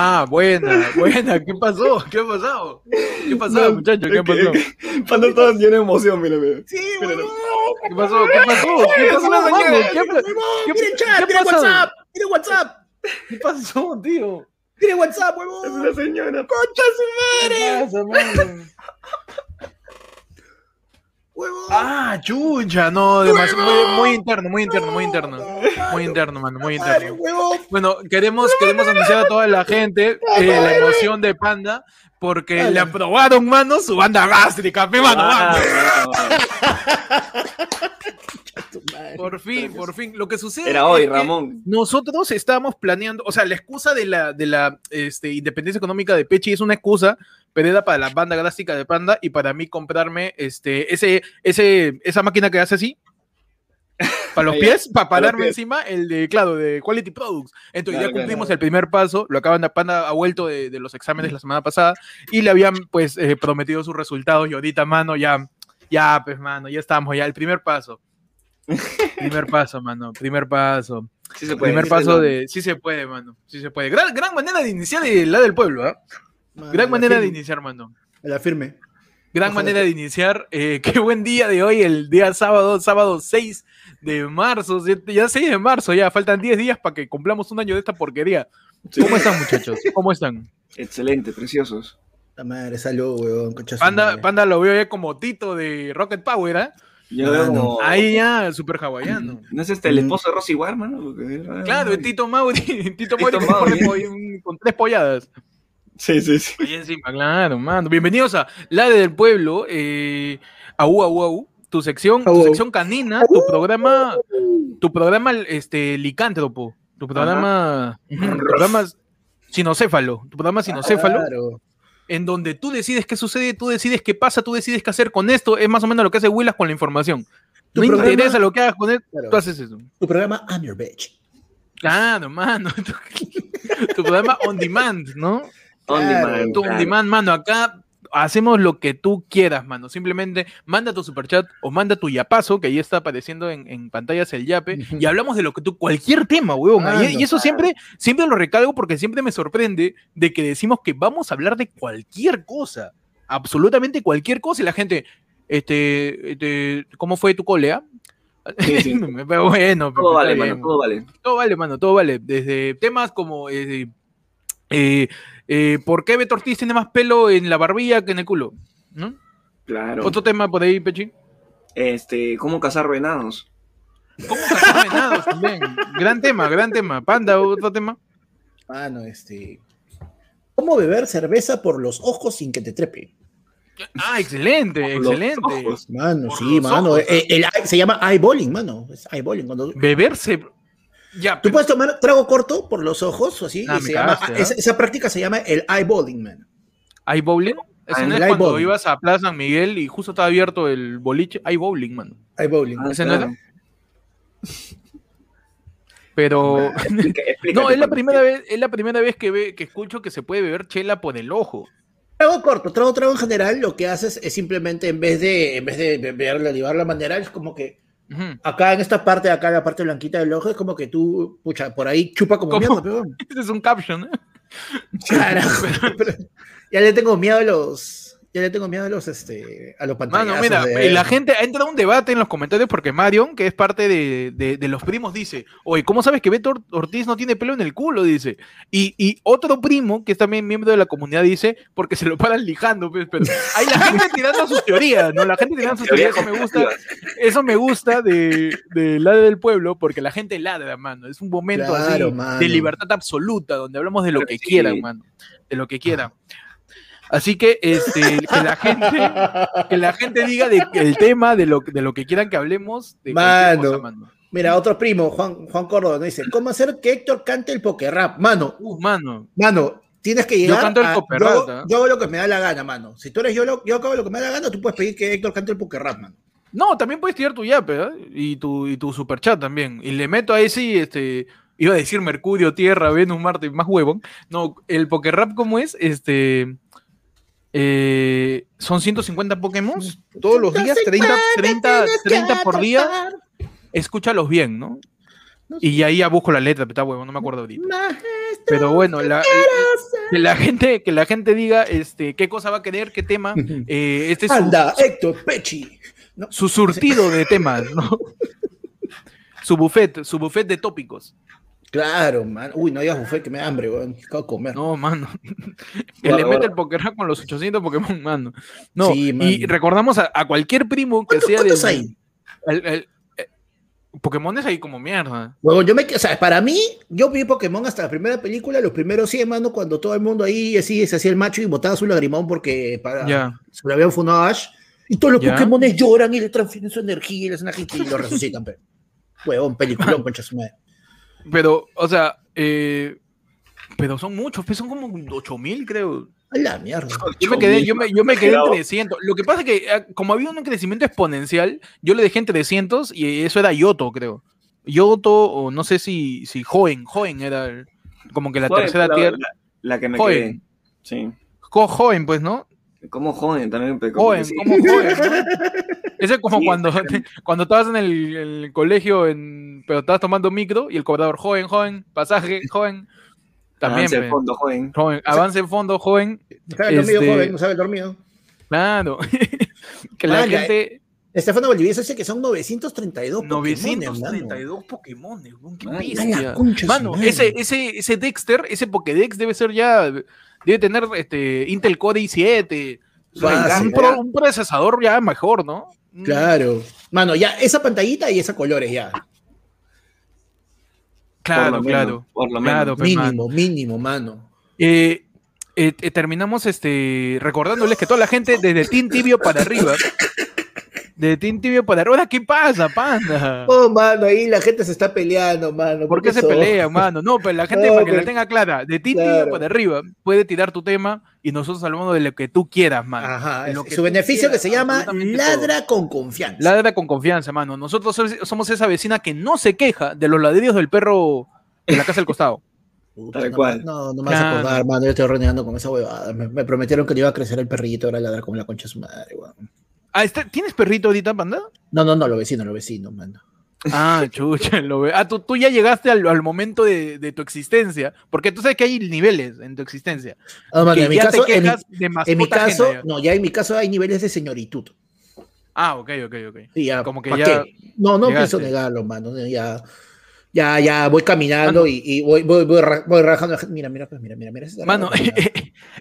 Ajá, buena, buena. ¿Qué pasó? ¿Qué ha pasado? ¿Qué pasó, No, muchachos? ¿Qué es pasó? Panda todo lleno de emoción, mira, mira. Sí, Mira, huevón. ¿Qué pasó? ¿Qué pasó? ¿Qué Es pasó. ¿Qué, pa- qué- Mira el chat, mira pasó? WhatsApp, mira el WhatsApp, ¿Qué pasó, tío? mira el WhatsApp, Es huevón. una señora. Concha su madre, ¿Qué pasa, mano? Huevón. Ah, chucha, no, demasiado, muy, muy interno, muy interno, muy interno. Muy interno, mano, muy interno. Bueno, queremos, queremos anunciar a toda la gente eh, la emoción de Panda porque le aprobaron, mano, su banda gástrica, pe, mano, Ah. Por fin, por fin. Lo que sucede Era hoy, es que Ramón. Nosotros estábamos planeando, o sea, la excusa de la, de la este, independencia económica de Pechi es una excusa, pero era para la banda drástica de Panda y para mí comprarme este, ese, ese, esa máquina que hace así. Para los pies, para pararme encima el de, claro, de Quality Products. Entonces Claro, ya cumplimos claro. el primer paso, lo acaban de Panda ha vuelto de, de los exámenes la semana pasada y le habían pues eh, prometido sus resultados y ahorita, mano, ya, ya, pues, mano, ya estamos, ya, el primer paso. Primer paso, mano, primer paso. Sí se puede. Primer sí se paso puede. de. Sí se puede, mano. Sí se puede. Gran, gran manera de iniciar el la del pueblo, ¿ah? Mano, Gran la manera de iniciar, mano. La firme. Gran Ojalá manera que- de iniciar. Eh, qué buen día de hoy, el día sábado, sábado 6 de marzo. Ya- Ya 6 de marzo, ya faltan 10 días para que cumplamos un año de esta porquería. Sí. ¿Cómo están, muchachos? ¿Cómo están? Excelente, preciosos. La madre, salud, su Panda, madre. Panda lo veo ya como Tito de Rocket Power, ¿ah? Yo Mano. veo como- Ahí ya, súper hawaiano. ¿No es este el Mm. esposo de Rosy War, mano? Porque- Claro. Tito Mauri, Tito Mauri con- con tres polladas. Sí, sí, sí. Ahí encima, claro, mano. Bienvenidos a La de del Pueblo, eh, Au Au Au, tu sección, tu sección canina, tu programa, tu programa este licántropo, tu programa, tu programa sinocéfalo, tu programa sinocéfalo, Claro. en donde tú decides qué sucede, tú decides qué pasa, tú decides qué hacer con esto, es más o menos lo que hace Willas con la información. No programa- interesa lo que hagas con él, Claro. tú haces eso. Tu programa I'm Your Bitch. Claro, mano. Tu, tu programa on demand, ¿no? On demand, claro. mano, acá hacemos lo que tú quieras, mano. Simplemente manda tu superchat o manda tu yapazo, que ahí está apareciendo en, en pantallas el yape, y hablamos de lo que tú, cualquier tema, huevón. Mano, y, y eso siempre, siempre lo recalco porque siempre me sorprende de que decimos que vamos a hablar de cualquier cosa, absolutamente cualquier cosa, y la gente, este, este ¿cómo fue tu colea? Sí, sí. Pero bueno, Todo vale, bien. mano, todo vale. Todo vale, mano, todo vale. Desde temas como eh, eh, eh, ¿por qué Beto Ortiz tiene más pelo en la barbilla que en el culo? ¿No? Claro. Otro tema por ahí, Pechi. Este, ¿cómo cazar venados? ¿Cómo cazar venados también? Gran tema, gran tema. Panda, otro tema. Mano, este. ¿Cómo beber cerveza por los ojos sin que te trepe? Ah, excelente, Por los excelente. ojos. Mano, Por sí, los mano. ojos, eh, el- se llama eyeballing, mano. Es eyeballing. Cuando Beberse. Ya, tú pero- puedes tomar trago corto por los ojos, así. Ah, y se llama- cagaste, esa, esa práctica se llama el eyeballing, man. Eso Ah, no el es cuando ibas a Plaza San Miguel y justo estaba abierto el boliche. Hay bowling, mano. Eyeballing. Ah, ¿Ese no claro. Pero. Explica- explícate, No, es la primera vez, es la primera vez que, ve, que escucho que se puede beber chela por el ojo. Trago corto, trago, trago en general, lo que haces es simplemente en vez de, en vez de beberla, llevar la manera, es como que Acá en esta parte de acá, la parte blanquita del ojo, es como que tú, pucha, por ahí chupa como ¿Cómo? mierda, peón. Ese es un caption, ¿eh? Carajo, pero ya le tengo miedo a los, ya le tengo miedo a los, este, a los pantallazos. Mano, mira, de- la gente ha entrado un debate en los comentarios porque Marion, que es parte de, de- de los primos, dice, oye, ¿cómo sabes que Beto Or- Ortiz no tiene pelo en el culo? Dice. Y, y otro primo, que es también miembro de la comunidad, dice, porque se lo paran lijando, pues, pero hay la gente tirando sus teorías, ¿no? La gente tirando sus teorías, eso me gusta, eso me gusta de, de la del pueblo, porque la gente ladra, mano. Es un momento Claro, así mano. de libertad absoluta, donde hablamos de lo Pero que sí. quieran, mano. De lo que quieran. Así que, este, que la gente que la gente diga de, el tema de lo, de lo que quieran que hablemos. De Mano. cosa, mano. Mira, otro primo, Juan, Juan Córdoba, dice, ¿cómo hacer que Héctor cante el poker rap? Mano, Uh, mano. mano, tienes que llegar canto el a- poker yo, rap, hago- yo hago lo que me da la gana, mano. Si tú eres yo, lo- yo hago lo que me da la gana, tú puedes pedir que Héctor cante el poker rap, mano. No, también puedes tirar tu yape, ¿eh? Y tu, y tu superchat también. Y le meto ahí sí, este. Iba a decir Mercurio, Tierra, Venus, Marte, más huevón. No, el Poker Rap, ¿cómo es? Este. Eh, son 150 Pokémon todos los días, 30, 30, 30 por día. Escúchalos bien, ¿no? Y ahí ya busco la letra, pero está huevón, no me acuerdo ahorita. Pero bueno, la, que la gente, que la gente diga este, qué cosa va a querer, qué tema. eh, este es su, Anda, Héctor Pechi. ¿no? su surtido de temas, ¿no? su buffet, su buffet de tópicos. Claro, man. Uy, no digas buffet que me da hambre, weón. Acabo de comer. No, mano. que Guarda, le mete el Pokémon con los 800 Pokémon, mano. No, Sí, y mano. recordamos a, a cualquier primo que ¿Cuántos, sea de. hay? el- el- eh, Pokémon es ahí como mierda. Bueno, yo me, o sea, para mí, yo vi Pokémon hasta la primera película, los primeros 100, mano, cuando todo el mundo ahí así se hacía el macho y botaba su lagrimón porque para, se lo habían fundado a Ash. Y todos los Ya. Pokémones lloran y le transfieren su energía y le hacen y lo resucitan, pero. Huevón, peliculón, concha su madre. Pero, o sea, eh, pero son muchos, pues son como 8000, creo. A la mierda. Yo me quedé, yo me, yo me quedé en Exagerado. 300. Lo que pasa es que, eh, como había un crecimiento exponencial, yo le dejé en 300 y eso era Yoto, creo. Yoto, o no sé si, si Joven, Joven era el- como que la Joven, tercera la, tierra. la- la que me Joven. quedé. Sí. Jo- Joven, pues, ¿no? Como joven también. como Joven, sí. como joven. ¿no? Ese es como Sí, cuando, cuando estabas en el, el colegio, en, pero estabas tomando micro y el cobrador, joven, joven, pasaje, joven. También, Avance pues, fondo, joven. joven, avance en fondo, joven. No sabe el dormido, Este- joven, no sabe dormido. Claro. que la Vaya, gente. Estefano Valdivieso dice que son 932 932 Pokémon, qué Ay, bestia. concha de su Mano, ese, ese, ese Dexter, ese Pokédex debe ser ya. Debe tener este, Intel Core i7. o sea, Fácil, un, pro- un procesador ya mejor, ¿no? Mm, Claro. Mano, ya, esa pantallita y esa colores ya. Claro, Por lo claro. menos, por lo menos. claro, pues. Mínimo, mínimo, mano. Eh, eh, eh, terminamos este, recordándoles que toda la gente desde Team Tibio para arriba. De Team Tibio para arriba. ¿Qué pasa, panda? Oh, mano, ahí la gente se está peleando, mano. ¿Por qué se eso? pelean, mano? No, pero la gente, No, para que la pero- tenga clara, de Team Claro. Tibio para arriba, puede tirar tu tema y nosotros hablamos de lo que tú quieras, mano. Ajá, De lo que su beneficio quieras, que se llama ladra con confianza. Ladra con confianza, mano. Nosotros so- somos esa vecina que no se queja de los ladrillos del perro de la casa del costado. Puta, Tal no, cual. No, no me vas a acordar, mano. Yo estoy renegando con esa huevada. Me, me prometieron que le iba a crecer el perrito, ahora ladra como la concha de su madre, weón. Ah, está- ¿Tienes perrito ahorita, panda? No, no, no, los vecinos, los vecinos, mano. Ah, chucha, lo ve. Ah, tú, tú ya llegaste al, al momento de, de tu existencia, porque tú sabes que hay niveles en tu existencia. Ah, mano, que en mi ya caso, te en de en mi caso, ajena ya. no, ya en mi caso hay niveles de señoritud. Ah, ok, ok, ok. Sí, ya, Como que ¿pa' ya qué? No, no pienso negarlo, mano. Ya, ya, ya voy caminando Mano. y, y voy, voy, voy, voy rajando. Mira, mira, pues, mira, mira, mira. Mano, rara, mano.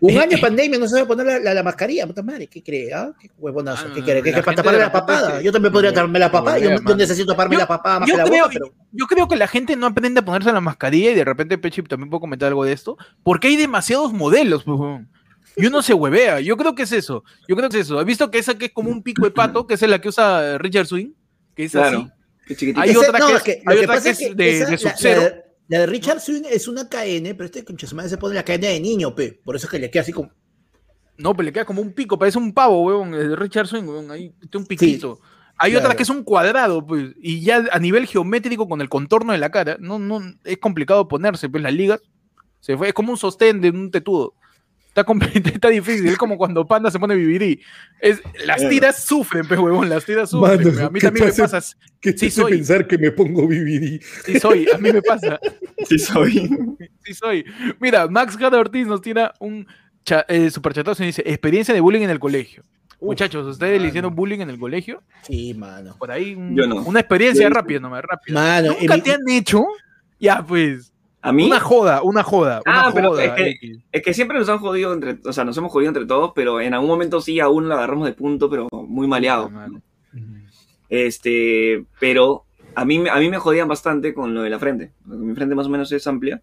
Un año de pandemia no sabe poner la, la, la mascarilla, puta madre. ¿Qué cree? Ah? ¿Qué huevonazo? Ah, ¿Qué quiere? ¿Qué la que para de la papada? se- Yo también podría se- taparme la se papada. Yo, yo necesito taparme Yo- la papada más yo que la creo, boca, pero. yo creo que la gente no aprende a ponerse la mascarilla y de repente Pechi también puedo comentar algo de esto, porque hay demasiados modelos, pues, y uno se huevea. Yo creo que es eso. Yo creo que es eso. ¿Has visto que esa que es como un pico de pato, que es la que usa Richard Swing? Que es Claro. así. Hay Ese- otra no, que es que hay que otra es de- esa- de la- Sub-Zero. la de- La de Richard Swing es una KN, pero este concha se pone la KN de niño, pe. Por eso es que le queda así como. No, pero le queda como un pico, parece un pavo, weón. el de Richard Swing, weón. Ahí tiene un piquito. Hay otra claro. que es un cuadrado, pues, y ya a nivel geométrico con el contorno de la cara, no, no, es complicado ponerse, pues las ligas, se fue, es como un sostén de un tetudo. Está, está difícil, es como cuando Panda se pone BBD. Es, las tiras sufren, pues, huevón, las tiras sufren. Mano, a mí ¿qué también me pasa, ¿Qué te hace pensar que me pongo BBD? sí soy, a mí me pasa, Sí soy. sí soy. Mira, Max Gada Ortiz nos tira un cha- eh, superchatazo y dice, experiencia de bullying en el colegio. Muchachos, ¿ustedes le mano. hicieron bullying en el colegio? Sí, mano. Por ahí un- Yo no. una experiencia Yo- rápida, nomás, rápida. Mano, ¿Nunca mi- te han hecho? Ya, pues. A mí, Una joda, una joda. Una Ah, pero joda. es que- es que siempre nos han jodido entre, o sea, nos hemos jodido entre todos, pero en algún momento sí aún la agarramos de punto, pero muy maleado. Este, pero a mí, me- a mí me jodían bastante con lo de la frente. Mi frente más o menos es amplia.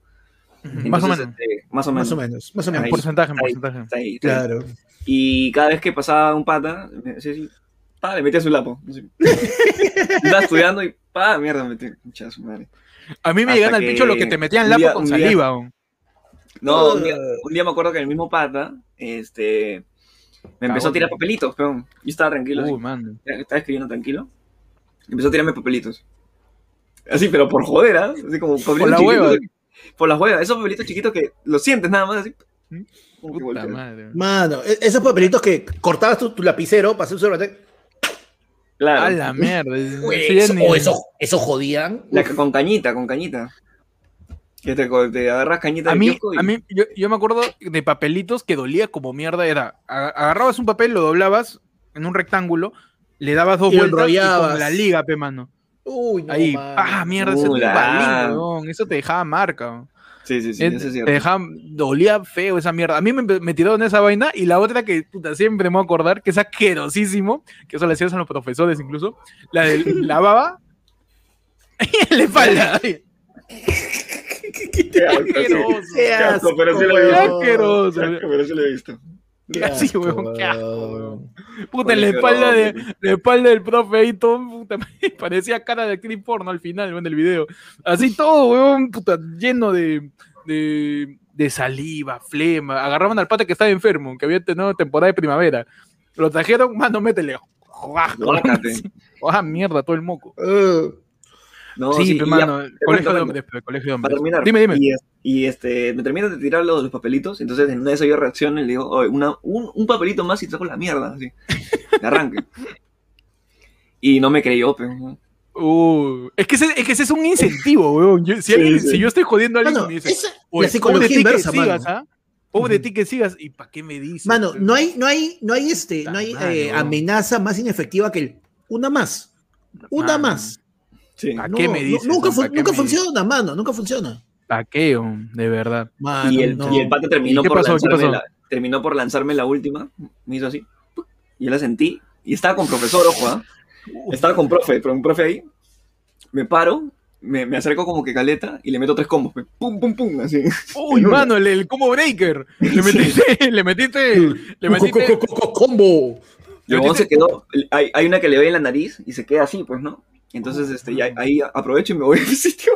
Más o Entonces, menos. este, más o menos. Más o menos, más o En menos. Ahí. porcentaje, ahí. porcentaje. Está ahí, está ahí. Claro. Y cada vez que pasaba un pata, me decía así, pa, le metía su lapo. Estaba estudiando y pa, mierda, me metí. Madre. A mí me llegan al pincho lo que te metían lapo día- con día- saliva. No, un día, un día me acuerdo que el mismo pata, este, me empezó a tirar papelitos, peón. Yo estaba tranquilo, Uy, man. estaba escribiendo tranquilo. Empezó a tirarme papelitos. Así, pero por joder, ¿ah? Así como Por la chiquitos, hueva. Por las huevas. Esos papelitos chiquitos que los sientes nada más, así. Que Puta madre. Mano, e- esos papelitos que cortabas tu, tu lapicero para hacer un. Claro. A la mierda. Güey, Sí, eso- ni- o eso, eso jodían. La- con cañita, con cañita. Que te, agarras cañita A de mí, y... a mí yo, yo me acuerdo de papelitos que dolía como mierda. Era, agarrabas un papel, lo doblabas en un rectángulo, le dabas dos Y vueltas y con la liga, pe, mano. Uy, no, Ahí, ah, mierda, ese es un Hola. balín, weón. Eso te dejaba marca. Sí, sí, sí, eso es te cierto. dolía feo esa mierda. A mí me, me tiraron esa vaina y la otra que puta, siempre me voy a acordar, que es asquerosísimo, que eso le hacías a los profesores incluso, la de la baba en la espalda. Qué asqueroso. Qué asqueroso. Pero sí lo he visto. Qué Así, weón, qué asco, weón. Puta, en la espalda, de, la espalda del profe ahí todo, puta, parecía cara de actriz porno al final, weón, del video. Así todo, weón, puta, lleno de, de, de saliva, flema. Agarraban al pata que estaba enfermo, que había tenido temporada de primavera. Lo trajeron, mano, métele. Guácate. ¡Ah, mierda! Todo el moco. Eh, No, sí, sí, pe, y mano, ya, colegio de hombres, colegio de Para hombres. terminar. Dime, dime. Y, es- y, este, me terminan de tirar los, los papelitos, entonces en una de esas yo reacciono y le digo, "Oye, una, un, un papelito más y saco la mierda, así. De arranque. y no me creyó, pero... Uh, es, que ese, es que ese es un incentivo, weón. Yo- si, Sí, alguien- sí. si yo estoy jodiendo a alguien Mano, y me dice, esa- la psicología pobre ti inversa, que sigas, mano. ¿ah? Pobre Ujú. ti que sigas. ¿Y para qué me dices? Mano, no hay, no hay, no hay este, no hay eh, amenaza más inefectiva que el una más. Una más. Sí. ¿Para No, qué me dices? nunca ¿Para fu- qué nunca me funciona, mano, nunca funciona. ¿Para qué, weón? De verdad. Mano, Y el, no. y el pata terminó ¿Y qué por, pasó? ¿Qué lanzarme pasó? La, terminó por lanzarme la última. Me hizo así. Y yo la sentí. Y estaba con profesor, ojo, ¿ah? Estaba con profe, pero un profe ahí. Me paro, me, me acerco como que caleta y le meto tres combos. Pum, pum, pum, así. Uy, mano, el, el combo breaker. Le metiste, le metiste, le Co- co- metiste. co- co- combo. Huevón se quedó. Hay, hay una que le ve en la nariz y se queda así, pues, ¿no? Entonces, este, ya, ahí aprovecho y me voy a mi sitio.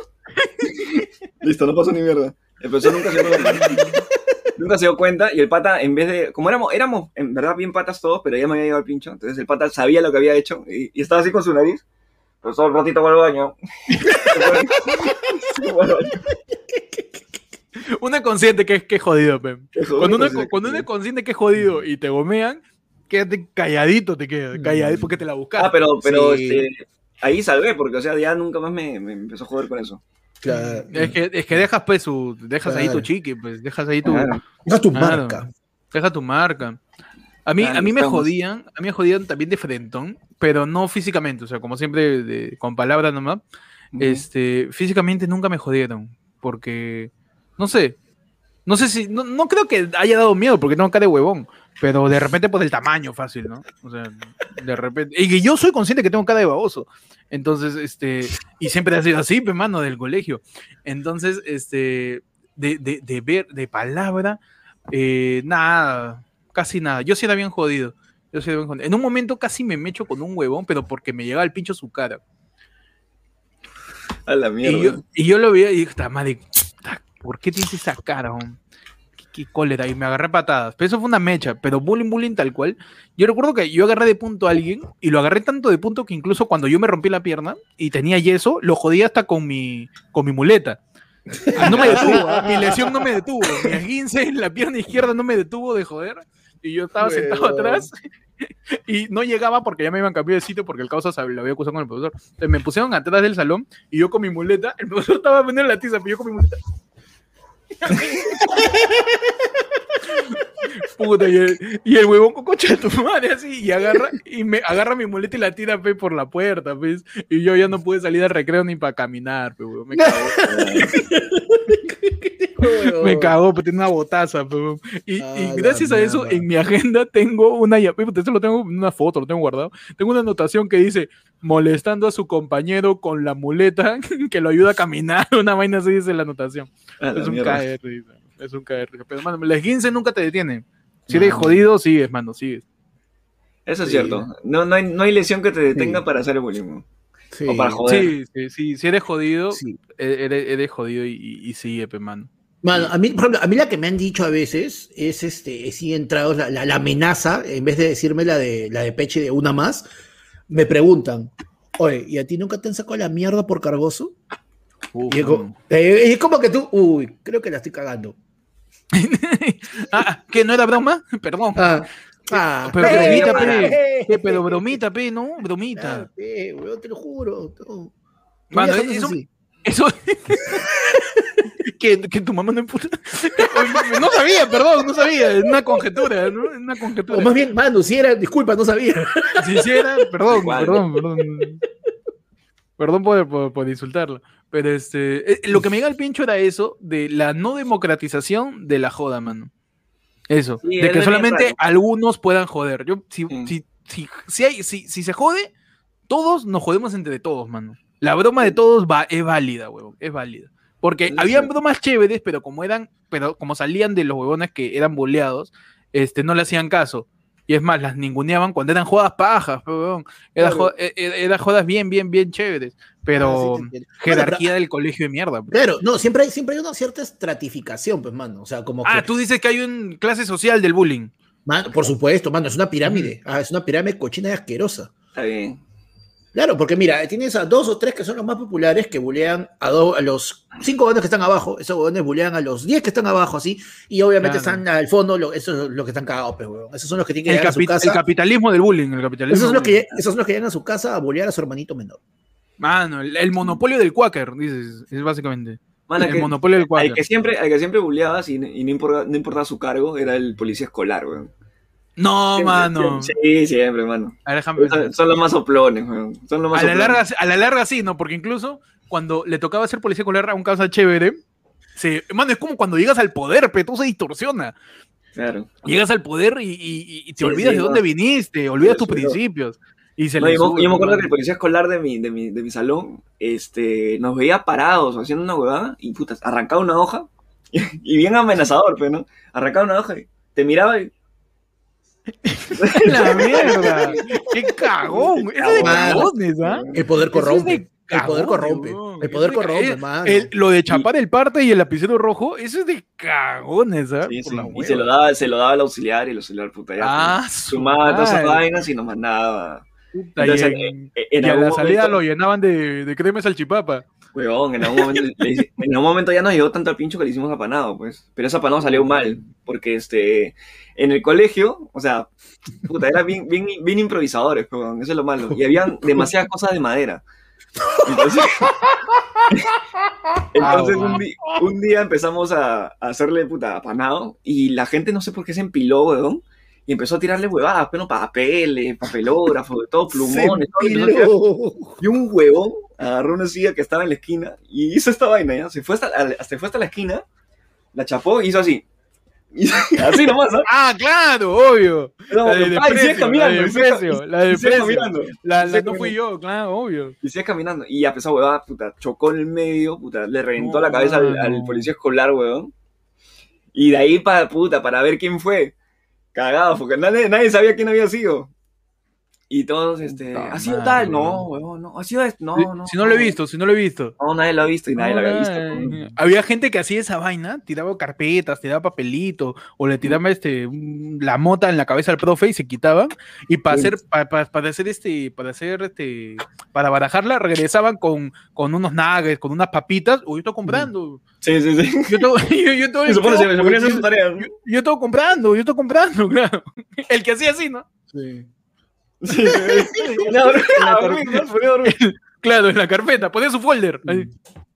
Listo, no pasó ni mierda. El profesor nunca se dio cuenta. Nunca se dio cuenta y el pata, en vez de. Como éramos, éramos en verdad bien patas todos, pero ya me había llegado el pincho. Entonces el pata sabía lo que había hecho y, y estaba así con su nariz. Profesor, un ratito voy al baño. Se fue al baño. Uno es consciente que es, que es jodido, pe. Qué jodido, Cuando uno, es- cuando uno es consciente que es jodido y te gomean, quédate calladito, te quedas. Calladito porque te la buscas. Ah, pero, pero Sí. este, ahí salvé, porque, o sea, ya nunca más me, me empezó a joder con eso. Claro. Es que, es que dejas, pues, su, dejas ahí tu chiqui, pues, dejas ahí tu, Claro. Deja tu Claro. marca. deja tu marca. A mí, Claro, a mí me jodían, a mí me jodían también de frentón, pero no físicamente, o sea, como siempre, de- con palabras nomás. Este, físicamente nunca me jodieron, porque, no sé, no sé si, no, no creo que haya dado miedo, porque tengo cara de huevón, pero de repente por el tamaño fácil, ¿no? O sea, de repente, y que yo soy consciente que tengo cara de baboso, entonces, este, y siempre ha sido así, pues, mano, del colegio, entonces, este, de, de, de ver, de palabra, eh, nada, casi nada, yo sí era bien jodido. Yo sí era bien jodido. En un momento casi me mecho con un huevón, pero porque me llegaba el pincho su cara. A la Y mierda. yo, y yo lo veía y dije, "Ta madre, ¿por qué tienes esa cara? ¿Qué, qué cólera? Y me agarré patadas. Pero eso fue una mecha, pero bullying, bullying tal cual. Yo recuerdo que yo agarré de punto a alguien y lo agarré tanto de punto que incluso cuando yo me rompí la pierna y tenía yeso, lo jodía hasta con mi, con mi muleta. Ah, No me detuvo, ah, mi lesión no me detuvo. Mi esguince en la pierna izquierda no me detuvo de joder. Y yo estaba sentado atrás y no llegaba porque ya me iban a cambiar de sitio porque el causa lo había acusado con el profesor. Entonces me pusieron atrás del salón y yo con mi muleta, el profesor estaba vendiendo la tiza, pero yo con mi muleta. Y el, huevón con coche tu madre así, y agarra, y me agarra mi muleta y la tira pe, por la puerta, y yo ya no pude salir al recreo ni para caminar, pe, huevón, me cagó, me cagó, pues tiene una botaza, y, Ah, y gracias a eso mierda. en mi agenda tengo una, esto lo tengo en una foto, lo tengo guardado, tengo una anotación que dice, molestando a su compañero con la muleta que lo ayuda a caminar, una vaina así dice la anotación. A la Es un dice. Es un caer. Pero, mano, la 15 nunca te detiene. Si eres No. jodido, sigues, mano, sigues. Eso es Sí. cierto. No, no, hay, no hay lesión que te detenga Sí. para hacer el bullying. Sí. O para joder. Sí, sí, sí. Si eres jodido, Sí. e- eres, eres jodido y, y, y sigue, pe, mano. Mano, a mí, por ejemplo, a mí la que me han dicho a veces es este, sí entrados, la, la, la amenaza, en vez de decirme la de la de Peche de una más, me preguntan, oye, ¿y a ti nunca te han sacado la mierda por cargoso? Uf, Y es mano. como, eh, y es como que tú, uy, creo que la estoy cagando. ah, ¿qué? ¿No era broma? Perdón. Ah, ah, Pero eh, bromita, eh, pe. Eh, pero bromita, pe, ¿no? ah, Bromita. eh, weón, te lo juro. no. Mano, eso-. Eso. Que, que tu mamá no emputa. no sabía, perdón, no sabía. Es una conjetura, ¿no? Es una conjetura. O más bien, mano, si era, disculpa, no sabía. Si hiciera, perdón, Igual. perdón, perdón. Perdón por, por, por insultarlo. Pero este, eh, lo que me llega al pincho era eso, de la no democratización de la joda, mano. Eso. Sí, de que solamente raro. algunos puedan joder. Yo, si, Sí. si, si, si, hay, si, si se jode, todos nos jodemos entre todos, mano. La broma de todos va, es válida, huevón. Es válida. Porque Sí, habían sí. bromas chéveres, pero como eran, pero como salían de los huevones que eran boleados, este, no le hacían caso. Y es más, las ninguneaban cuando eran jodas pajas, pe, huevón. Era Claro. jo- e- e- eran jodas bien, bien, bien chéveres. Pero Ah, sí jerarquía del colegio de mierda. pe. Claro, no, siempre hay, siempre hay una cierta estratificación, pues, mano. O sea, como que. Ah, tú dices que hay una clase social del bullying. Mano, por supuesto, mano, es una pirámide. Ah, es una pirámide cochina y asquerosa. Está bien. Claro, porque mira, tienes a dos o tres que son los más populares que bulean a, do- a los cinco huevones que están abajo, esos huevones bulean a los diez que están abajo, así, y obviamente Claro. están al fondo, lo- esos son los que están cagados, pues, huevón. Esos son los que tienen que El, llegar a su capi- el capitalismo del bullying. El capitalismo Esos son, los que, esos son los que llegan a su casa a bulear a su hermanito menor. Mano, el, el monopolio del Quaker, dices, es básicamente. Mano, el que- monopolio del al Quaker. que siempre, al que siempre buleabas y, y no, importa, no importaba su cargo, era el policía escolar, weón. No, Siempre, mano. Sí, siempre, mano. A ver. Son, son los más soplones, weón. Son los más A la, soplones. larga, a la larga sí, ¿no? Porque incluso cuando le tocaba ser policía escolar a un causa chévere, se, mano, es como cuando llegas al poder, pero todo se distorsiona. Claro. Llegas al poder y, y- y te Sí, olvidas sí, de no. dónde viniste, olvidas tus principios. Y se No, yo, me- sube, yo me acuerdo que el policía escolar de mi, de mi, de mi salón este, nos veía parados haciendo una huevada y putas, arrancaba una hoja y, bien amenazador, pero no. Arrancaba una hoja y te miraba y. La mierda. ¡Qué cagón! Eso es de cagones, ¿ah? El poder es corrompe. El poder corrompe. El poder corrompe, lo de chapar el parte y el lapicero rojo, eso es de cagones, ¿ah? Sí, Por sí, la Y se lo, daba, se lo daba al auxiliar y el auxiliar, puta, ya. Ah, pues, su sumaba todas esas vainas y nos mandaba. Entonces, y en, eh, en y a algún la salida momento- lo llenaban de, de crema salchipapa. Huevón, en algún momento, hice- en algún momento ya nos llegó tanto al pincho que le hicimos apanado, pues. Pero ese apanado salió mal, porque este, en el colegio, o sea, puta, era bien, bien, bien improvisadores, huevón, eso es lo malo. Y habían demasiadas cosas de madera. Entonces, entonces un, di- un día empezamos a, a hacerle puta apanado y la gente no sé por qué se empiló, huevón. Y empezó a tirarle huevadas, pero papeles, papelógrafos, de todo, plumones, todo. Y un huevón agarró una silla que estaba en la esquina y hizo esta vaina, ¿ya? Se fue hasta, se fue hasta la esquina, la chapó y hizo así. Y así nomás, ¿no? Ah, claro, obvio. No, La de sigue desprecio, caminando, la de desprecio, la de desprecio. caminando. La, la no fui yo, claro, obvio. Y sigue caminando. Y a pesar huevada, puta, chocó en el medio, puta, le reventó No, la cabeza al, al policía escolar, huevón. Y de ahí para, puta, para ver quién fue. Cagado, porque nadie, nadie sabía quién había sido. Y todos, este, Puta ha sido madre, tal, no, huevón. no, ha sido esto, no, no. si no lo he visto, si no lo he visto. No, nadie lo ha visto y nadie lo había visto. Ay, Había gente que hacía esa vaina, tiraba carpetas, tiraba papelito, o le tiraba este la mota en la cabeza al profe y se quitaban. Y para Sí. hacer, pa- pa- para hacer este, para hacer este, para barajarla, regresaban con, con unos nuggets, con unas papitas. O yo estoy comprando. Sí, sí, sí. Yo se. ¿no? yo- yo estoy comprando, yo estoy comprando, claro. El que hacía así, ¿no? Sí. Claro, en la carpeta, ponía su folder. ahí.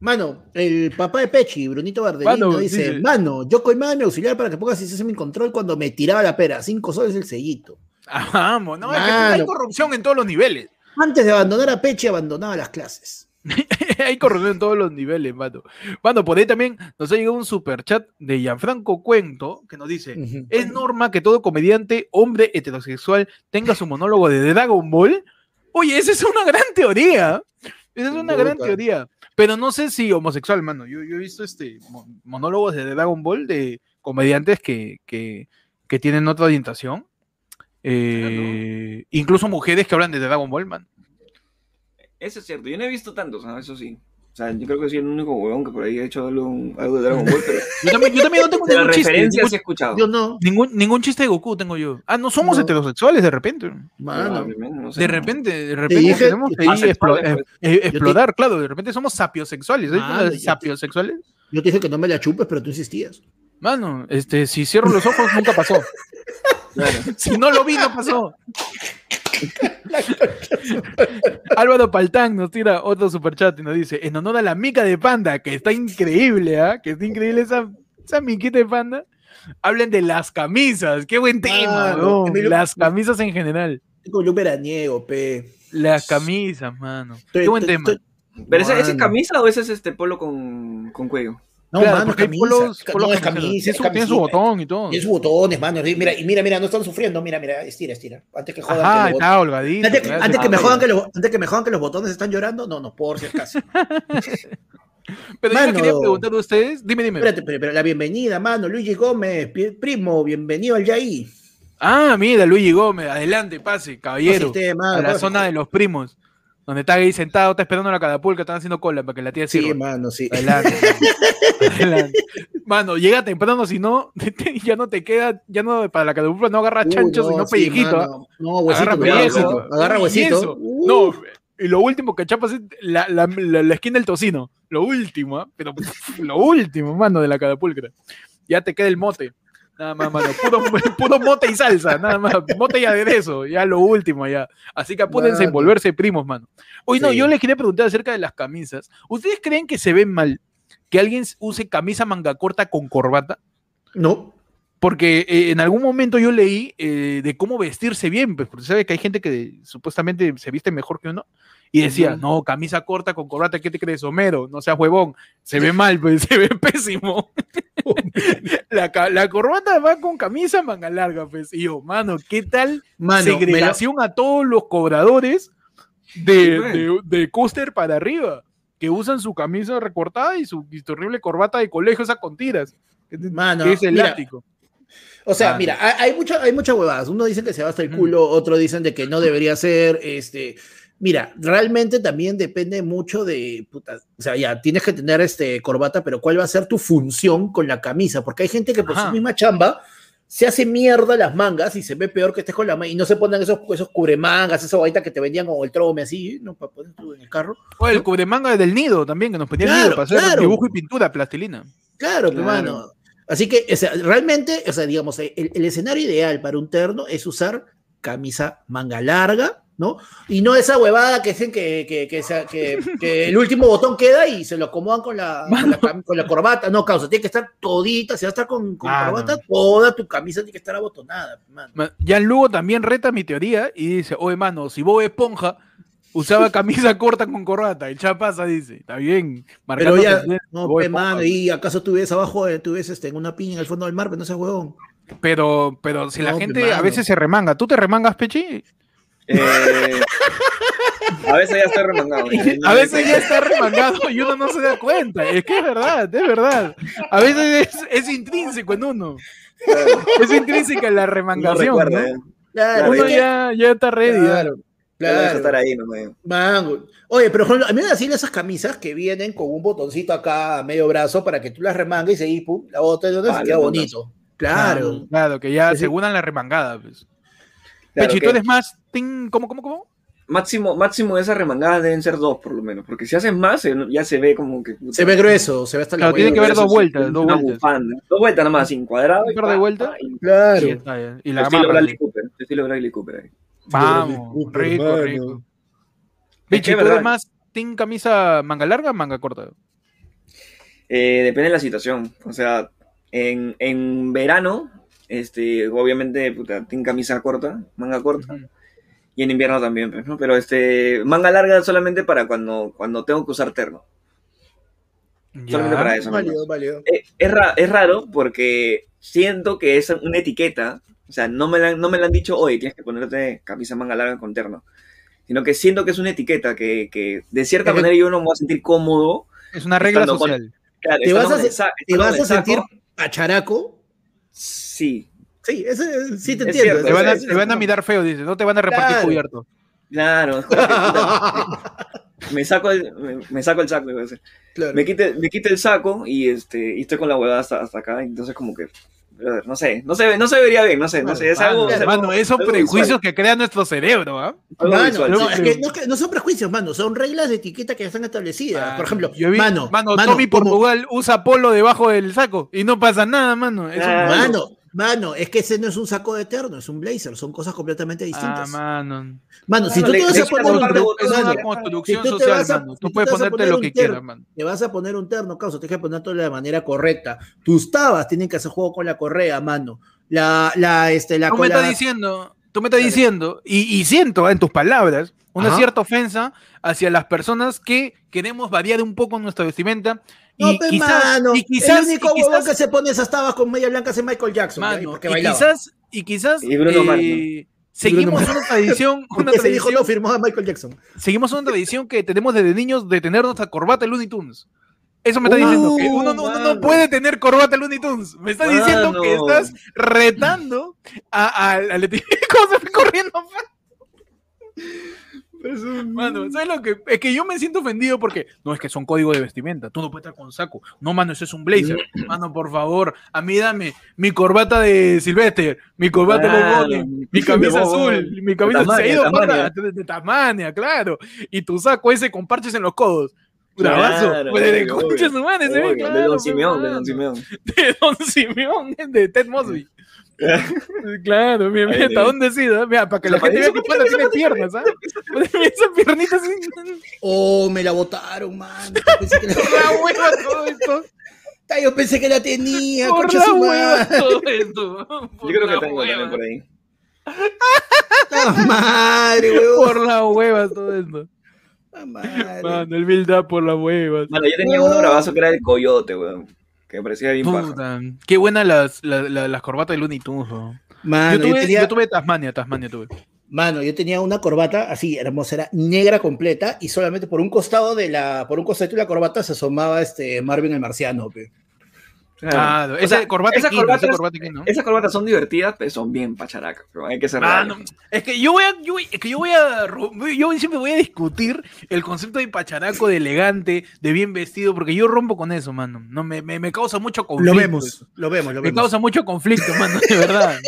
Mano, el papá de Pechi, Brunito Bardelino, Mano, dice, dice- mano, yo coimaba mi auxiliar para que pongas sistema en control cuando me tiraba la pera, cinco soles el sellito. Ah, Vamos, no, es que hay corrupción en todos los niveles. Antes de abandonar a Pechi, abandonaba las clases. Hay corrupción en todos los niveles, mano. Mano, por ahí también nos ha llegado un super chat de Gianfranco Cuento que nos dice. ¿Es norma que todo comediante, hombre heterosexual, tenga su monólogo de Dragon Ball? Oye, esa es una gran teoría. Esa es una gran teoría. Pero no sé si homosexual, mano. Yo, yo he visto este mo- monólogos de Dragon Ball de comediantes que, que, que tienen otra orientación. Eh, Incluso mujeres que hablan de Dragon Ball, man. Eso es cierto. Yo no he visto tantos, ¿no? Eso sí. O sea, yo creo que soy el único huevón que por ahí ha hecho algo, algo de Dragon Ball, pero Yo también, yo también no tengo ningún chiste. ningún- escuchado. Yo no, Ningún, ningún chiste de Goku tengo yo. Ah, no somos No. heterosexuales de repente. mano. Probablemente, no sé. De repente, de repente dije- ahí explo- pues. eh, eh, claro. De repente somos sapiosexuales. ¿Hay Mano, las yo- sapiosexuales? Yo te dije que no me la chupes, pero tú insistías. Mano, este, si cierro los ojos, nunca pasó. Claro. Si no lo vi, no pasó. Álvaro Paltán nos tira otro superchat y nos dice, en honor a la mica de panda, que está increíble, ¿ah? Que está increíble esa, esa miquita de panda. Hablen de las camisas, qué buen tema, Las camisas en general. Con un veraniego, pe. Las camisas, mano. Estoy- Qué buen estoy- tema. estoy- ¿Pero ese, ese es camisa o ese es este polo con, con cuello? No, Claro, mano, porque hay polos- polos no, es camisa. Tiene su, tiene botón y todo. Tiene sus botones, mano. Mira, y mira, mira, no están sufriendo. Mira, mira, estira, estira. Antes que jodan Ajá, que los está holgadito. Antes, claro, antes que me jodan que los, antes que me jodan que los botones están llorando, no, no, por si acaso. Pero yo Mano. les quería preguntar a ustedes, dime, dime. Espérate, pero, pero la bienvenida, mano, Luigi Gómez, primo, bienvenido al Yaí. Ah, mira, Luigi Gómez, adelante, pase, caballero. Pase usted, mano, a la zona de los primos, donde está ahí sentado, está esperando la catapulta, están haciendo cola para que la tía Sí, sirva. mano, sí. Adelante. mano. Adelante. Mano, llega temprano, si no, ya no te queda, ya no, para la catapulta no agarra chancho, no, sino sí, pellejito. mano. No, huesito, Agarra pellejo. huesito. Agarra Y huesito. eso, Uh, No, y lo último que chapas es la, la, la- la esquina del tocino. Lo último, ¿ah? pero lo último, mano, de la catapulcra. Ya te queda el mote. Nada más, mano. Puro, puro mote y salsa, nada más. Mote y aderezo, ya lo último, ya. Así que apúrense en Mano. volverse primos, mano. Oye, no, Sí. yo les quería preguntar acerca de las camisas. ¿Ustedes creen que se ven mal que alguien use camisa manga corta con corbata? No. Porque eh, en algún momento yo leí eh, de cómo vestirse bien, pues, porque sabe que hay gente que supuestamente se viste mejor que uno. Y decía, no, camisa corta con corbata, ¿qué te crees, Homero? No seas huevón. Se ve mal, pues, se ve pésimo. la, la corbata va con camisa manga larga, pues. Y yo, mano, ¿qué tal Mano, segregación a todos los cobradores de, Sí, pues. de, de coaster para arriba? Que usan su camisa recortada y su, y su horrible corbata de colegio, esa con tiras. Mano, que es elástico. O sea, Ah, mira, hay, mucha- hay muchas huevadas. Uno dicen que se va hasta el culo, otro dicen de que no debería ser. Este, mira, realmente también depende mucho de. puta, o sea, ya tienes que tener este corbata, pero ¿cuál va a ser tu función con la camisa? Porque hay gente que por Ajá. su misma chamba se hace mierda las mangas y se ve peor que estés con la manga y no se ponen esos, esos cubremangas, esa guaita que te vendían con el trome así, ¿no? Para poner tú en el carro. O el cubremanga del nido también, que nos ponía el Claro, nido para hacer claro. dibujo y pintura, plastilina. Claro, Claro. hermano. Así que, o sea, realmente, o sea, digamos, el, el escenario ideal para un terno es usar camisa manga larga, ¿no? Y no esa huevada que dicen que, que, que, sea- que- que el último botón queda y se lo acomodan con la, con la, con la corbata. No, causa, tiene que estar todita, si va a estar con, con Mano. corbata, toda tu camisa tiene que estar abotonada, mano. Ma- Jan Lugo también reta mi teoría y dice, oye, mano, si Bob Esponja usaba camisa corta con corbata, el pasa, dice, está bien. Pero ya, no, pe, mano, y acaso tú ves abajo, eh, tú ves este, en una piña en el fondo del mar, pero no seas huevón. Pero, pero si la gente pe, a veces se remanga, ¿tú te remangas, Pechi? Eh, a veces ya estoy remangado. eh, no, A veces ya está remangado y uno no se da cuenta. Es que es verdad, es verdad. A veces es, es intrínseco en uno. claro, Es intrínseca la no remangación. recuerda, ¿no? eh. Claro, Uno que- ya, ya está ready. claro, claro. estar ahí, no me Mango. Oye, pero a mí me hacían esas camisas que vienen con un botoncito acá a medio brazo para que tú las remangues y ahí pum, la bota de donde Ah, se queda bonito. Claro. Claro, que ya Sí, sí. se unan la remangada. Pues. Claro, Pechi, ¿tú eres más tin- ¿Cómo, cómo, cómo? máximo, máximo de esas remangadas deben ser dos, por lo menos. Porque si haces más, ya se ve como que. Se ve grueso, se ve hasta la Claro, tiene que ver Eso dos sí, vueltas, es dos vueltas. bufanda. Dos vueltas nomás, sin cuadrado. Un par de vueltas. Claro. Y, está bien. Y la Estilo. Bradley Cooper. Estilo Bradley Cooper. ahí. Vamos, Cooper, rico, mano. rico. Es Pechi, que es ¿tú eres más team camisa manga larga o manga corta? Eh, depende de la situación. O sea, en, en verano, este, obviamente, puta, tengo camisa corta, manga corta. Ujú. Y en invierno también, pues, ¿no? Pero este, manga larga solamente para cuando, cuando tengo que usar terno. Solamente Ya. para eso. Válido, válido. Eh, es, ra- es raro porque siento que es una etiqueta. O sea, no me, la, no me la han dicho, oye, tienes que ponerte camisa manga larga con terno. Sino que siento que es una etiqueta que, que de cierta Es manera yo no me voy a sentir cómodo. Es una regla Estando con- social. Claro, ¿Te vas a ¿Te vas a sentir pacharaco? Sí, Sí, ese, sí te Es entiendo. cierto, Te van, a, es- te van a mirar feo, dice. No te van a repartir Claro. cubierto. claro. me, saco el, me, me saco el saco. iba a decir. Claro. Me quite, me quite el saco y, este, y estoy con la huevada hasta, hasta acá. Entonces, como que, brother, no sé, no se, no se vería bien, no sé, no sé. Es algo, Mano, es algo- mano, esos algo prejuicios visual, que crea nuestro cerebro, ¿ah? Mano, visual, no, sí. es que, no, es que no son prejuicios, mano, son reglas de etiqueta que ya están establecidas. Ah, Por ejemplo, yo vi- mano, mano, mano, Tommy como- Portugal usa polo debajo del saco y no pasa nada, mano. Es un- Mano, Mano, es que ese no es un saco de eterno, es un blazer, son cosas completamente Ah, distintas. mano. mano, si tú te vas a poner un terno, si tú te social, vas a- Tú puedes ponerte poner lo que quieras, mano. te vas a poner un terno, causa, tienes que ponértelo de la manera correcta. Tus tabas tienen que hacer juego con la correa, mano. La, la, este, la Tú me estás diciendo, tú me estás diciendo, y, y siento en tus palabras una Ajá. cierta ofensa hacia las personas que queremos variar un poco nuestra vestimenta. No, y, pe, quizás, mano, y quizás, el único y quizás- que se pone esas tabas con media blanca es Michael Jackson, mano, porque y bailaba. quizás, y quizás Y Bruno eh, seguimos Bruno una tradición, una ese hijo tradición, no firmó a Michael Jackson. seguimos una tradición que tenemos desde niños de tener nuestra corbata Looney Tunes. Eso me está Uh, diciendo que uno, no- uno no mano. puede tener corbata Looney Tunes. Me está diciendo que estás retando a, a, a- al- ¿Cómo fue corriendo? Mano, ¿sabes lo que? Es que yo me siento ofendido porque no es que son códigos de vestimenta. Tú no puedes estar con saco. No, mano, eso es un blazer. Mano, por favor, a mí dame mi corbata de Sylvester, mi corbata de Claro. Bob Bunny, mi camisa De azul, mi camisa De ido Tasmania, de, de claro. Y tu saco ese con parches en los codos. Bravazo. Claro, Pues de obvio, Obvio, claro. de Don Simeón, de. Don Simeón. De Don Simeón, de Ted Mosby. Claro, mira, mira, Ay, hasta Dios. dónde sí, para que la gente vea que Panda tiene piernas, ¿sabes? Esa piernita así, Oh, me la botaron, mano. Yo pensé que la, por la hueva todo esto, Yo pensé que la tenía, por concha la su hueva todo esto. Yo creo la que tengo hueva, también por ahí. La madre, huevón. Por la hueva todo esto. La madre. Mano, el build up por las huevas. Mano, yo tenía uno bravazo que era el coyote, weón. Que parecía bien paja. Puta, qué buenas las, las, las, las corbatas de Looney Tunes. ¿no? Mano, yo, tuve, tenía, yo tuve Tasmania, Tasmania tuve. mano, yo tenía una corbata así hermosa, era negra completa y solamente por un costado de la, por un costado de la corbata se asomaba este Marvin el marciano, pe. Claro. Ah, O esa sea, corbata esas esa corbatas- corbata. Esas corbatas son divertidas, pero son bien pacharacas. pero Hay que ser reales. es que yo voy a, yo, voy- es que yo voy a, yo siempre voy a discutir el concepto de pacharaco, de elegante, de bien vestido, porque yo rompo con eso, mano. No, me, me, me causa mucho conflicto. Lo vemos, lo vemos, lo Me causa mucho conflicto, mano, de verdad.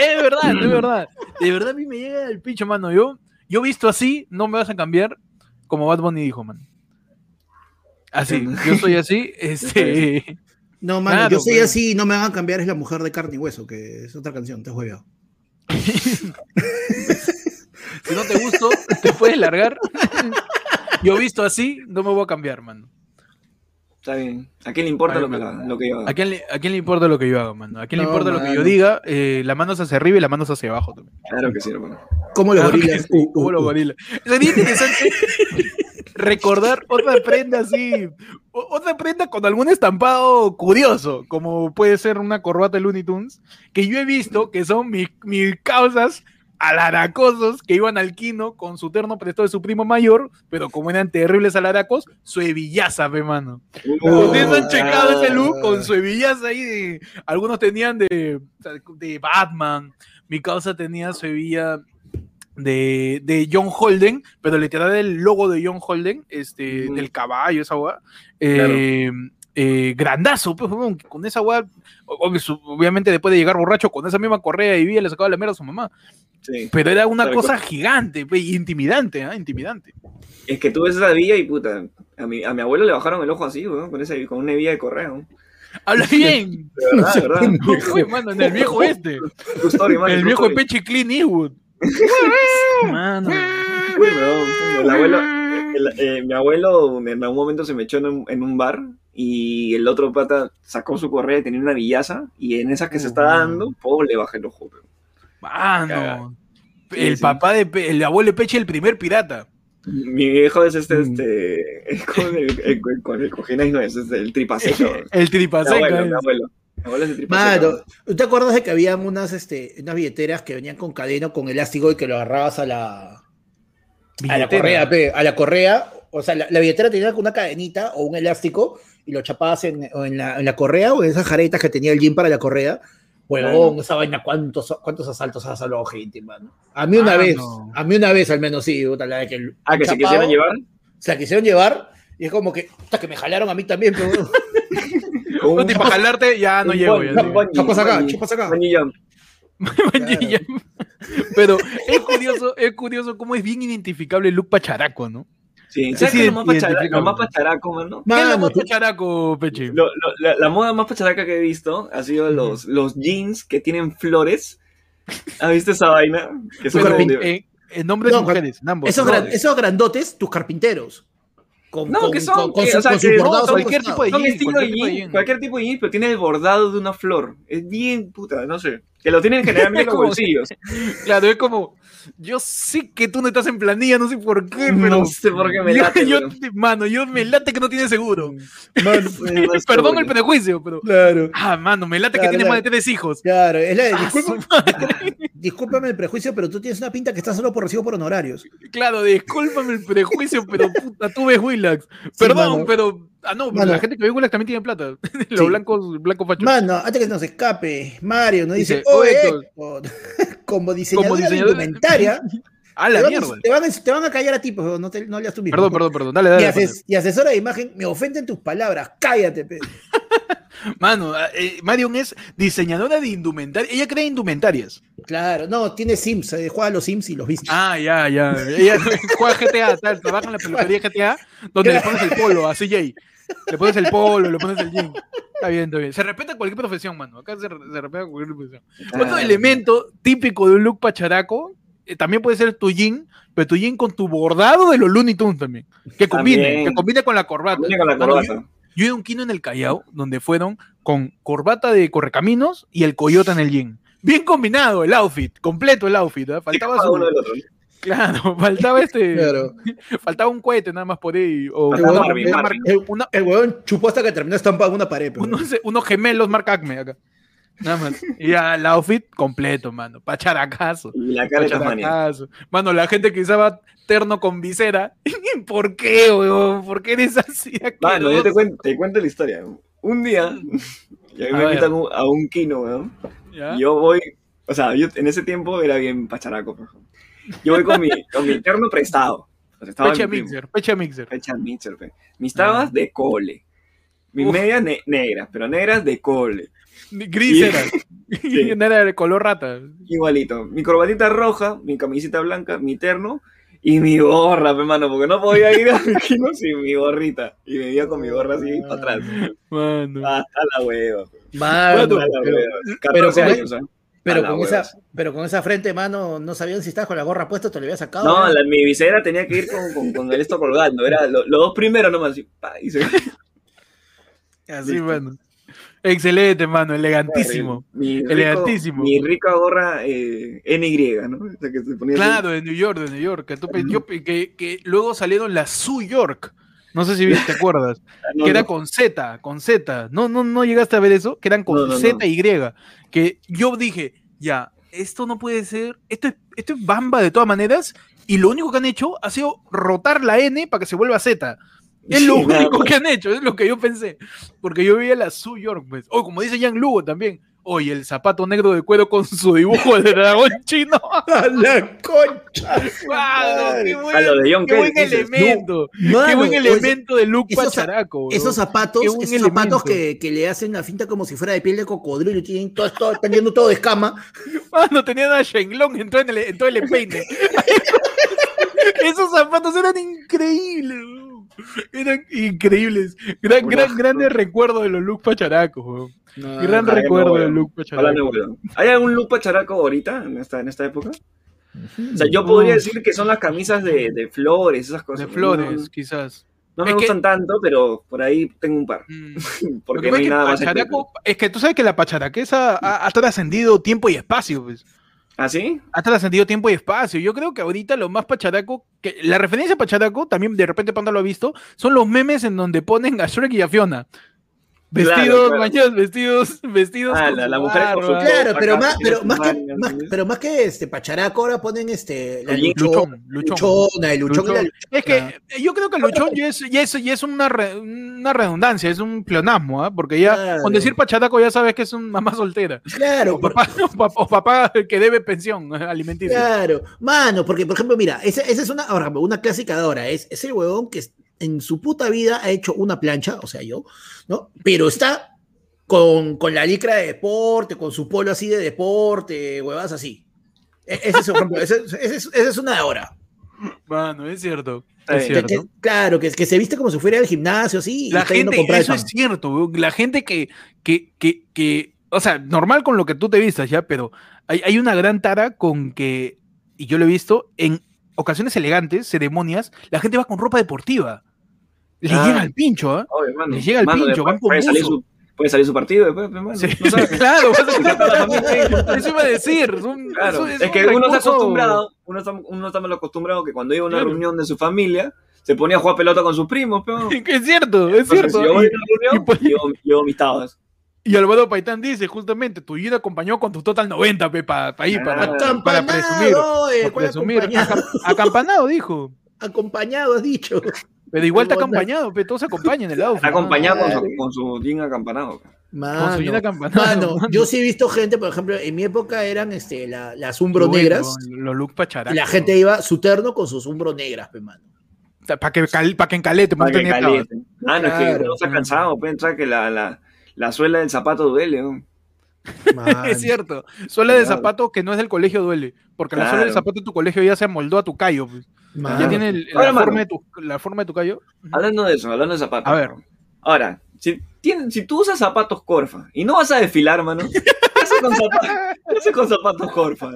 es verdad, es verdad. De verdad a mí me llega el pincho, mano. Yo, yo visto así, no me vas a cambiar, como Bad Bunny dijo, mano. Así, yo soy así, este... No, mano, Claro, yo soy pues. así, no me hagan cambiar, es la mujer de carne y hueso, que es otra canción, te he juegado. Si no te gusto, te puedes largar. Yo visto así, no me voy a cambiar, mano. Está bien. ¿A quién le importa Ay, lo que, mano. lo que yo haga? ¿A quién, le, ¿A quién le importa lo que yo haga, mano? ¿A quién le importa lo que yo mano. diga? Eh, las manos hacia arriba y las manos hacia abajo también. Claro que sí, hermano. Como los Claro gorilas. sí, Uh, como uh, los uh. gorilas. Sería interesante recordar otra prenda así, otra prenda con algún estampado curioso, como puede ser una corbata de Looney Tunes, que yo he visto que son mis, mis causas alaracosos que iban al quino con su terno prestado de su primo mayor, pero como eran terribles alaracos, su hebillaza, pe mano. Ustedes han checado ese look con su ahí de. Algunos tenían de, de Batman. Mi causa tenía su hebilla de, de John Holden, pero literal el logo de John Holden, este, del caballo, esa weá. Eh, eh, grandazo, pues, con esa su- Obviamente, después de llegar borracho con esa misma correa y vía, le sacaba la mierda a su mamá. Sí. Pero era una cosa gigante, pues, intimidante, ¿ah? Intimidante. Es que tú ves esa villa y puta. A mi, a mi abuelo le bajaron el ojo así, weón, con, esa, con una villa de correo. Habla bien. De verdad, de verdad. Uy, mano, en el viejo este. Story, man, El viejo de. Peche Clean Eastwood. Mano. Uy, weón, el abuelo, el- eh, mi abuelo en algún momento se me echó en un, en un bar y el otro pata sacó su correa y tenía una villaza y en esa que se está dando, po, le bajé el ojo. Mano. Sí, El sí. papá de el abuelo de Peche, el primer pirata. Mi viejo es este, Mm. este, es con el, el- con el cojín no es este, el tripaseco. El abuelo, mi abuelo. Abuelo tripaseco. Mano, ¿tú te acuerdas de que habían unas, este, unas billeteras que venían con cadena con elástico y que lo agarrabas a la, a la correa, pe, a la correa? O sea, la, la billetera tenía una cadenita o un elástico y lo chapabas en, o en, la, en la correa o en esas jaretas que tenía el gym para la correa. Huevón, esa vaina, ¿cuántos, cuántos asaltos ha salvado gente, mano? A mí una Ah, vez, no. a mí una vez al menos sí, puta, la de que el Ah, que se quisieron llevar. Se la quisieron llevar y es como que, puta, que me jalaron a mí también, pero tipo, para jalarte, ya no un llego. ya, un chupas acá, chupas acá. Pero es curioso, es curioso cómo es bien identificable el look pacharaco, ¿no? Sí, ¿sabes Sí, qué es lo más, lo pacharaco, mano? ¿Qué es lo más pacharaco, Peche? Lo- lo- la, la moda más pacharaca que he visto ha sido los, los jeans que tienen flores. ¿Has visto esa vaina? Que son en nombres de mujeres, en ambos. Esos, No, gran- esos grandotes, tus carpinteros. Con, No, con- que son, con- con que, su- o sea, que no, cualquier tipo de son jean, cualquier tipo de jean, cualquier tipo de jean, pero tiene el bordado de una flor. Es bien puta, no sé. Que lo tienen generalmente en los Como- bolsillos. Claro, es como, yo sé que tú no estás en planilla, no sé por qué, pero... No sé por qué me late. yo, mano, yo me late que no tiene seguro. No sé Perdón el prejuicio, pero... claro. Ah, mano, me late Claro, que tiene claro. más de tres hijos. Claro, es la de, Ah, madre. discúlpame el prejuicio, pero tú tienes una pinta que está solo por recibo por honorarios. Claro, discúlpame el prejuicio, pero puta, tú ves Willax. Perdón, pero... Ah, no, pero Mano. la gente que Willax también tiene plata. Los Sí. blancos, blancos fachos. Mano, antes que nos escape, Mario nos dice, Dice, oh, como diseñador, Como de diseñador- indumentaria, A te, la van, mierda. te, van a, te van a callar a ti, pues, no, te, no leas tú mismo. Perdón, perdón, perdón. Dale, Y, dale. ases- y asesora de imagen, me ofenden tus palabras, cállate. pe. Mano, eh, Marion es diseñadora de indumentaria. Ella crea indumentarias. Claro, no, tiene Sims, eh, juega a los Sims y los viste. Ah, ya, ya. Ella juega GTA, tal, trabaja en la peluquería GTA, donde le pones el polo a CJ. Le pones el polo, le pones el jean. Está bien, está bien. Se respeta cualquier profesión, mano. Acá se, se respeta cualquier profesión. Otro Ah, elemento típico de un look pacharaco eh, también puede ser tu jean, pero tu jean con tu bordado de los Looney Tunes también. Que combine, También. que combine con la corbata. Viene con la Mano, yo- corbata. Yo he ido a un kino en el Callao, donde fueron con corbata de correcaminos y el coyote en el jean. Bien combinado el outfit, completo el outfit. ¿ah? Faltaba su- uno del otro. Claro, faltaba este. Claro. Faltaba un cohete nada más por ahí. O El, una- el huevón chupó hasta que terminó estampado en una pared. pe. unos, unos gemelos marca Acme acá. Nada más. Y ya el outfit completo, mano. Pacharacazo. Y la cara. Pacharacazo. Mano, la gente que usaba terno con visera. ¿Por qué, weón? ¿Por qué eres así? Mano, yo te cuento, te cuento la historia. Un día, y a mí A me invitan a un kino, weón. ¿Ya? Yo voy, o sea, yo en ese tiempo era bien pacharaco. por ejemplo. Yo voy con mi, con mi terno prestado. Pecha mixer, pecha mixer. Fecha mixer, pe. Mis tabas de cole. Mis Uf. medias ne- negras, pero negras de cole. Gris Y- era. Sí. No era de color rata. Igualito. Mi corbatita roja, mi camiseta blanca, mi terno y mi gorra, pe, mano, porque no podía ir a mi kino sin mi gorrita. Y me iba con mi gorra así para atrás. Mano. Hasta la hueva. Mano, la pero, hueva. pero 14 con- años, ¿eh? pero con hueva. esa, pero con esa frente, mano, no sabían si estabas con la gorra puesta o te la había sacado. No, ¿eh? la- mi visera tenía que ir con, con, con el esto colgando. Era lo- los dos primeros nomás. y pa, y se- Así, Listo. Excelente, mano. Elegantísimo. Mi rico- Elegantísimo. Mi rica gorra eh, NY, ¿no? O sea, que se ponía así. Claro, de New York, de New York. Yo que, que luego salieron las Su York. No sé si te acuerdas. No, que era no. con Z, con Z. No, no, no llegaste a ver eso. Que eran con No, Z no. y. Que yo dije, ya, esto no puede ser. Esto es, esto es bamba de todas maneras. Y lo único que han hecho ha sido rotar la N para que se vuelva Z. Es lo Sí, único que han hecho, es lo que yo pensé. Porque yo veía la Su York, pues. O como dice Jan Lugo también. Oye, el zapato negro de cuero con su dibujo de dragón chino. ¡A la concha! ¡Mano, qué A buen, lo de John qué buen Kelly, dices. elemento! ¡Qué Mano, buen oye, elemento de look esos- pacharaco! bro. Esos zapatos, esos zapatos que, que le hacen la finta como si fuera de piel de cocodrilo y tienen todo, todo, están yendo todo de escama. Mano, tenían a Shenlong en todo el, en todo el empeine. Esos zapatos eran increíbles, bro. Eran increíbles. Gran, Una- gran, grandes recuerdos de los look pacharacos. Gran recuerdo no, look Hablando de pacharaco. huevo. ¿Hay algún look pacharaco ahorita en esta, en esta época? O sea, yo podría decir que son las camisas de, de flores, esas cosas. De ¿no? flores, quizás. No, me Es que- gustan tanto, pero por ahí tengo un par. Mm. Porque no hay nada más. pacharaco, es que tú sabes que la pacharaquesa ha, ha trascendido tiempo y espacio, pues. ¿Ah, sí? ha trascendido tiempo y espacio. Yo creo que ahorita lo más pacharaco, que la referencia a pacharaco, también de repente Panda lo ha visto, son los memes en donde ponen a Shrek y a Fiona. Vestidos, Claro, vestidos, vestidos. Ah, la- mujer con su. Claro, pero más, pero más que, pero más que este pacharaco ahora ponen este la luchón, Luchón, luchón. luchona, el luchón, y la Luchón. Es que eh, yo creo que el luchón ya es, ya es, ya es una, re- una redundancia, es un pleonasmo, ¿ah? porque ya Claro. con decir pacharaco ya sabes que es una mamá soltera. Claro, O papá, o papá, o papá que debe pensión alimenticia. Claro, mano, porque por ejemplo, mira, esa, esa es una, una clásica de ahora, es, es el huevón que en su puta vida ha hecho una plancha, o sea, yo, ¿no? Pero está con, con la licra de deporte, con su polo así de deporte, huevas así. E- Ese es, ejemplo, ese, ese es, ese es una de ahora. Mano, es cierto. Es. Que- que- claro, que, que se viste como si fuera al gimnasio, así. y La está yendo a gente, el eso pan. es cierto, la gente que, que, que, que, o sea, normal con lo que tú te vistas ya, pero hay, hay una gran tara con que, y yo lo he visto, en ocasiones elegantes, ceremonias, la gente va con ropa deportiva. Le Ah. llega al pincho, ¿ah? Obvio, mano. Les llega el pincho, van puede salir, su, puede salir su partido después, pues, mano. Sí, No sabes. claro, eso iba a decir. es un- Claro, eso es, que un uno está acostumbrado, uno está, uno está mal acostumbrado que cuando iba a una Claro. reunión de su familia, se ponía a jugar pelota con sus primos, pero... Es cierto, es Entonces, cierto. si yo voy a Y, una reunión, y pues- llevo, llevo mis tabas. y Alvaro Paitán dice justamente, tu vida acompañó con tu total 90, pe, para ahí, para, Ah, para presumir. Eh, para ¿cuál presumir. Acampanado, dijo. Acompañado, has dicho. Pero igual está acompañado, pe, todos se acompañan en el outfit. Está acompañado con su, con su jean acampanado. Con su Mano, bien acampanado. mano, mano. yo sí he visto gente, por ejemplo, en mi época eran este, la- las umbro Bueno, negras. Los look pacharacos. Y la gente iba su terno con sus umbro negras, pe, mano. Para que, cal- pa' que encalete, Para para que tener caliente. Ah, no, es que Claro. uno está cansado, puede entrar que la, la, la suela del zapato duele. ¿no? Mano. Es cierto. Suela de Claro. zapato que no es del colegio duele. Porque la suela del zapato de tu colegio ya se amoldó a tu callo. pues. Mano. Ya tiene el- Ahora, la, mano. forma de tu, la forma de tu callo. Hablando de eso, hablando de zapatos. A ver. Ahora, si, tienen, si tú usas zapatos Corfa y no vas a desfilar, mano, ¿qué haces con, zapatos, ¿qué haces con zapatos Corfa?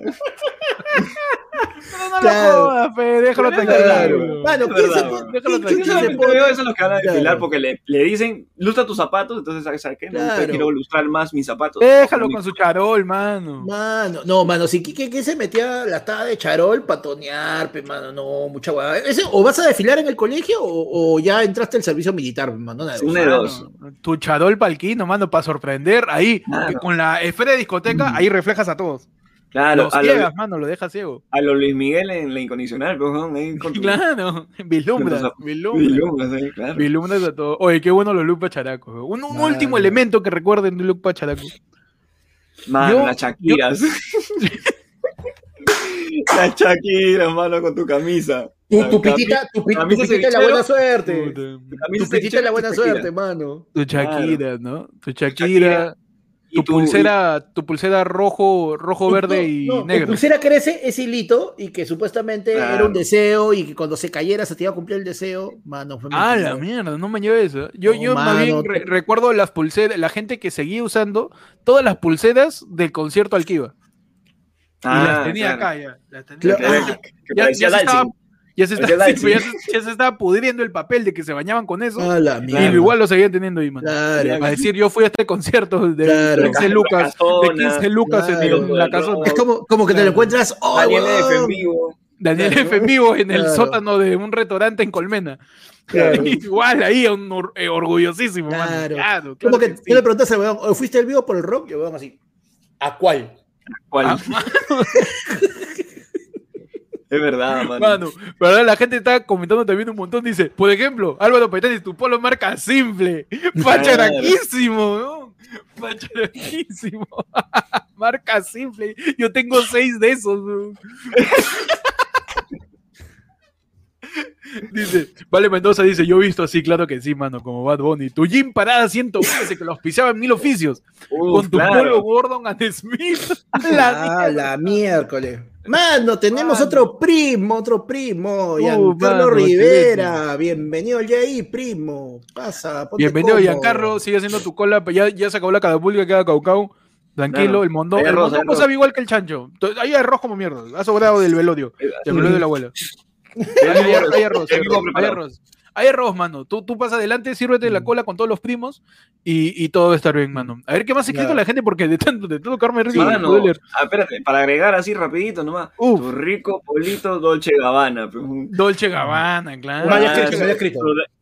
No, no Claro. lo jodas, déjalo tranquilo. Mano, Es ¿quién se verdad, pone- bro. Déjalo tranquilo. eso los que van a desfilar Claro. porque le, le dicen, lustra tus zapatos, entonces, ¿sabes, ¿sabes qué? No, Claro. quiero lustrar más mis zapatos. Déjalo con su charol, mano. Mano, no, mano, si Kike que se metía la tada de charol para tonear, pe, mano, no, mucha. Ese, O vas a desfilar en el colegio o, o ya entraste al servicio militar, mano. Una de dos. Tu charol palquino, mano, para sorprender. Ahí, con la esfera de discoteca, ahí reflejas a todos. Claro, Los a lo, ciegas, mano, lo dejas ciego. a lo Luis Miguel en la incondicional, pues, ¿no? ahí con tu- Claro, vislumbras, vislumbras. Vislumbras, ahí, claro. Vislumbras a todo. Oye, qué bueno los look pacharacos. Un, último elemento que recuerden de look pacharaco. Mano, Yo- las Shakiras. las Shakiras, mano, con tu camisa. Tu, tu pitita, tu, pi- tu camisa pitita de la buena suerte. Tu pitita de la buena suerte, mano. Tu Shakira, ¿no? Tu Shakira, Tu pulsera, tu pulsera rojo, rojo, verde y No, no, Tu negro. pulsera crece ese hilito y que supuestamente Claro. era un deseo y que cuando se cayera se te iba a cumplir el deseo. Mano, fue Ah, la mierda, no me lleve eso. Yo, No, yo más bien re- recuerdo las pulseras, la gente que seguía usando todas las pulseras del concierto al que iba. y las tenía Ah, claro. acá ya. Las tenía Claro. acá. Ah, Ya- ya se. Ya se, está- Parecía sí, pues ya, Dalsing. se, ya se estaba pudriendo el papel de que se bañaban con eso. Ah, la y mierda. igual lo seguían teniendo ahí, man. Claro. A decir, yo fui a este concierto de Claro. 15 lucas, de Casona. 15 lucas en, Claro. en la casona. Es como, como que te lo encuentras. ¡Oh, Daniel! F. en vivo. Daniel Claro. F. en vivo en el Claro. sótano de un restaurante en Colmena. Claro. Igual ahí, un or- eh, orgullosísimo, man. Claro. Claro, Como que que sí. tú le preguntas al weón, ¿o fuiste al vivo por el rock? Y el weón así, ¿a cuál? ¿Cuál? Ah, Es verdad, mano. Mano, pero la gente está comentando también un montón. Dice, por ejemplo, Álvaro Paitán dice, tu polo marca simple. Pacharaquísimo, ¿no? Pacharaquísimo. marca simple. Yo tengo seis de esos, ¿no? Dice, Vale Mendoza dice, yo he visto así, claro que sí, mano, como Bad Bunny. Tu Jim Parada 115, que lo auspiciaba en mil oficios. Con tu claro. polo Gordon and Smith. La Ah, la miércoles. Mano, tenemos Mano. otro primo, otro primo. Uh, Giancarlo mano, Rivera. Bienvenido al ahí, primo. Pasa, ponte Bienvenido, cómodo. Giancarlo. Sigue haciendo tu cola. Ya, ya se acabó la catapulta, queda caucau. Tranquilo, Claro. el mondón. El arroz, mondón no sabe igual que el chancho. To- Hay arroz como mierda. Ha sobrado del velorio. Del velorio de la abuela. Hay, arroz, hay arroz, hay arroz. Mano. Tú, tú pasas adelante, sírvete Mm. la cola con todos los primos y, y todo va a estar bien, mano. A ver qué más ha escrito Claro. la gente porque de tanto, de todo Carmen Sí, Rico. mano. puedo leer. Ah, espérate, para agregar así rapidito nomás. Uf. Tu rico polito Dolce Gabbana. Dolce Gabbana, claro. No haya Ah, escrito, no haya escrito.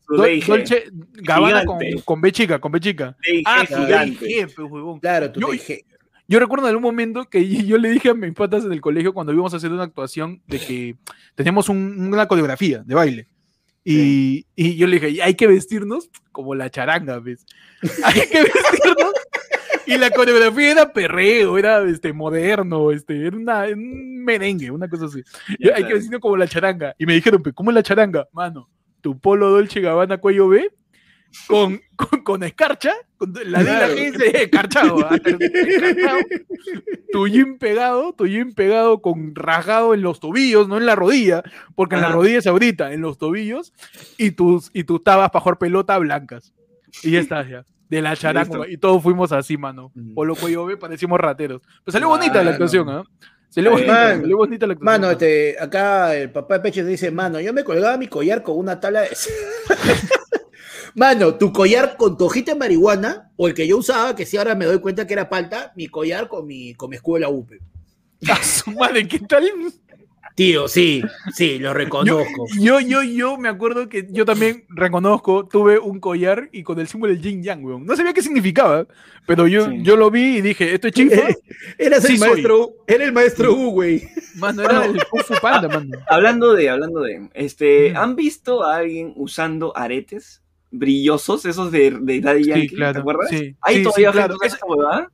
Dol-. Dolce Gabbana con, con B chica, con B chica. Ah, tu gigante. Pues, huevón. Claro, tú Yo-. Yo recuerdo en algún momento que yo le dije a mis patas en el colegio cuando íbamos a hacer una actuación de que teníamos un- una coreografía de baile. Y, y yo le dije, hay que vestirnos como la charanga, ¿ves? Hay que vestirnos. Y la coreografía era perreo, era este, moderno, este, era una, un merengue, una cosa así. Ya hay que vestirnos como la charanga. Y me dijeron, "Pe, ¿cómo es la charanga? Mano, tu polo Dolce Gabbana cuello B, con, con, con escarcha, con la de la Claro. que dice escarchado, ¿ah? escarchado, tu jean pegado, tu jean pegado con rasgado en los tobillos, no en la rodilla, porque en la rodilla es ahorita, en los tobillos, y tus, y tus tabas para jugar pelota blancas. Y ya está, ya. De la charango, Listo. y todos fuimos así, mano. Mm. Por lo cuello ve, parecimos rateros. Pues salió bonita la actuación, ¿ah? Salió Está bonita, bien. salió bonita la actuación. Mano, este, acá el papá de Peche dice, mano, yo me colgaba mi collar con una tabla de... Mano, tu collar con tu hojita de marihuana, o el que yo usaba, que sí ahora me doy cuenta que era palta, mi collar con mi, con mi escudo de la UPE. A su madre, ¿qué tal? Tío, sí, sí, lo reconozco. Yo, yo, yo me acuerdo que yo también reconozco, tuve un collar y con el símbolo del yin yang, weón. No sabía qué significaba, pero yo, Sí. yo lo vi y dije, esto es chifa. Eras Sí el soy. maestro, era el maestro U, güey. Mano, era el Kung Panda, mano. Hablando de, hablando de, este. ¿han visto a alguien usando aretes brillosos, esos de, de Daddy Yankee? Sí, claro. ¿Te acuerdas? Sí, Ahí sí, todavía claro.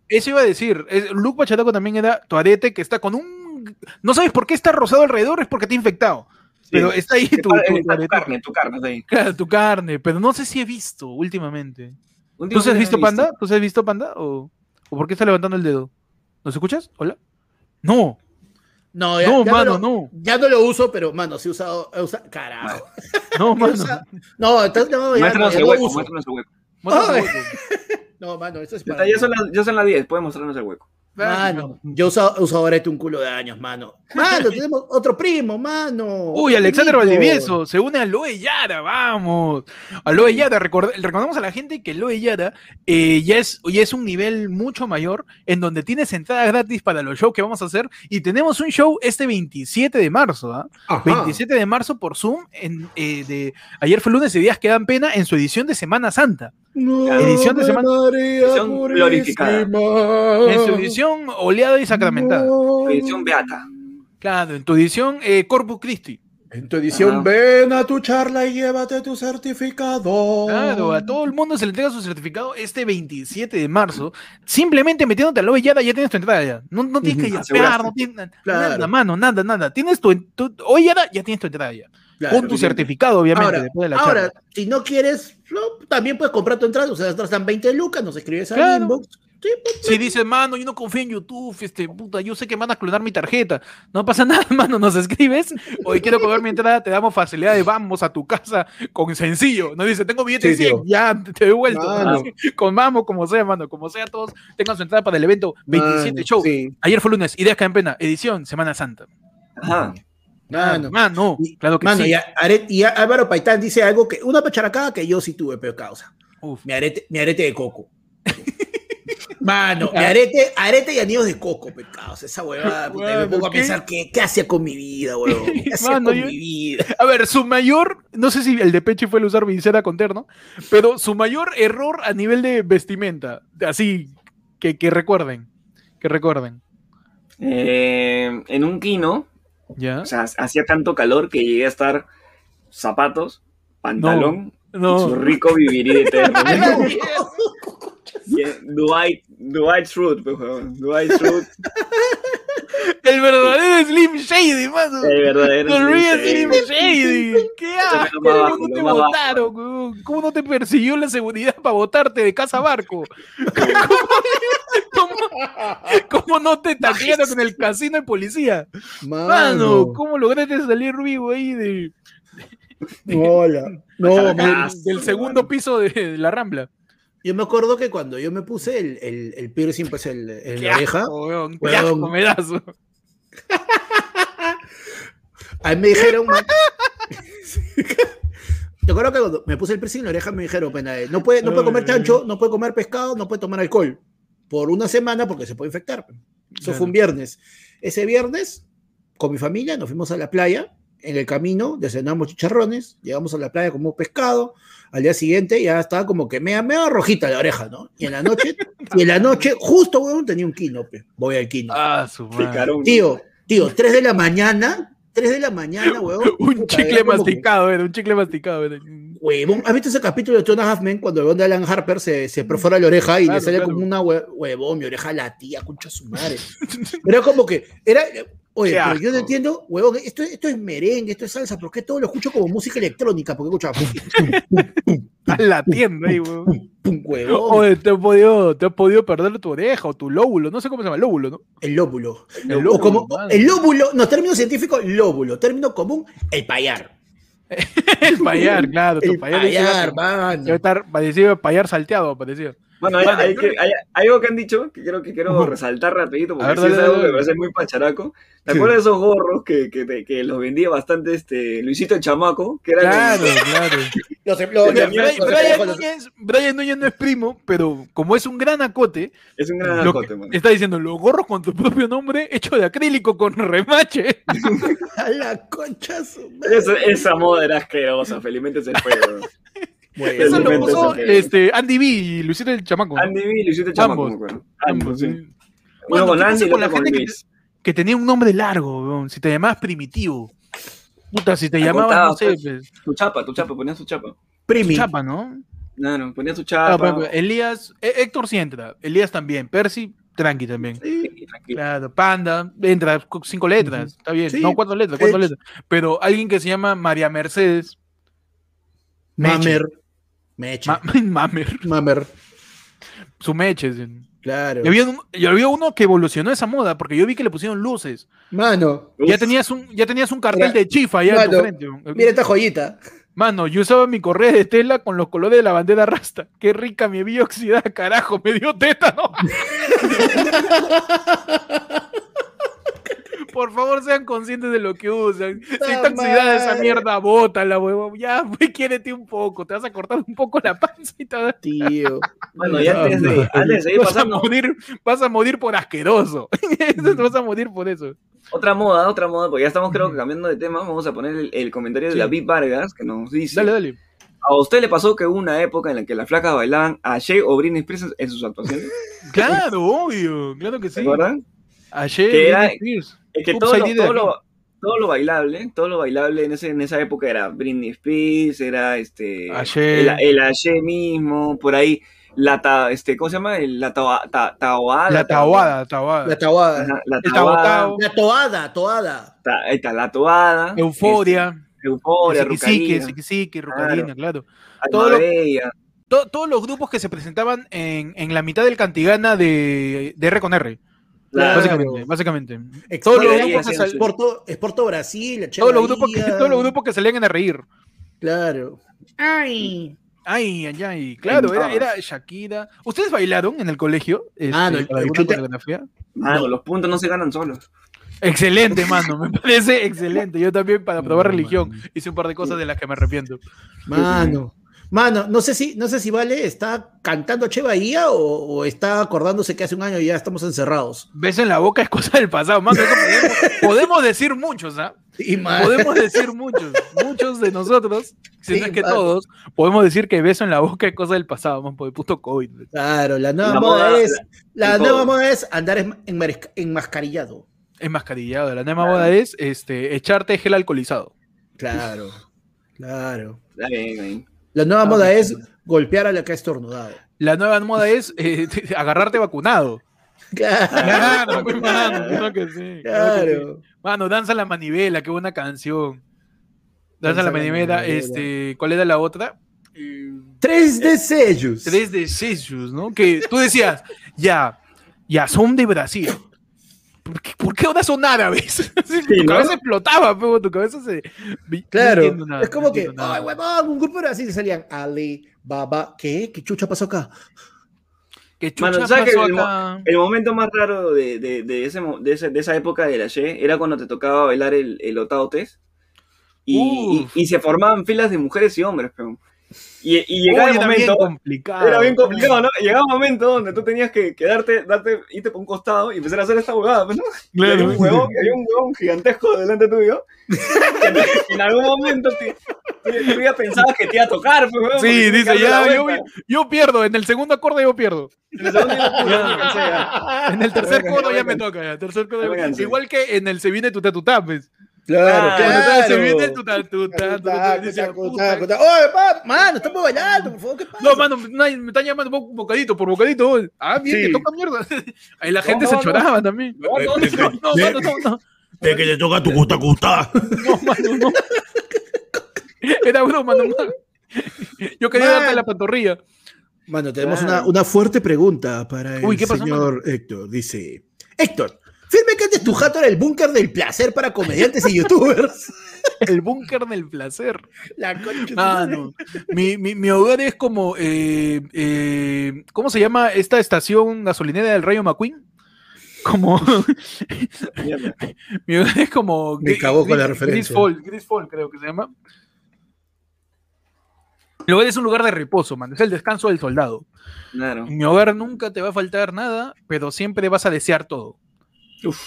Eso iba a decir. Luke Bachataco también era tu arete que está con un. No sabes por qué está rosado alrededor, es porque te ha infectado. Pero está ahí tu, tu- tu está tu arete. carne, tu carne está ahí. Claro, tu carne, pero no sé si he visto últimamente. ¿Tú has visto Panda? ¿Tú has visto Panda? ¿O, ¿O por qué está levantando el dedo? ¿Nos escuchas? ¿Hola? No, No, ya, no, ya mano, lo, no. Ya no lo uso, pero, mano, sí he usado, he usado- carajo. No, mano. usado- no, estás, no, ya, Muéstranos ya el no hueco, uso. muéstranos el hueco. Muéstrame Ay. el hueco. No, mano, eso es Ya, para... ya, son las, ya son las 10, puedes mostrarnos el hueco. Mano, yo he usado, he usado arete un culo de años, mano. Mano, tenemos otro primo, mano. Uy, Alexander Primo. Valdivieso se une a Loe Yara, vamos. A Loe Yara, record- recordamos a la gente que Loe Yara eh, ya, es, ya es un nivel mucho mayor en donde tienes entrada gratis para los shows que vamos a hacer y tenemos un show este 27 de marzo, ¿ah? Ajá. 27 de marzo por Zoom, en, eh, de, ayer fue lunes y días que dan pena en su edición de Semana Santa. No, Edición de semana- Edición glorificada. En su edición oleada y sacramentada. No. Edición Beata. Claro, en tu edición eh, Corpus Christi. En tu edición, Ajá. ven a tu charla y llévate tu certificado. Claro, a todo el mundo se le entrega su certificado este 27 de marzo. Simplemente metiéndote a Loe Yara ya tienes tu entrada ya. No, no tienes que aseguraste. no tienes Claro. nada, mano, nada, nada. Tienes tu, tu Hoy Yara ya tienes tu entrada ya. Claro. Con tu certificado, obviamente, Ahora, después de la ahora, charla. si no quieres, no, también puedes comprar tu entrada. O sea, están 20 lucas, nos escribes al Claro. inbox. Sí, pues, Si dices, mano, yo no confío en YouTube, este, puta, yo sé que van a clonar mi tarjeta. No pasa nada, mano, nos escribes. Hoy quiero cobrar mi entrada, te damos facilidades, vamos a tu casa con sencillo. No dice, tengo billete Sí, 100, tío. ya te he devuelto. Mano. Con vamos, como sea, mano, como sea, todos tengan su entrada para el evento 27 mano, show. Sí, Ayer fue lunes, Ideas que en pena, edición Semana Santa. Ajá. Mano. Mano, Y- claro que Mano, sí. y, a- Aret- y a- Álvaro Paitán dice algo que, una pacharacada que yo sí tuve, pero causa. Uf. Mi arete, mi arete de coco. Mano, mi arete, arete y anillos de coco, pecados. Esa huevada, puta, me pongo a pensar ¿qué, qué hacía con mi vida, huevón. ¿Qué hacía Mano, con yo- mi vida? A ver, su mayor, no sé si el de Peche fue el usar visera con terno, pero su mayor error a nivel de vestimenta, así que, que recuerden, que recuerden. Eh, en un kino, ¿Ya? o sea, hacía tanto calor que llegué a estar zapatos, pantalón, y su No. rico vivirí de eterno. Y, eh, Dwight, Dwight Schrute. Dwight Schrute, El verdadero Slim Shady, mano. el verdadero. Slim Slim Shady. Shady. ¿Qué bajo, ¿Cómo no te bajo. votaron? ¿Cómo no te persiguió la seguridad para votarte de casa barco? ¿Cómo, cómo, no te taquearon en el casino de policía? Mano, ¿cómo lograste salir vivo ahí de, Hola. No, del, segundo piso de, la Rambla? yo me acuerdo que cuando yo me puse el, el, el piercing, pues, el, la oreja, weón, qué Weón. asco weón. a mí me dijeron... Yo creo que cuando me puse el piercing en la oreja me dijeron, eh, no puede, no puede comer chancho, no puede comer pescado, no puede tomar alcohol. Por una semana porque se puede infectar. Eso Claro. fue un viernes. Ese viernes, con mi familia, nos fuimos a la playa. En el camino descenamos chicharrones, llegamos a la playa como pescado. Al día siguiente ya estaba como que mea, mea rojita la oreja, ¿no? Y en la noche, y en la noche, justo, weón, tenía un quino, pe. Voy al quino. Ah, su madre. Tío, tío, 3 de la mañana, 3 de la mañana, weón. Un chicle como que- masticado, era un chicle masticado. era. Huevón, ¿has visto ese capítulo de Half Men cuando el huevón de Alan Harper se, se perfora la oreja y Claro, le sale claro. como una hue- huevón, mi oreja latía, concha su madre? Era como que, era, Oye, Qué pero yo no entiendo, huevón, esto, esto es merengue, esto es salsa, ¿por qué todo lo escucho como música electrónica? Porque escucha A la tienda ahí, huevón, Oye, te has podido, te has podido perder tu oreja o tu lóbulo, no sé cómo se llama, lóbulo, ¿no? el lóbulo. El o lóbulo, como, madre. el lóbulo, no, término científico, lóbulo, término común, el payar. El payar, claro, tu El payar. payar, Debe mano. estar parecido payar salteado, parecido. Bueno, hay, hay que- hay- hay algo que han dicho que creo que quiero resaltar rapidito, porque ver, sí es algo que me parece muy pacharaco. ¿Te Sí. acuerdas de esos gorros que, que, te- que los vendía bastante este Luisito el Chamaco? Que Claro, claro. Los, los- Brian, Núñez, Brian Núñez no es primo, pero como es un gran acote, es un gran acote, que- mano. está diciendo los gorros con tu propio nombre hecho de acrílico con remache. a la concha su madre. Esa, esa moda era asquerosa, felizmente se fue. Bueno, Eso lo puso este, Andy B y Luisito el Chamaco. Andy B y Luisito el Chamaco, Ambos. acuerdo. Ambos, sí. Uno Bueno, con ¿qué pasa Andy y con la con gente que, Luis. que tenía un nombre largo, si te llamabas primitivo. Puta, si te llamabas, no acotaba, sé, pues. pues, Tu chapa, tu chapa, ponías tu chapa. Primi. Chapa, ¿no? No, no, ponías tu Ah, chapa. Elías, eh, Héctor sí entra, Elías también, Percy, tranqui también. Sí. Claro, Panda, entra cinco letras, está bien, Sí, no cuatro letras, cuatro letras. Pero alguien que se llama María Mercedes, Mamer. Meche. Ma- Mamer, Mamer. su meche. Claro. Y había, un- y había uno que evolucionó esa moda, porque yo vi que le pusieron luces. Mano, Ya tenías un, ya tenías un cartel Mira, de chifa allá en tu frente. mira esta joyita. Mano, yo usaba mi correa de tela con los colores de la bandera rasta. Qué rica mi vía oxidada, carajo, me dio tétano. Por favor, sean conscientes de lo que usan. Si está oxidada esa mierda, bótala, huevón. Ya, pues, quiérete un poco. Te vas a cortar un poco la panza y vas, Tío. Bueno, y antes de, antes de seguir vas a pasando, morir, vas a morir por asqueroso. Vas a morir por eso. otra moda, otra moda, porque ya estamos creo que cambiando de tema, vamos a poner el, el comentario de Sí. David Vargas, que nos dice, Dale, dale. ¿a usted le pasó que hubo una época en la que las flacas bailaban a Jay o Britney Spears en sus actuaciones? Claro, obvio. Claro que ¿Se sí. acuerdan? Ayer. Que era-. Es que todo lo, todo, lo, todo lo bailable, todo lo bailable en, ese, en esa época era Britney Spears, era este Ayer. el, el Ayer mismo, por ahí la ta, este, ¿cómo se llama? El- la tawa- ta- taoada. La tahuada, tahuada. La tabuada. Ajá, la tabotao. La toada, toada. ta- ahí está, la toada. Euforia. este, euforia, Siquisique, Rucarina, claro. Alma todo lo-. To- todos los grupos que se presentaban en, en la mitad del Cantigana de, de R con R. Claro. Básicamente, básicamente. Todos los grupos que sal- Exporto Brasil, todos los grupos que, todos los grupos que salían a reír. Claro. Ay. Ay, ay, ay. Claro, era, era Shakira. ¿Ustedes bailaron en el colegio? Este, Ah, no, el- chute-? Mano, No. los puntos no se ganan solos. Excelente, mano. Me parece excelente. Yo también para probar No, religión mano. hice un par de cosas de las que me arrepiento. Mano. Mano, no sé si, no sé si Vale está cantando Che Bahía o, o está acordándose que hace un año ya estamos encerrados. Beso en la boca es cosa del pasado, mano. Podemos, podemos decir muchos, ¿ah? Y mano, Podemos decir muchos, muchos de nosotros, si Sí, no es que mano. todos, podemos decir que beso en la boca es cosa del pasado, man, por el puto COVID. Claro, la nueva La moda, moda- es. La nueva moda es andar en- enmares- enmascarillado. Es mascarillado. La nueva moda es este, echarte gel alcoholizado. Claro. Claro. Está bien, bien. La nueva Ah, moda es golpear a la que ha estornudado. La nueva moda es eh, agarrarte vacunado. Claro. Claro, mano, claro que sí, claro que sí. Claro. Mano, danza la manivela, qué buena canción. Danza, la Danza la manivela, manivela. este, ¿cuál era la otra? Eh, Tres de sellos. Tres de sellos, ¿no? Que tú decías, ya, ya son de Brasil. ¿Por qué, por qué ahora son árabes? Tu ¿no? cabeza explotaba, pero tu cabeza se. Claro. nada, es como no que, ay, huevón, un grupo era así y salían Ali, Baba. ¿Qué? ¿Qué chucha pasó acá? ¿Qué chucha Mano, ¿sabes que pasó el acá? El momento más raro de, de, de, ese, mo- de, ese- de esa época de la Ye era cuando te tocaba bailar el, el y, y, Uf. y se formaban filas de mujeres y hombres, peón. Y, y llegaba Uy, el era bien momento, complicado. era bien complicado, ¿no? Llegaba un momento donde tú tenías que quedarte, darte, irte por un costado y empezar a hacer esta huevada, pues, ¿no? Y Claro. había un huevón, y había un huevón gigantesco delante tuyo. que en algún momento te- tú, ya pensabas que te iba a tocar, pues, huevón, porque Sí, dice, ya, yo, yo pierdo, en el segundo acorde yo pierdo. En el segundo yo. En el tercer codo ya me toca, ya. Tercer codo. Igual que en el se viene tu tatutá, pues. Claro, claro. se viene tu Oye, pa, mano, estamos bailando, por favor, ¿qué pasa? No, mano, me están llamando bo- bocadito por bocadito. hoy. Ah, bien, Sí. que toca mierda. Ahí la gente No, se no. choraba también. No, no, no, no, mano, no, no. Es que te toca tu gusta gusta. No, mano, no. Era broma nomás. Yo quería Man. darte la pantorrilla. Mano, tenemos Claro. una, una fuerte pregunta para el Uy, ¿qué pasó, señor Héctor. Dice, Héctor, firme que antes tu jato era el búnker del placer para comediantes y youtubers. El búnker del placer. La concha Ah, no. Mi, mi, mi hogar es como. eh, eh, ¿Cómo se llama esta estación gasolinera del Rayo McQueen? Como. Mierda. mi hogar es como. Me cagó con la Gris- referencia. Grisfall, Grisfall, creo que se llama. Mi hogar es un lugar de reposo, man. Es el descanso del soldado. Claro. En mi hogar nunca te va a faltar nada, pero siempre vas a desear todo. Uf.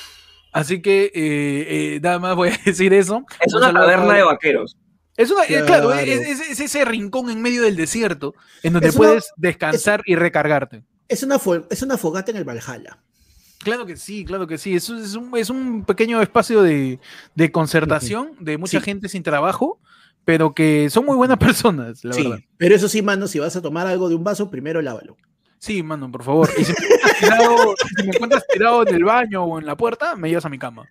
Así que eh, eh, nada más voy a decir eso. Es Un una taberna de vaqueros. Es una, eh, Claro. claro, es, es- es ese rincón en medio del desierto en donde Es una- puedes descansar y recargarte. Es una, es una fogata en el Valhalla. Claro que sí, claro que sí. Es un, es un pequeño espacio de, de concertación de mucha Sí. gente sin trabajo, pero que son muy buenas personas, la sí, verdad. pero eso sí, mano, si vas a tomar algo de un vaso, primero lávalo. Sí, mano, por favor. Y si me encuentras tirado, si me encuentras tirado en el baño o en la puerta, me llevas a mi cama.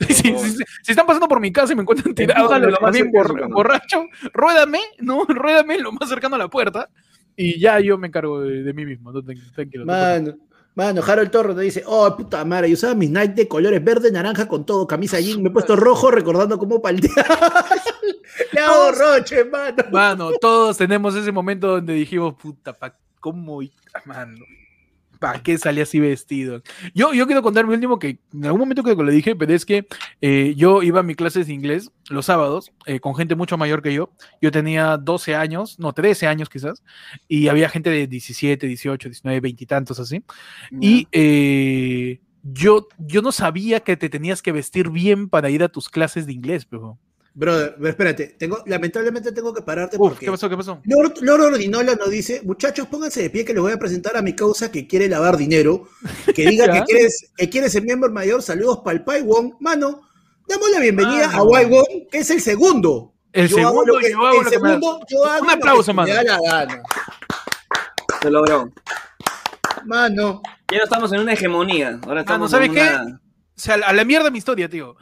Si, si- si- si están pasando por mi casa y me encuentran tirado lo más jardín cerca de su bor- cama. borracho, ruédame, ¿no? Ruédame lo más cercano a la puerta y ya yo me encargo de, de mí mismo. No, Tran- tranquilo. no Mano, mano, Harold Torres nos dice, oh, puta madre, yo usaba mis Nike de colores verde, naranja con todo, camisa jean, me he puesto rojo recordando cómo paltear. Le hago roche, mano. Mano, todos tenemos ese momento donde dijimos, puta, pa, ¿cómo? y- ah, Mano, ¿para qué salí así vestido? Yo, yo quiero contar mi último que en algún momento creo que lo dije, pero es que eh, yo iba a mis clases de inglés los sábados eh, con gente mucho mayor que yo. Yo tenía 12 años, no, 13 años quizás, y había gente de 17, 18, 19, 20 y tantos así. Y eh, yo, yo no sabía que te tenías que vestir bien para ir a tus clases de inglés, pero... Brother, pero espérate, tengo, lamentablemente tengo que pararte Uf, porque ¿qué pasó? ¿Qué pasó? Lord, Lord Ordinola nos dice, muchachos, pónganse de pie que les voy a presentar a mi causa que quiere lavar dinero, que diga que quieres, que quiere ser miembro mayor, saludos para el Pai Wong. Mano, damos la bienvenida Mano. a Wai Wong, que es el segundo. El Yo hago segundo, lo que- yo hago el lo que me da- segundo, yo hago Un lo que aplauso, se me mano. da la gana. Se logró. Mano, Ya no estamos en una hegemonía. Ahora estamos ¿sabes en qué? una... O sea, a la mierda mi historia, tío.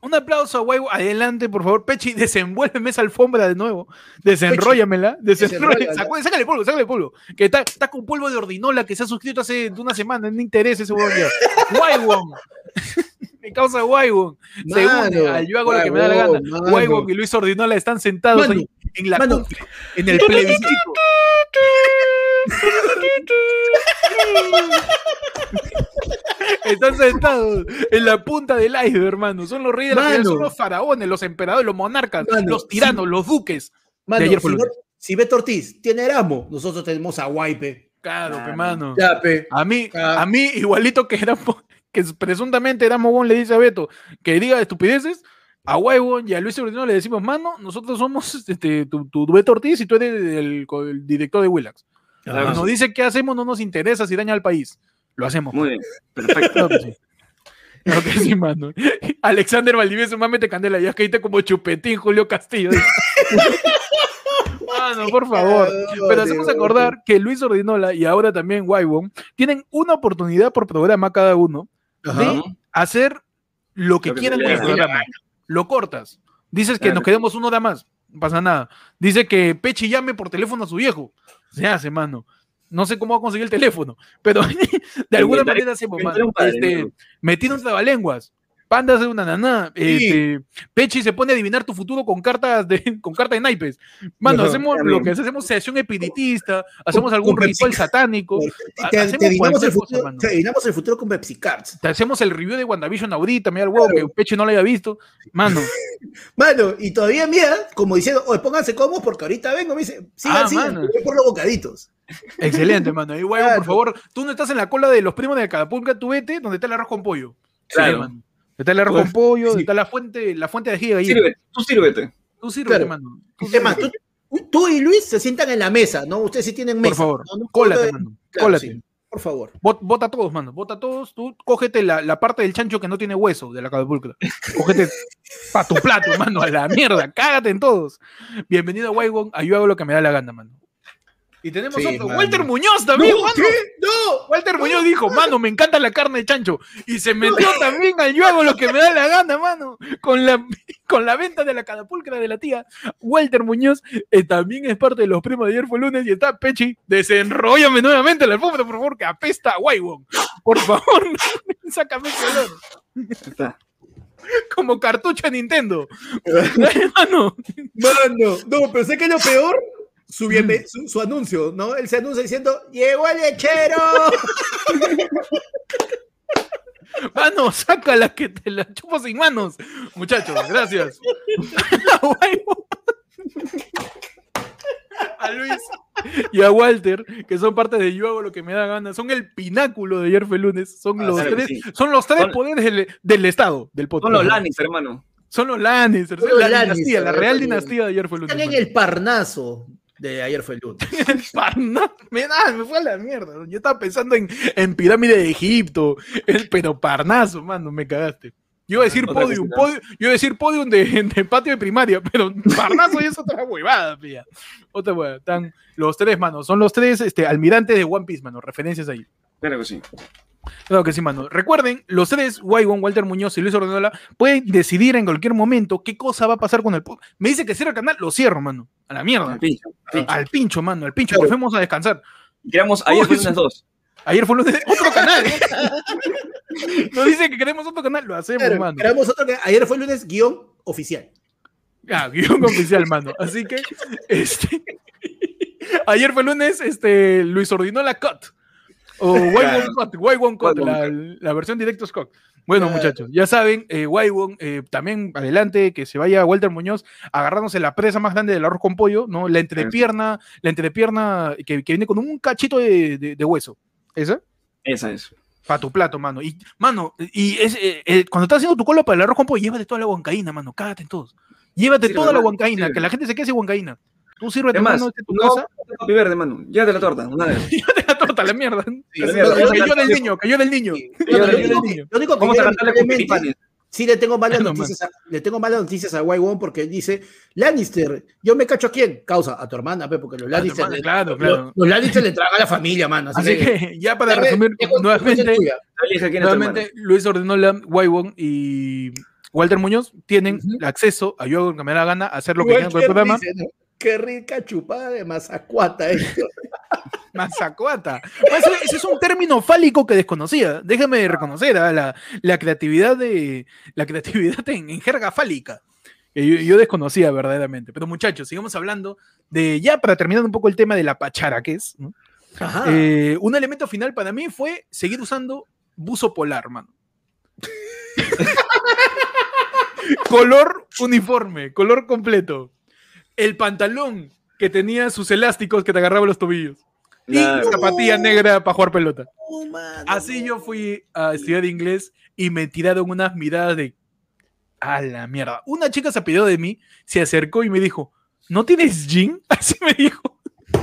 Un aplauso a Guaybo. Adelante, por favor. Pechi, desenvuélveme esa alfombra de nuevo. Desenróllamela. Sacó- Sácale polvo, sácale polvo. Que está, está con polvo de ordinola que se ha suscrito hace una semana. No interesa ese huevón. Causa Guaybon. Se une Mano, al yo hago lo que me da la gana. Guaybon y Luis Ordinola están sentados Mano, ahí en la mano. cumbre, en el plebiscito. Están sentados en la punta del iceberg, hermano. Son los reyes de la son los faraones, los emperadores, los monarcas, Mano, los tiranos, los duques. mano, ayer si, lunes. si Beto Ortiz tiene Erasmo, nosotros tenemos a Guaype. Claro, Claro. pe, mano. Ya, pe. A mí, a mí, igualito que era que presuntamente era Mogón, le dice a Beto que diga estupideces. A Huevo y a Luis Ordino le decimos, mano, nosotros somos este, tu, tu Beto Ortiz y tú eres el, el director de Willax. Claro, Nos dice qué hacemos, no nos interesa si daña al país. Lo hacemos. Muy bien. Perfecto. Claro que sí. Claro que sí, mano. Alexander Valdivieso, mámete candela, ya caíste como chupetín Julio Castillo. Mano, por favor. Pero hacemos acordar que Luis Ordinola y ahora también Waibon tienen una oportunidad por programa cada uno Ajá. de hacer lo que Lo que quieran con el programa. Lo cortas. Dices que nos quedemos una hora más. No pasa nada. Dice que Pechi llame por teléfono a su viejo. Se hace, mano. No sé cómo va a conseguir el teléfono, pero de alguna manera hacemos, mano. Este, trabalenguas. Panda hace una naná. Este, Pechi se pone a adivinar tu futuro con cartas de, con cartas de naipes. Mano, hacemos lo que hacemos sesión espiritista, hacemos algún ritual satánico, Te, te- hacemos te adivinamos el cosa, futuro, mano. te adivinamos el futuro con Pepsi Cards. te hacemos el review de WandaVision ahorita, mira el huevo que Pechi no lo haya visto. Mano, Mano, y todavía mira, como diciendo, oye, pónganse cómodos porque ahorita vengo, me dice, sigan, Ah, sigan, por los bocaditos. excelente, mano. Y huevo, Claro. por favor, tú no estás en la cola de los primos de Acapulco, tú vete donde está el arroz con pollo. Claro. Sí, mano. Está el arroz Pues, con pollo, sí. está la fuente, la fuente de ají de gallina. Sirve, tú sírvete. Tú sírvete, Claro. mano. Tú Es más, sírvete. tú, tú y Luis se sientan en la mesa, ¿no? Ustedes sí tienen mesa. Por favor, ¿no? No, cólate, no, mano. claro, Cólate. sí, por favor. Bot- Bota a todos, mano. Bota a todos. Tú cógete la, la parte del chancho que no tiene hueso de la cabepulcra. Cógete pa' tu plato, mano. A la mierda. Cágate en todos. Bienvenido a Waigon. Yo hago lo que me da la gana, mano. Y tenemos Sí, otro, mano. Walter Muñoz también, ¡No! mano. ¿Qué? ¡No! Walter Muñoz dijo, mano, me encanta la carne de chancho. Y se metió también al yo hago lo que me da la gana, mano. Con la, con la venta de la catapulcra de la tía. Walter Muñoz eh, también es parte de los primos de ayer fue lunes y está Pechi. Desenróllame nuevamente la alfombra, por favor, que apesta a Waiwon. Por favor, sácame ese olor. Está. Como cartucho de Nintendo. Mano, Mano, no, pero sé que lo peor, su, bienve- su, su anuncio, ¿no? Él se anuncia diciendo, ¡Llegó el lechero! mano, sácala que te la chupo sin manos. Muchachos, gracias. A Luis y a Walter, que son parte de Yo hago lo que me da gana, son el pináculo de ayer fue lunes, son Ah, los tres, sí. son los tres Son- poderes del, del Estado, del podcast. Son los Lannister, hermano. Son los Lannister, Son los la Lannister, dinastía, la real dinastía de ayer fue lunes. Están en el parnaso de ayer fue el lunes. El Parná- me, da, me fue a la mierda. Yo estaba pensando en, en pirámide de Egipto, el, pero Parnaso, mano, me cagaste. Yo iba a decir Otra podium, podium- yo iba a decir podium de, de patio de primaria, pero Parnaso ya es otra huevada, pilla. Otra huevada. Están los tres, mano. Son los tres este, almirantes de One Piece, mano. Referencias ahí. Claro que sí. Claro que sí, mano. Recuerden, los tres, Waigon, Walter Muñoz y Luis Ordenola, pueden decidir en cualquier momento qué cosa va a pasar con el podcast. Me dice que cierra el canal, lo cierro, mano. A la mierda. Al pincho, al pincho. Al pincho, mano, al pincho, que fuimos a descansar. Queremos ayer fue lunes dos. Ayer fue lunes, otro canal. Nos dice que queremos otro canal, lo hacemos, Claro, mano. esperamos otro que ayer fue el lunes guion oficial. Ah, guion oficial, mano. Así que, este, ayer fue lunes, este, Luis ordinó la cut. O Waiwon Cut, la, la versión directo Cut. Bueno, Claro. muchachos, ya saben, eh, Waiwon, eh, también adelante, que se vaya Walter Muñoz agarrándose la presa más grande del arroz con pollo, ¿no? La entrepierna, la entrepierna que, que viene con un cachito de, de- de hueso. ¿Esa? Esa es. Para tu plato, mano. Y, mano, y es, eh, eh, cuando estás haciendo tu cola para el arroz con pollo, llévate toda la huancaína, mano. Cágate en todos. Llévate toda la mano, huancaína, que la gente se quede sin huancaína. Tú sírvete, Es más, mano, este en tu no, casa. papi verde, mano. Llévate la torta, una vez. Llévate la torta, la mierda. la mierda. Cayó cayó del niño, cayó del niño. Sí. Del único niño. que- lo único que Vamos a yo, cantarle con. Sí le tengo malas No, noticias a, le tengo malas noticias a Waiwon porque dice, Lannister, yo me cacho a quién? Causa, a tu hermana, pe, porque los tu Lannister, hermana, le- claro, los- claro. los Lannister le tragan a la familia, mano. Así, Así que, ya para resumir, nuevamente, tu nuevamente Luis Ordenola, Waiwon y Walter Muñoz tienen acceso a yo que me da la gana a hacer lo que quieran con el programa. Qué rica chupada de mazacuata esto. Mazacuata. Ese, ese es un término fálico que desconocía. Déjame reconocer ah, la, la creatividad de la creatividad en, en jerga fálica. Que yo, yo desconocía verdaderamente. Pero muchachos, sigamos hablando de ya para terminar un poco el tema de la pachara que es. Eh, un elemento final para mí fue seguir usando buzo polar, mano. color uniforme, color completo. El pantalón que tenía sus elásticos que te agarraba los tobillos. Claro. Y zapatilla negra para jugar pelota. Mano, Así yo fui a estudiar inglés y me tiraron unas miradas de a la mierda. Una chica se pidió de mí, se acercó y me dijo, ¿no tienes jean? Así me dijo.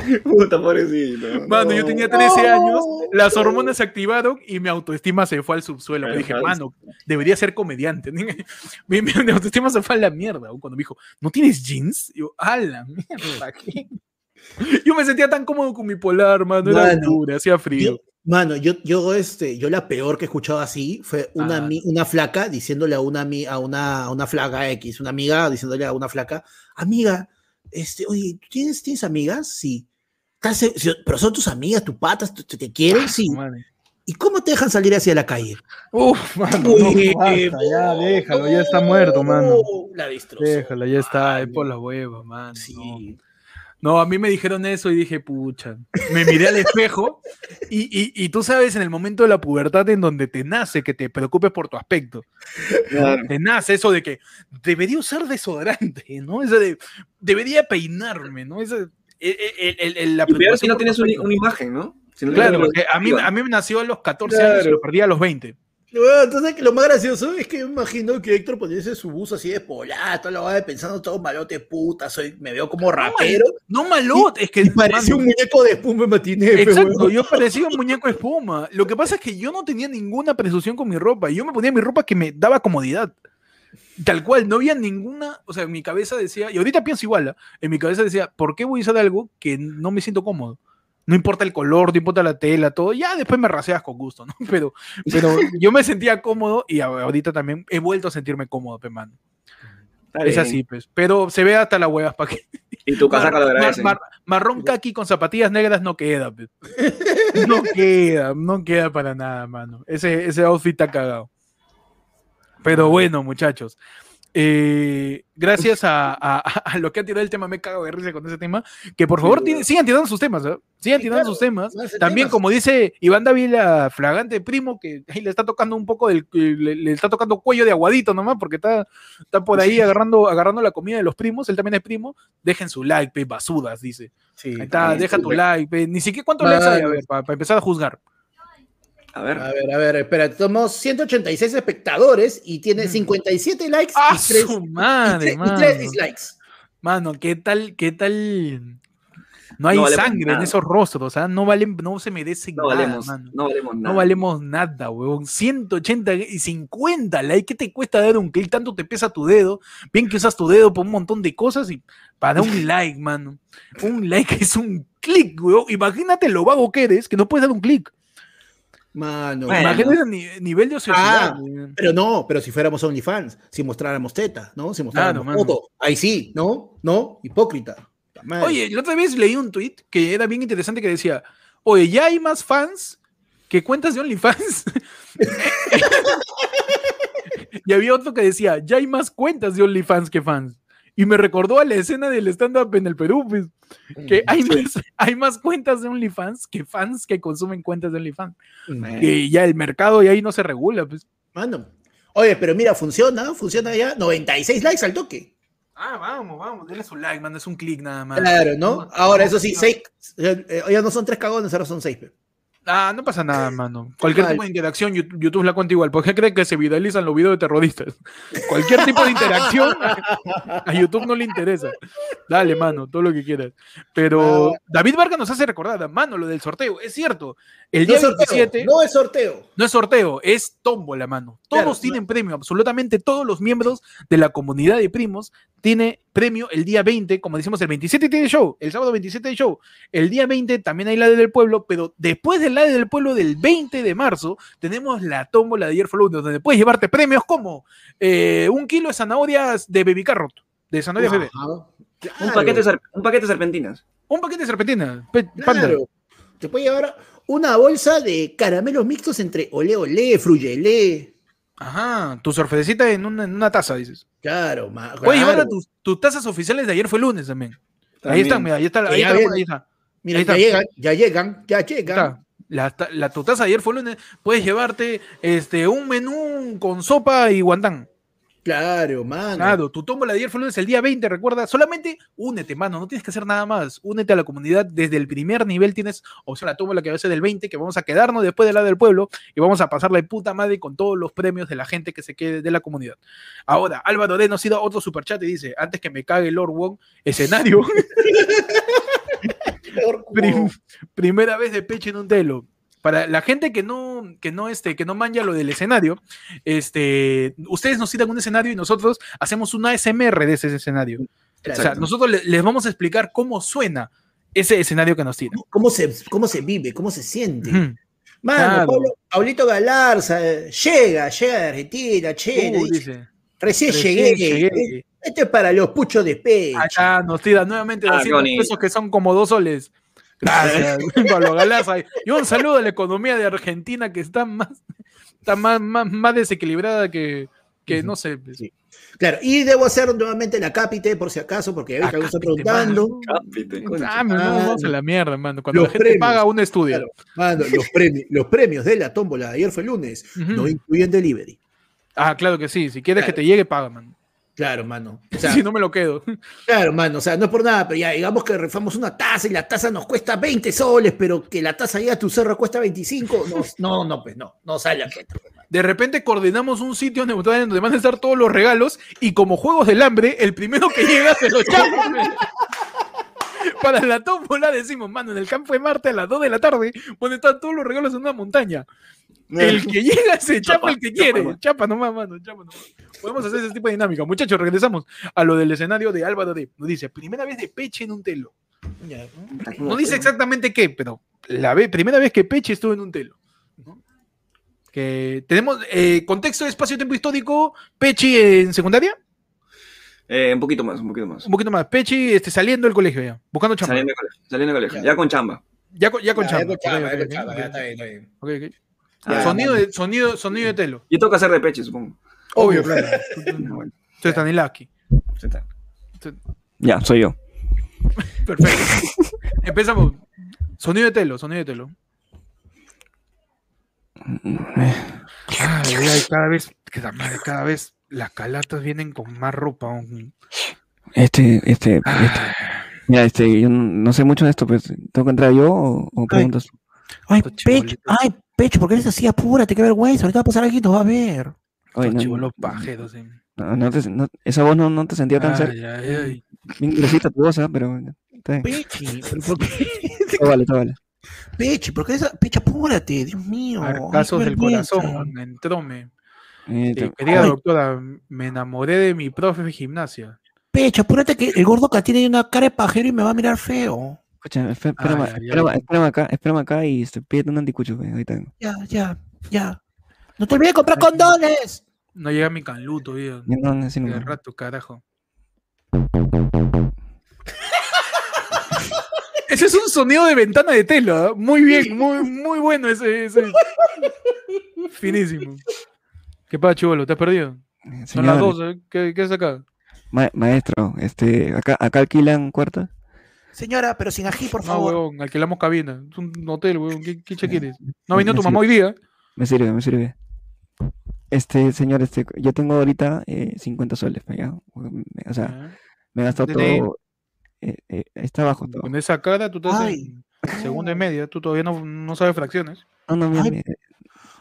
Puta, pobrecito. Mano, yo tenía 13 años, las hormonas se activaron y mi autoestima se fue al subsuelo. Me dije, mano, debería ser comediante. Mi, autoestima se fue a la mierda. Cuando me dijo, ¿no tienes jeans? Y yo, a la mierda, ¿qué? Yo me sentía tan cómodo con mi polar, mano. Era Mano, dura, hacía frío. Yo- Mano, yo, yo, este, yo la peor que he escuchado así fue una, Ah. mi- una flaca diciéndole a una, a, una, a una flaca X, una amiga diciéndole a una flaca, amiga, este, oye, ¿tú ¿tienes, ¿tienes amigas? Sí. ¿Estás se- si- Pero son tus amigas, tus patas, ¿te, quieren? Sí. Madre. ¿Y cómo te dejan salir hacia la calle? Uf, mano, Uy, no, basta, ya, déjalo, ya está muerto, mano. no, La destrozó. Déjalo, ya está, es por la hueva, mano. Sí. No. No, a mí me dijeron eso y dije, pucha. Me miré al espejo y, y- y tú sabes, en el momento de la pubertad en donde te nace que te preocupes por tu aspecto. Claro. Te nace eso de que debería usar desodorante, ¿no? Eso de debería peinarme, ¿no? Eso, el- el- el- el- la Y peor si no tienes tu una, imagen, ¿no? Si no Claro, porque a mí, a mí me nació a los 14 años y Claro. lo perdí a los 20. Bueno, entonces lo más gracioso es que me imagino que Héctor poniese su bus así de polato, lo va pensando todo malote puta, soy, me veo como rapero. No malot, es que Y parecía mano, un muñeco de espuma en matiné. Exacto, yo parecía un muñeco de espuma. Lo que pasa es que yo no tenía ninguna presunción con mi ropa. Yo me ponía mi ropa que me daba comodidad. Tal cual, no había ninguna, o sea, en mi cabeza decía, y ahorita pienso igual, ¿ah? en mi cabeza decía, ¿por qué voy a usar algo que no me siento cómodo? no importa el color, no importa la tela, todo, ya después me raseas con gusto, ¿no? Pero, pero yo me sentía cómodo y ahorita también he vuelto a sentirme cómodo, pe, mano. Es así, pues. Pero se ve hasta las huevas, ¿para qué? Y tu casaca lo Mar- mar- marrón kaki con zapatillas negras no queda, pues. No queda, no queda para nada, mano. Ese, ese outfit está cagado. Pero bueno, muchachos. eh, gracias a, a- a lo que ha tirado el tema, me cago de risa con ese tema. Que por favor tiene- sigan tirando sus temas, ¿eh? Sigan tirando claro, sus temas. También, temas. como dice Iván Dávila, flagante primo, que ahí le está tocando un poco del. Le, le está tocando cuello de aguadito nomás, porque está, está por ahí agarrando, agarrando la comida de los primos. Él también es primo. Dejen su like, pe, basudas, dice. Sí. Ahí está, Ahí deja tu like, pe. Ni siquiera cuántos Vale. likes hay, a ver, para empezar a juzgar. A ver. A ver, a ver, espera, somos 186 espectadores y tiene 57 likes ¡Ah, y 3, su madre, y mano! tres dislikes. Mano, ¿qué tal, qué tal? No hay No sangre en esos rostros, ¿ah? No valen, no se merecen No nada, valemos, mano. no valemos nada. No valemos nada, huevón. 180 y 50 likes. ¿Qué te cuesta dar un clic? Tanto te pesa tu dedo. Bien que usas tu dedo por un montón de cosas y para dar un like, mano. Un like es un clic, huevón. Imagínate lo vago que eres, que no puedes dar un clic. Mano, Bueno. Imagínate el ni- nivel de ociosidad. Ah, pero no, pero si fuéramos OnlyFans, si mostráramos teta, ¿no? Si mostráramos Claro, foto, ahí sí, ¿no? ¿No? Hipócrita. Madre. Oye, la otra vez leí un tweet que era bien interesante que decía, oye, ya hay más fans que cuentas de OnlyFans. y había otro que decía, ya hay más cuentas de OnlyFans que fans. Y me recordó a la escena del stand-up en el Perú, pues, que hay más, hay más cuentas de OnlyFans que fans que consumen cuentas de OnlyFans. Mm. Que ya el mercado y ahí no se regula, pues. Mano. Oye, pero mira, funciona, funciona ya. 96 likes al toque. Ah, vamos, vamos, denle su like, man, es un clic nada más. Claro, ¿no? Ahora, eso sí, seis, eh, eh, ya no son tres cagones, ahora son seis. pe. Ah, no pasa nada, mano. Cualquier tipo de interacción, YouTube, la cuenta igual. ¿Por qué cree que se viralizan los videos de terroristas? Cualquier tipo de interacción a, YouTube no le interesa. Dale, mano, todo lo que quieras. Pero Ah. David Vargas nos hace recordar, mano, lo del sorteo. Es cierto. El No día sorteo, 27 no es sorteo. no es sorteo, es tómbola, mano. Todos Claro, tienen premio, absolutamente todos los miembros de la comunidad de primos tiene premio el día 20, como decimos, el 27 tiene show, el sábado 27 hay show, el día 20 también hay la del pueblo, pero después del la del pueblo del 20 de marzo tenemos la tómbola de lunes, donde puedes llevarte premios como eh, un kilo de zanahorias de baby carrot, de zanahoria bebé. Un paquete, de un paquete de serpentinas. un paquete de serpentina, pe- panda. claro. Te puede llevar una bolsa de caramelos mixtos entre ole ole, fruyelé. Ajá, tu sorfecita en una, en una taza, dices. Claro, ma- Puedes claro. llevar tus, tus tazas oficiales de ayer fue lunes también. Ahí están, mira, ahí está, ahí Ya está, ahí está. Mira, ahí ya llegan, ya llegan, ya llegan. La, la- tu taza de ayer fue lunes. Puedes llevarte este, un menú con sopa y guantán. Claro, mano. Claro, tu tómbola de ayer fue lunes el día 20, recuerda. Solamente únete, mano. No tienes que hacer nada más. Únete a la comunidad. Desde el primer nivel tienes opción a la tómbola que va a ser del 20, que vamos a quedarnos después del lado del pueblo y vamos a pasarla de puta madre con todos los premios de la gente que se quede de la comunidad. Ahora, Álvaro D nos ha dado otro superchat y dice: Antes que me cague Lord Wong, escenario. Prim- primera vez de pecho en un telo. Para la gente que no, que no, este, que no manja lo del escenario, este, ustedes nos citan un escenario y nosotros hacemos una ASMR de ese escenario. O sea, Exacto. nosotros le- les vamos a explicar cómo suena ese escenario que nos tiran. ¿Cómo se, ¿Cómo se vive? ¿Cómo se siente? Ujú. Mano, Claro. Pablo- Pablito Galarza, eh, llega, llega de Argentina, che, Uh, dice, dice, recién, recién llegué. llegué. Esto es para los puchos de pecho. Acá nos tira nuevamente Ah, qué 200 bonito. pesos que son como dos soles. Gracias, Pablo. Y un saludo a la economía de Argentina que está más, está más, más, más desequilibrada que, que no sé. pues. Sí. Claro, y debo hacer nuevamente la cápite, por si acaso, porque que alguien está preguntando. Cápite. Ah, no, vamos a la mierda, mano. Cuando los la gente premios. paga, uno estudia. Claro, mano, los, premios, los premios de la tómbola de ayer fue lunes, Ujú. no incluyen delivery. Ah, claro que sí. Si quieres Claro. que te llegue, paga, man. Claro, mano. O sea, si no me lo quedo. Claro, mano, o sea, no es por nada, pero ya digamos que rifamos una taza y la taza nos cuesta 20 soles, pero que la taza ya a tu cerro cuesta 25, no, no, no, pues no, no sale a cuenta. pues. De repente coordinamos un sitio donde donde van a estar todos los regalos y como juegos del hambre, el primero que llega se lo chapa. Para la tómbola decimos, mano, en el campo de Marte a las 2 de la tarde, donde están todos los regalos en una montaña. El que llega se chapa el que Chapa, quiere. chapa. Chapa nomás, mano, chapa nomás. Podemos hacer ese tipo de dinámica. Muchachos, regresamos a lo del escenario de Álvaro D. Nos dice, primera vez de peche en un telo. No dice exactamente qué, pero la primera vez que Peche estuvo en un telo. ¿no? Que tenemos eh, contexto de espacio-tiempo histórico, Pechi en secundaria, Eh, un poquito más, un poquito más. un poquito más. Pechi este, saliendo del colegio ya, buscando chamba. Saliendo de colegio, saliendo de colegio. Ya. Ya con chamba. Ya, con- ya con Ya, chamba. ya con chamba, con chamba, está bien, está bien. Sonido, de, sonido, sonido de telo. Yo tengo que hacer de peche, supongo. Obvio, claro. Ya, bueno, Soy Stanilaski. ya está. Ya, soy yo. Perfecto. Empezamos. Sonido de telo, sonido de telo. Ay, ay, ay, cada vez, cada vez las calatas vienen con más ropa. aún. Este, este, este, Ah, mira, este, yo no, sé mucho de esto, pues, ¿tengo que entrar yo o, o preguntas? Ay, chibolitos. ay, Pecho, ¿por qué eres así? Apúrate, qué vergüenza. Ahorita va a pasar y nos va a ver. Estos no, chibolos pajeros. eh. no, no te- no- esa voz no, no te sentía tan cerca, Ay, ay, ay. bien gruesita tu voz, ¿ah? pero. Pechi, ¿pero por qué? Todo vale, todo vale. Pechi, ¿por qué eres así? Pecho, apúrate, Dios mío. Ay, Casos del vergüenza. corazón, entróme. Eh, te- querida Ay. doctora, me enamoré de mi profe de gimnasia. Pecho, apúrate que el gordo que tiene una cara de pajero y me va a mirar feo. escucha, espé- espérame, espérame, acá, espérame acá y este, pídete un anticucho, güey, ahorita. Ya, ya, ya. No te olvides de comprar condones. No llega mi canlu todavía. Ya no, no, no. rato, carajo. Ese es un sonido de ventana de tela. ¿eh? Muy bien, muy, muy bueno ese, ese. Finísimo. ¿Qué pasa, chivolo? ¿Te has perdido? Eh, Son las señor, 12. ¿Qué, qué es acá? ma- maestro, este, acá, acá alquilan cuartos. Señora, pero sin ají, por No, favor. huevón, alquilamos cabina. Es un hotel, huevón. ¿Qué, qué Ya. quieres? ¿No ha venido Me tu mamá hoy día? Me sirve, me sirve. Este, señor, este, yo tengo ahorita eh, 50 soles, pa' allá. O sea, Ah, me he gastado todo. eh, eh, está abajo todo. Con esa cara, tú estás Ay. en segunda y media. Tú todavía no, no sabes fracciones. No, no, mira, mira,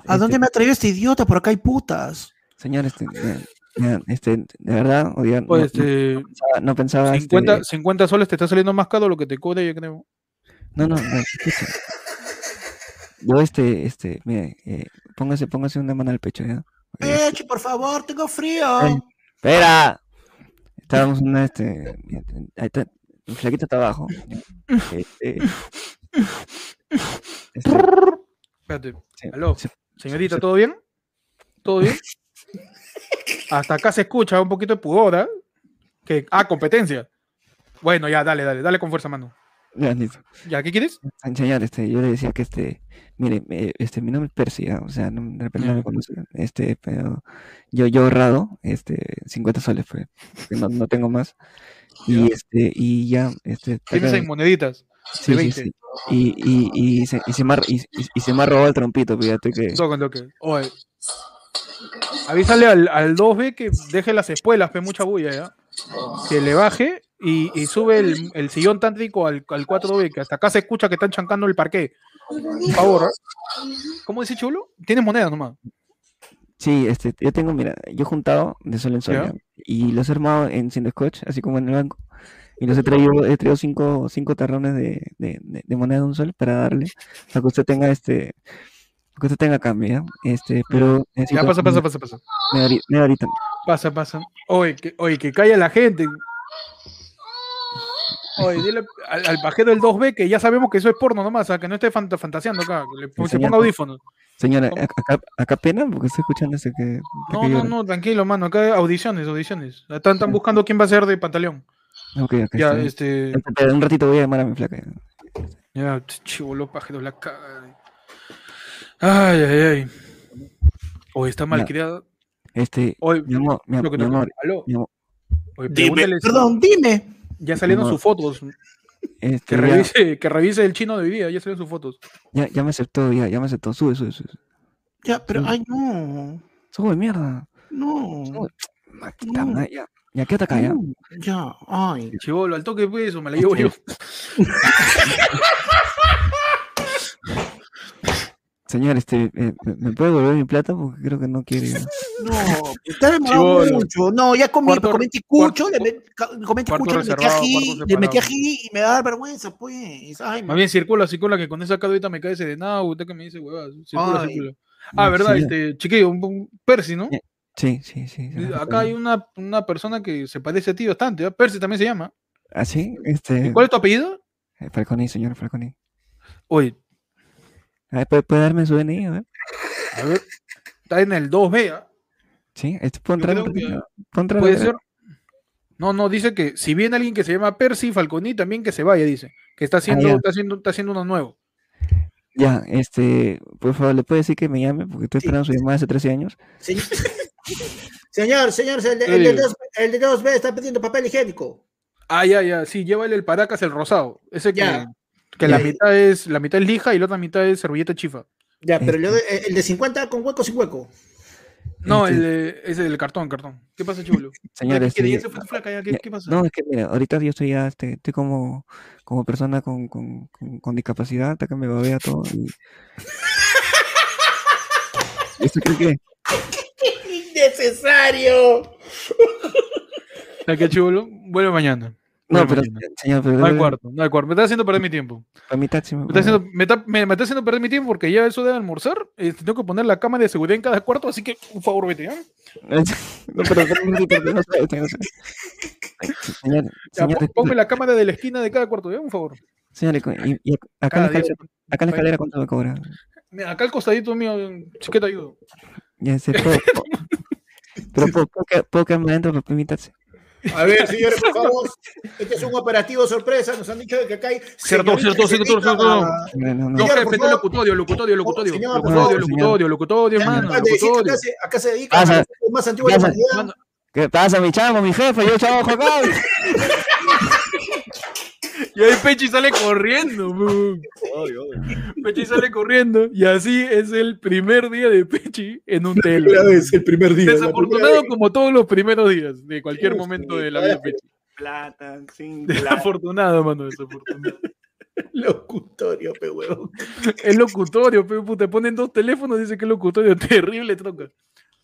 ¿A este, dónde me ha traído este idiota? Por acá hay putas. Señor, este, este, de verdad, o diga, no, Pues, no este, pensaba, no pensaba, 50, este, 50 soles te está saliendo más caro lo que te cobra, yo creo. no, no, no, escucha. Yo, este, este, mire, eh, póngase, póngase una mano al pecho, ¿ya? Eh, Pecho, por favor, tengo frío. Ay. ¡Espera! Estábamos una, este, ahí está, el flaquito está abajo. Este, este, Espérate. sí, Aló, sí, señorita. ¿todo bien? ¿Todo bien? Hasta acá se escucha un poquito de pudor, ¿ah? Que, ah, competencia. Bueno, ya, dale, dale, dale con fuerza, mano. ya, listo. ¿Ya qué quieres? Señor, este, yo le decía que este, mire, este, mi nombre es Percy, ¿ah? o sea, no, de repente no me conoce, este, pero yo, yo he ahorrado, este, 50 soles, pues, porque no, no tengo más, y este, y ya, este, Tienes ahí moneditas. Sí, sí, 20. sí, y, y, y, se, y, se me ha, y, y- se me ha robado el trompito, fíjate que. Oye. Avísale al, al 2B que deje las espuelas, pe mucha bulla, ¿ya? Que le baje y, y sube el, el sillón tántrico al, al 4B, que hasta acá se escucha que están chancando el parqué. Por favor. ¿eh? ¿Cómo dice chulo? Tienes monedas nomás. sí, este, yo tengo, mira, yo he juntado de sol en sol, Ya. y los he armado en scotch, así como en el banco, y los he traído, he traído cinco, cinco tarrones de, de, de, de moneda de un sol para darle, para que usted tenga este, para que usted tenga cambio, ¿ya? Este, pero Ya, pasa, pasa, pasa, pasa. media hori- media horita. Pasa, pasa. Oye, que, oye, que calla la gente. Oye, dile al, al pajero del 2B que ya sabemos que eso es porno nomás, a que no esté fanta- fantaseando acá, que le se señor, ponga audífonos. Señora, ¿Cómo? ac- acá, acá pena porque estoy escuchando ese que, No, que no, no, tranquilo, mano. Acá audiciones, audiciones. Están, están buscando quién va a ser de pantaleón. Ok, ok, Ya, este. Espera, Un ratito voy a llamar a mi flaca. Ya, chivolo pajero, la caga. Ay, ay, ay. Oye, está mal criada. Este, Oye, mi amor, mi, am- lo que mi toca. amor, Aló. mi amor, Oye, Dime, perdón, dime. ya salieron sus fotos. este, Que ya, revise, que revise el chino de hoy día, ya salieron sus fotos. ya, ya me aceptó, ya, ya me aceptó. Sube, sube, sube. Ya, pero, ay, no. Sube, mierda. No. Sube. No. ya, ya, quédate acá, ya. no, Ya, ay. Chivolo, al toque pues, o me la llevo yo. Señor, este, eh, ¿me, puede devolver mi plata? Porque creo que no quiere. No, está demorado Chibolo. mucho. No, ya comí, Cuarto- comí ticucho, cuarto- le met- comí ticucho, le metí ají, le metí ají y me da vergüenza, pues. Ay, Más bien circula, circula, que con esa ahorita me cae ese de nada, usted que me dice huevadas. Circula, Ay. circula. Ah, verdad, Sí, este, chiquillo, un, un Percy, ¿no? Sí, sí, sí. sí, Acá hay una, una persona que se parece a ti bastante, ¿ah? Percy también se llama. ¿Ah, sí? Este, ¿Cuál es tu apellido? Eh, Falconi, señor Falconi. Oye, A ver, ¿puede, puede darme su DNI? A ver. a ver, está en el 2B, ¿ah? Sí, ¿puedo Yo entrar. Puede ser. No, no, dice que si viene alguien que se llama Percy Falconi, también que se vaya, dice. Que está haciendo, Ah, ya. está haciendo, está haciendo uno nuevo. Ya, este, por favor, ¿le puede decir que me llame? Porque estoy Sí. esperando su llamada hace 13 años. Señor, señor, señor, el de, el dos- el de 2B está pidiendo papel higiénico. Ah, ya, ya, sí, llévale el paracas, el rosado. Ese que, Ya. que Ya, la ya. mitad es, la mitad es lija y la otra mitad es servilleta chifa. Ya, pero Este. el de, el de 50 con hueco sin hueco. No, Este, el de- ese del cartón, cartón. ¿Qué pasa, chulo? Señor, ¿Qué este, quiere? Ya se fue tu flaca, ya, ¿qué, qué pasa? No, es que mira, ahorita yo estoy ya, este, estoy como, como persona con, con, con, con discapacidad, hasta que me babea todo. Y... ¿Esto cree que? ¡Innecesario! ¿Ya qué chulo? Vuelve mañana. No, pero, señor, pero No hay cuarto, no hay cuarto. Me está haciendo perder mi tiempo. para mi taxi, Me está, haciendo, me, está, me- me está haciendo perder mi tiempo porque ya eso de almorzar. este, tengo que poner la cámara de seguridad en cada cuarto, así que, por favor, vete, ¿ah? No, pero, no sé, usted no sé. Ay, Señor, ponme la cámara de la esquina de cada cuarto, ¿ya? Por favor. señor, y, y acá, la escalera, acá en la escalera, ¿cuánto me cobra? Acá al costadito mío, sí te ayudo. Ya sé, puedo, puedo- pero puedo, puedo, quedar- puedo quedarme adentro para mi taxi. A ver, señores, por favor. Este es un operativo sorpresa. Nos han dicho de que acá hay. Cierto, cierto, cierto, cierto. a- No, no, no. No, Señor, jefe, por no favor. locutorio, locutorio, locutorio. señor, por Locutorio, locutorio, locutorio, hermano. acá se, dedica a más antigua de la humanidad. Mano, ¿Qué pasa, mi chamo, mi jefe? Yo trabajo acá. Y ahí Pechi sale corriendo. Pechi sale corriendo. Y así es el primer día de Pechi en un telo. Vez, el primer día. Desafortunado como todos los primeros días de cualquier momento de la vida de. Pechi. Plata, sin plata. Desafortunado, mano, desafortunado. Locutorio, pe huevón. Es locutorio, pe, puta, ponen dos teléfonos, dice que es locutorio, terrible troca.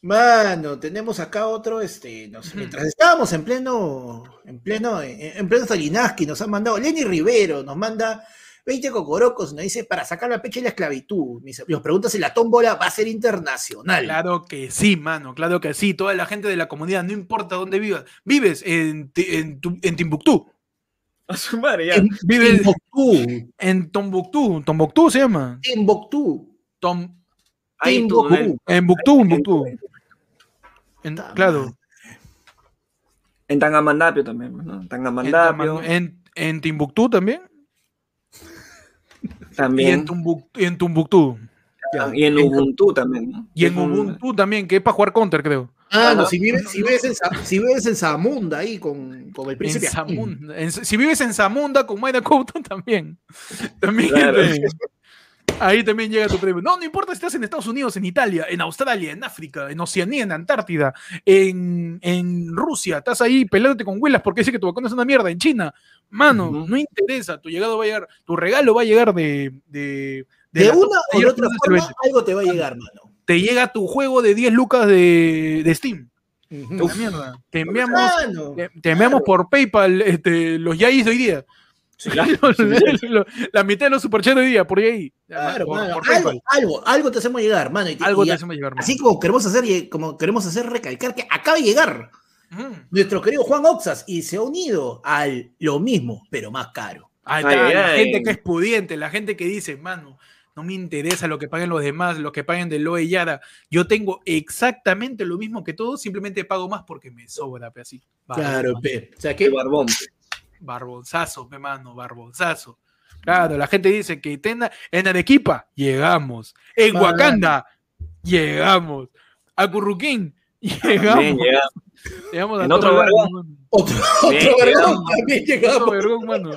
Mano, tenemos acá otro, este, no sé, mientras estábamos en pleno, en pleno, en, en pleno Zalinaski, nos han mandado, Lenny Rivero nos manda 20 cocorocos, nos dice, para sacar la pecha y la esclavitud. Nos pregunta si la tómbola va a ser internacional. Claro que sí, mano, claro que sí. Toda la gente de la comunidad, no importa dónde vivas, vives en, en, en Timbuktu. A su madre, ya. En Vives Timbuktu, en Tombuctú, Tombuctú se llama. Timbuktu, Tom, Timbuktu. en Buctú, en Buctú. En- claro, En Tangamandapio también, pues, ¿no? en, Tangamandapio en, en Timbuktu también. Y en, también. Tumbuctú, y en Tumbuctú. Y en Ubuntu también, ¿no? Y en Ubuntu también, que es para jugar counter, creo. Ah, no, si vives, si vives en, si vives en Zamunda ahí con, con el príncipe. Akin. Zamunda. En- si vives en Zamunda con Mayra Couto, también. También. Claro. Este, ahí también llega tu premio. No, no importa si estás en Estados Unidos, en Italia, en Australia, en África, en Oceanía, en Antártida, en, en Rusia. Estás ahí pelándote con huelas porque dice que tu vacuna es una mierda. En China, mano, no interesa. Tu llegado va a llegar, tu regalo va a llegar de. De, De la una o de otra forma, Celebration. algo te va a llegar, mano. Te llega tu juego de 10 lucas de, de Steam. Mierda. Te enviamos Mano, te, te enviamos por PayPal este, los Yais de hoy día. Lo- la mitad de los superchats de hoy día, por ahí. Claro, por, mano, por algo, algo, algo te hacemos llegar, mano. y te- Algo y te hacemos llegar. mano. Así como queremos hacer, como queremos hacer recalcar que acaba de llegar nuestro querido Juan Oxas y se ha unido al lo mismo, pero más caro. Ay, ay, la ay. gente que es pudiente, la gente que dice, mano, no me interesa lo que paguen los demás, lo que paguen de Loe y Yara. Yo tengo exactamente lo mismo que todos, simplemente pago más porque me sobra, pe, así. Claro, pe. O sea Qué que barbón. Barbonzazo, pe, mano, barbonzazo. Claro, la gente dice que tena- en Arequipa, llegamos. En. Wakanda, llegamos. A Curruquín, Bien, llegamos. llega. Llegamos a En otro vergón. mano. otro, otro vergón llegamos. también Otro llegamos. vergón, mano.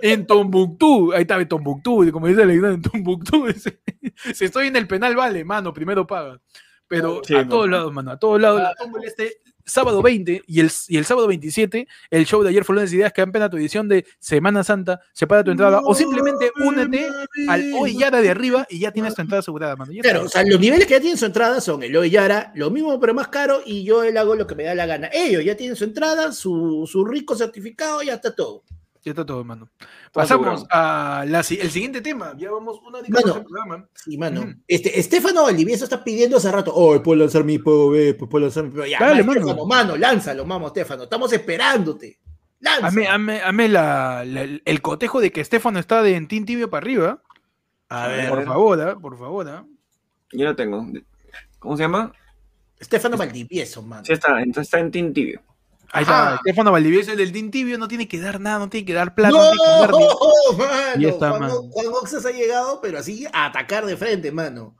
En Tombuctú, ahí está, en Tombuctú, como dice la iglesia, en Tombuctú. dice, si estoy en el penal, vale, mano, primero paga. Pero Sí, a mano. todos lados, mano, a todos lados. La tómbola este sábado 20 y el, y el sábado 27, el show de ayer fue lunes ideas pena tu edición de Semana Santa, separa tu entrada o simplemente únete al hoy Yara de arriba y ya tienes tu entrada asegurada, mano. Claro, o sea, los niveles que ya tienen su entrada son el Loe Yara, lo mismo pero más caro, y yo él hago lo que me da la gana. Ellos ya tienen su entrada, su, su rico certificado, ya está todo. Ya está todo, mano. Pasamos asegurado. a la si- el siguiente tema. Ya vamos una hora y Mano. programa. Sí, mano. Este, Estefano Valdivieso está pidiendo hace rato, oh, puedo lanzar mi POV, pues puedo lanzar mi POV. Ya, Dale, mano, mano. Estefano, mano, lánzalo, vamos, Estefano. Estamos esperándote. Hazme- hazme la- la- el cotejo de que Estefano está de en Team Tibio para arriba. A ver, Por favor, ¿ah? por favor. ¿ah? Yo lo tengo. ¿Cómo se llama? Estefano Valdivieso, man. Sí está, entonces está en Team Tibio. Ahí está, Ajá. Estefano Valdivieso, el del Team Tibio, no tiene que dar nada, no tiene que dar plata, no, ¡No! tiene que mano! Y está, Juan, mano. Juan Oxas ha llegado, pero así a atacar de frente, mano.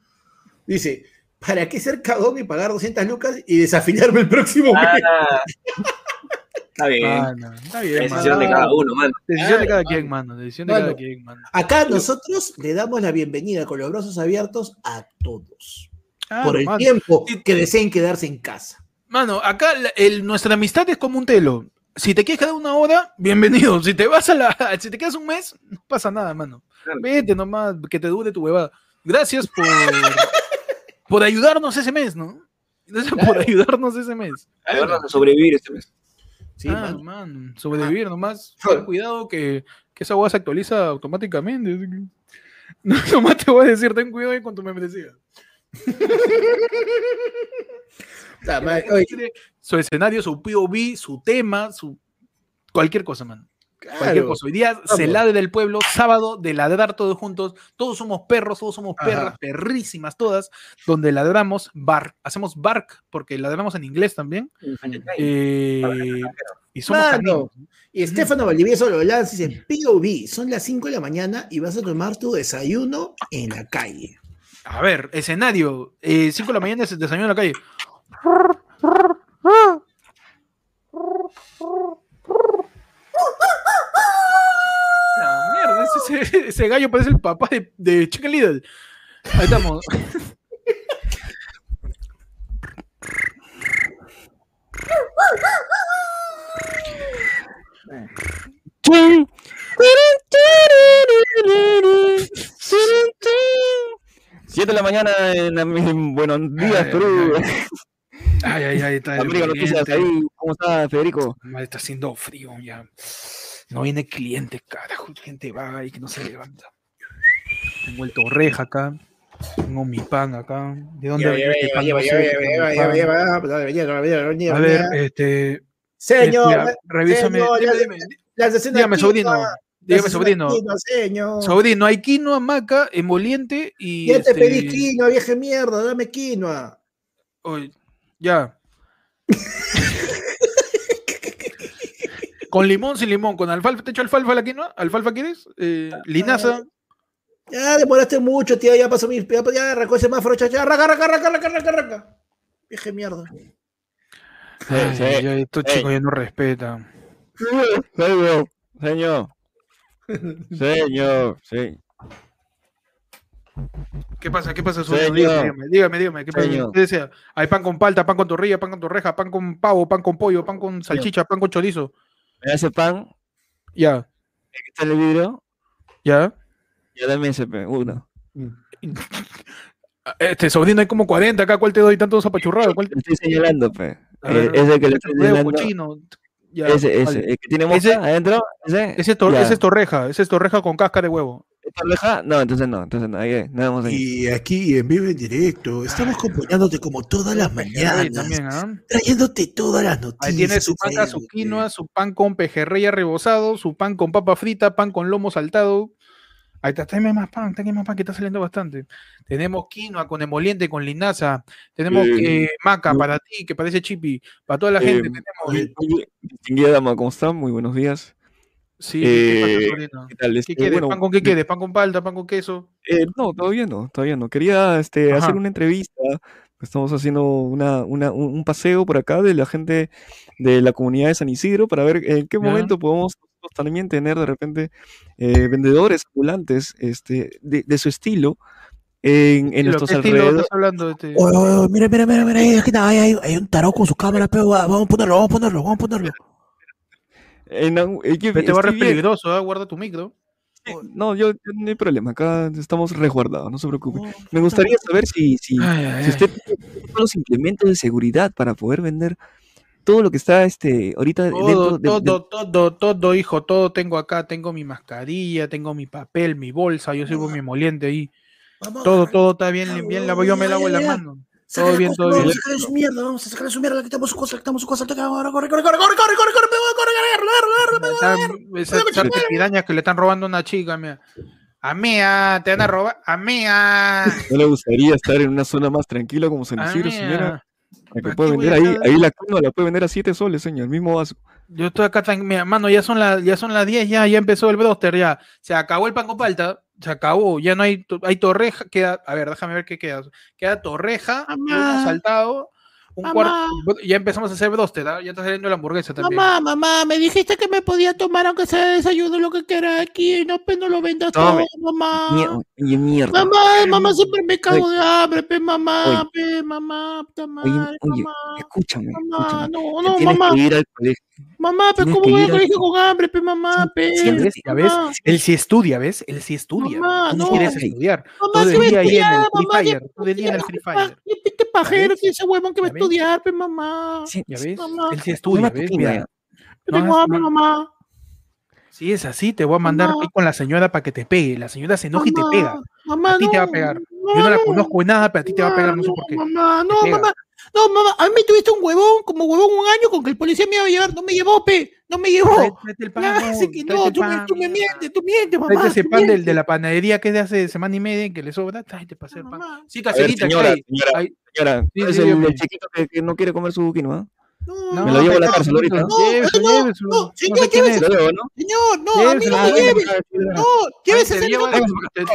Dice, ¿para qué ser cagón y pagar 200 lucas y desafiliarme el próximo mes? Ah, está bien. Ah, está bien, Decisión mano. de cada uno, mano. Decisión de cada quien, mano. Decisión de cada quien, mano. Acá nosotros le damos la bienvenida con los brazos abiertos a todos. Ah, por el mano. tiempo que deseen quedarse en casa. Mano, acá el- nuestra amistad es como un telo. Si te quieres quedar una hora, bienvenido. Si te vas a la. Si te quedas un mes, no pasa nada, mano. Claro. Vete nomás, que te dure tu huevada. Gracias por. por ayudarnos ese mes, ¿no? Gracias por ayudarnos ese mes. Ayudarnos a sobrevivir este mes. Sí, ah, mano. man, sobrevivir nomás. Ten cuidado que, que esa hueá se actualiza automáticamente. No, nomás te voy a decir, ten cuidado ahí con tu membresía. La oye, Su escenario, su POV, su tema, su. Cualquier cosa, man. Cualquier claro. cosa. Hoy día se Vamos. ladre del pueblo, sábado de ladrar todos juntos. Todos somos perros, todos somos Ajá. perras, perrísimas todas, donde ladramos bark. Hacemos bark porque ladramos en inglés también. eh, y somos Mano. Y Estefano Valdivieso lo lanza y dice, POV, son las 5 de la mañana y vas a tomar tu desayuno en la calle. A ver, escenario. 5 de la mañana se desayuno en la calle. La mierda, ese, gallo parece el papá de, de Chicken Little. Ahí estamos. Siete de la mañana en, en Buenos Días, Perú. Ay, ay, ay, está América Noticias, ahí, ¿cómo está Federico? Madre, Está haciendo frío ya. No viene cliente, carajo. Gente va y que no se levanta. Tengo el torreja acá. Tengo mi pan acá. ¿De dónde viene este pan? No sé, A ver, este. Señor, revísame. dígame, sobrino. Dígame, sobrino. Sobrino, hay quinoa, maca, emoliente y. Ya te este, pedí quinoa, vieja mierda, dame quinoa. Oye, ya. con limón, sin limón, con alfalfa. ¿Te echo alfalfa la quinoa? ¿Alfalfa quieres? Eh, linaza. Ya demoraste mucho, tía, ya pasó mi... Ya, ya arrancó el semáforo, chacha, arranca, arranca, arranca, arranca, arranca, arranca. Vieja mierda. Ay, sí. ay, estos chicos ya no respetan. Señor, señor, señor, sí. ¿Qué pasa? ¿Qué pasa? Señor. Dígame, dígame, dígame. ¿Qué pasa? ¿Qué desea? Hay pan con palta, pan con torrilla, pan con torreja, pan con pavo, pan con pollo, pan con salchicha, pan con chorizo. Me ese pan, Ya, aquí está el vidrio, ya. ya dame ese, pe, uno. Este sobrino hay como 40 acá. ¿Cuál te doy tantos apachurrados? ¿Cuál Le estoy señalando, pe. Eh, ese que le estoy señalando. Ya, ese, ese, vale. el que tiene moja Ese- adentro, ese. Ese es, tor- ya. ese es torreja, ese es torreja con cáscara de huevo. ¿Esta oreja? No, entonces no, entonces no, ahí, ahí, nada más ahí. Y aquí en vivo en directo, estamos acompañándote como todas las mañanas, también, ¿ah? trayéndote todas las noticias. Ahí tiene su maca, su quinoa, su pan con pejerrey rebozado, su pan con papa frita, pan con lomo saltado. Ahí está, tráeme más pan, tráeme más pan que está saliendo bastante. Tenemos quinoa con emoliente, con linaza. Tenemos Eh, eh, maca no. para ti, que parece chipi. Para toda la Eh, gente tenemos. Distinguida dama, ¿cómo están? Muy buenos días. Sí, ¿qué pasa, eh? ¿Qué tal? ¿Qué Este, quieres? bueno, ¿Pan con qué quieres? ¿Pan con palta? ¿Pan con queso? Eh, no, todavía no, todavía no. Quería este, Ajá. hacer una entrevista. Estamos haciendo una, una- un, paseo por acá de la gente de la comunidad de San Isidro para ver en qué Ya. momento podemos también tener de repente eh, vendedores ambulantes este, de, de su estilo en, en nuestros ¿Qué estilo alrededores. estás hablando? Este? Oye, oye, oye, mira, mira, mira, mira, ahí hay, hay un tarot con su cámara, pero va- vamos a ponerlo, vamos a ponerlo, vamos a ponerlo. En bien. peligroso, guarda tu micro. No, yo yo no hay problema, acá estamos resguardados, no se preocupe. Me gustaría saber si, si, Ay, ay, si usted tiene todos los implementos de seguridad para poder vender todo lo que está este ahorita dentro Todo, de, de- todo, todo, todo, hijo, todo tengo acá. Tengo mi mascarilla, tengo mi papel, mi bolsa, yo sirvo mi emoliente ahí. Vamos, Todo, todo está bien, bien lavado. Yo me lavo la mano. Todo bien, todo vamos bien. a sacarle su mierda, vamos a sacarle su mierda, le quitamos su cosa, le quitamos su cosa, corre, corre, corre, corre, corre, corre, corre, corre, corre, corre, corre, corre, corre, pirañas que le están robando a una chica, mía. A mía, te van a robar. A mía. ¿No le gustaría estar en una zona más tranquila como San Isidro, señora? mía. La que ¿Para puede vender ahí, ahí la cuna la puede vender a 7 soles, señor, el mismo vaso. Yo estoy acá, mira, mano, ya son las ya son las 10, ya, ya empezó el broster, ya. Se acabó el pan con palta, se acabó, ya no hay, hay torreja, queda, a ver, déjame ver qué queda. Queda torreja, Mamá. lomo saltado, un Mamá. cuarto, ya empezamos a hacer broster, ¿ah? ya está saliendo la hamburguesa también. Mamá, mamá, me dijiste que me podía tomar aunque sea desayuno lo que quiera aquí, no, pues no lo vendas todo, mamá. Mier- Oye, mierda. Mamá, mamá, siempre me cago de hambre, pe, mamá, Oye. pe, mamá, puta Oye, madre, oye, mamá. escúchame, Mamá, escúchame. no, no, tienes mamá, que ir al colegio. Mamá, pero ¿cómo voy al colegio con hambre, pe, mamá, pe? Ves, Mamá. él sí estudia, ¿ves? Él sí estudia. Mamá, no no. quieres estudiar. Mamá, Todo el día ahí en el Free mamá, Fire. Todo el día en el Free Fire. ¿Qué, pajero que ese huevón que va a estudiar, pe, mamá? ¿Ya ves? Mamá. Él sí estudia, Mamá ¿ves? Mira, Yo no tengo hambre, no- mamá. Si es así, te voy a mandar Mamá. con la señora para que te pegue. La señora se enoja y te Mamá, pega. Mamá, A ti te va a no, pegar. no, Yo no la no. conozco de nada, pero a ti te va a pegar, no sé Mamá, por qué. Mamá, no, mamá. No, mamá, a mí me tuviste un huevón, como huevón un año con que el policía me iba a llevar. No me llevó, pe. No me llevó. Tráete- tráete el pan, Ya, no, que no, tú, me, tú mientes, tú mientes, mamá. Tráete ese pan del- de, la panadería que es de hace semana y media que le sobra. Tráete para hacer pan. Mamá, Sí, A ver, caserita, señora, señora, Ay, señora, Sí, ¿cuál es el, el chiquito que, que no quiere comer su quinoa? No, me lo llevo a la cárcel ahorita. No, no, no, no, señor, lléveselo. Señor, no, ah, a mí no me lleve. No, lléveselo.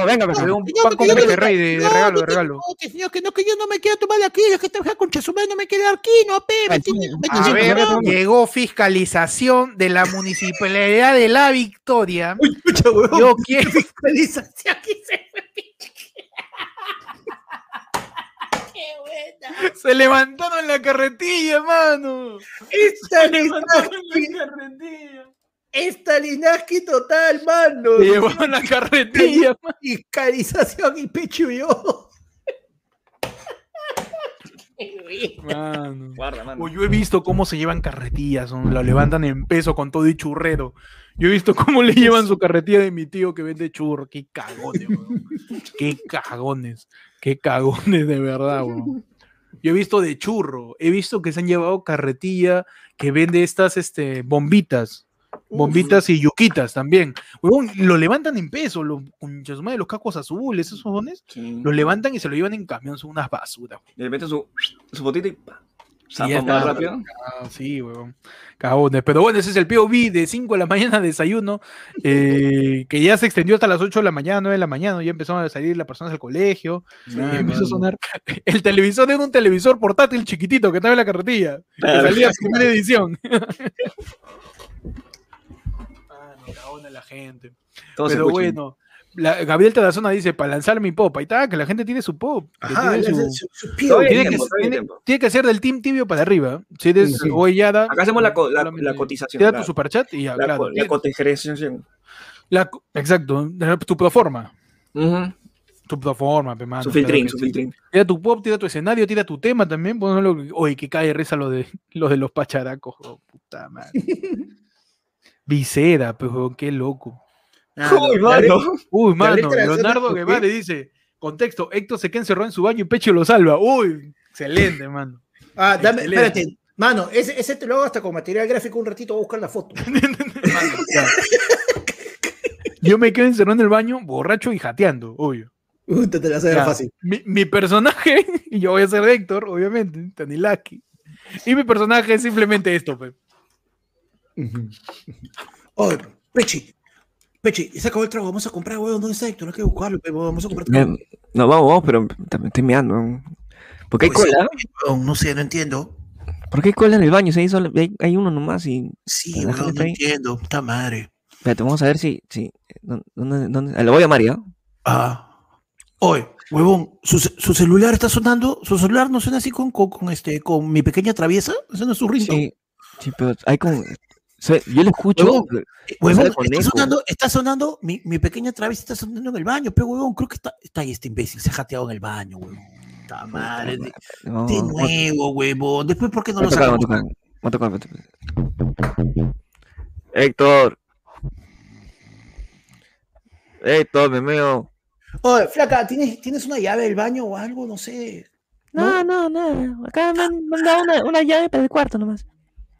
Venga, me un pan con rey de regalo, de regalo. Que señor, que no, que yo no me quiero tomar de aquí, es que trabajar con Chasumé, no me quiero dar aquí, no, pe. llegó fiscalización de la municipalidad de La Victoria. Uy, escucha. Yo quiero fiscalización, aquí se Qué buena. Se levantaron la carretilla, mano. Esta Linaski. carretilla. Esta Linaski total, mano. Se llevaron la carretilla, mano. Fiscalización y pecho yo. Mano. Guarda, mano. O yo he visto cómo se llevan carretillas, son- lo levantan en peso con todo y churrero. Yo he visto cómo le llevan su carretilla de mi tío que vende churro. Qué cagones. Qué cagones. Qué cagones de verdad, weón. Yo he visto de churro, he visto que se han llevado carretilla que vende estas este, bombitas. Bombitas y yuquitas también. Huevón, lo levantan en peso, los, madre, los cacos azules, esos dones, Sí. los levantan y se lo llevan en camión, son unas basuras. Le mete su, su fotito y. está. más rápido. Ah, sí, weón. Cagones. Pero bueno, ese es el POV de 5 de la mañana desayuno, eh, que ya se extendió hasta las 8 de la mañana, 9 de la mañana, ya empezaron a salir las personas del colegio, y empezó a sonar. El televisor era un televisor portátil chiquitito que estaba en la carretilla, que Claro. salía en primera edición. ah, no, cagones la gente. Todo Pero bueno. La, Gabriel Tarazona dice, para lanzar mi pop, ahí está, que la gente tiene su pop. Ajá, tiene su- su- su tiene, que, tiempo, todavía hay tiene- tiempo. tiene que ser del team tibio para arriba. Si eres Sí. Oellada. Acá hacemos la, co- la, cotización. Tira la- tu superchat y ya, la, claro. la cotización. La co- exacto, tu proforma. Tu proforma, pe, mano, Su claro filtrín, su sí. filtrín. Tira tu pop, tira tu escenario, tira tu tema también. Ponlo, oye, que cae risa lo de, lo de los pacharacos. oh, puta madre. Visera, pero qué loco. Ah, Uy, no, mano. Uy, mano, Leonardo ¿por Guevara dice, contexto, Héctor se queda encerrado en su baño y Pecho lo salva. Uy, excelente, mano. Ah, dame, Excelente. espérate. Mano, ese, ese te lo hago hasta con material gráfico un ratito, voy a buscar la foto. Mano. Yo me quedo encerrado en el baño, borracho y jateando, obvio. Uy, te, te la hace fácil. Mi, mi personaje, y yo voy a ser Héctor, obviamente, Tanilaki. Y mi personaje es simplemente esto, pe. Oye, Pechi, Pechi, se acabó el trago, vamos a comprar, weón, ¿dónde está Héctor? Hay que buscarlo, pe, vamos a comprar trago. No, vamos, vamos, pero también estoy meando. ¿no? ¿Por qué hay Pues, cola? weón, no sé, no entiendo. ¿Por qué hay cola en el baño? Si hay, solo- hay, hay uno nomás y... Sí, weón, no ahí. entiendo, puta madre. Espérate, vamos a ver si... si ¿Dónde? dónde? Ah, Lo voy a llamar, ¿ya? Ah. Oye, huevón, ¿su, su celular está sonando? ¿Su celular no suena así con, con, con este, con mi pequeña traviesa? ¿Eso no es su ringtone? Sí, sí, pero hay como... se- Yo lo escucho... Huevón, pero- Huevón, sale con está sonando, está sonando, mi, mi pequeña traviesa está sonando en el baño, pero huevón, creo que está, está ahí este imbécil, se ha jateado en el baño, huevón. Puta madre, de, no, de no, nuevo, huevón. Después, ¿por qué no lo sacamos? Héctor. Héctor, me meo. Oye, flaca, ¿tienes, ¿tienes una llave del baño o algo? No sé. No, no, nada. Acá me han, me han dado una, una llave para el cuarto nomás.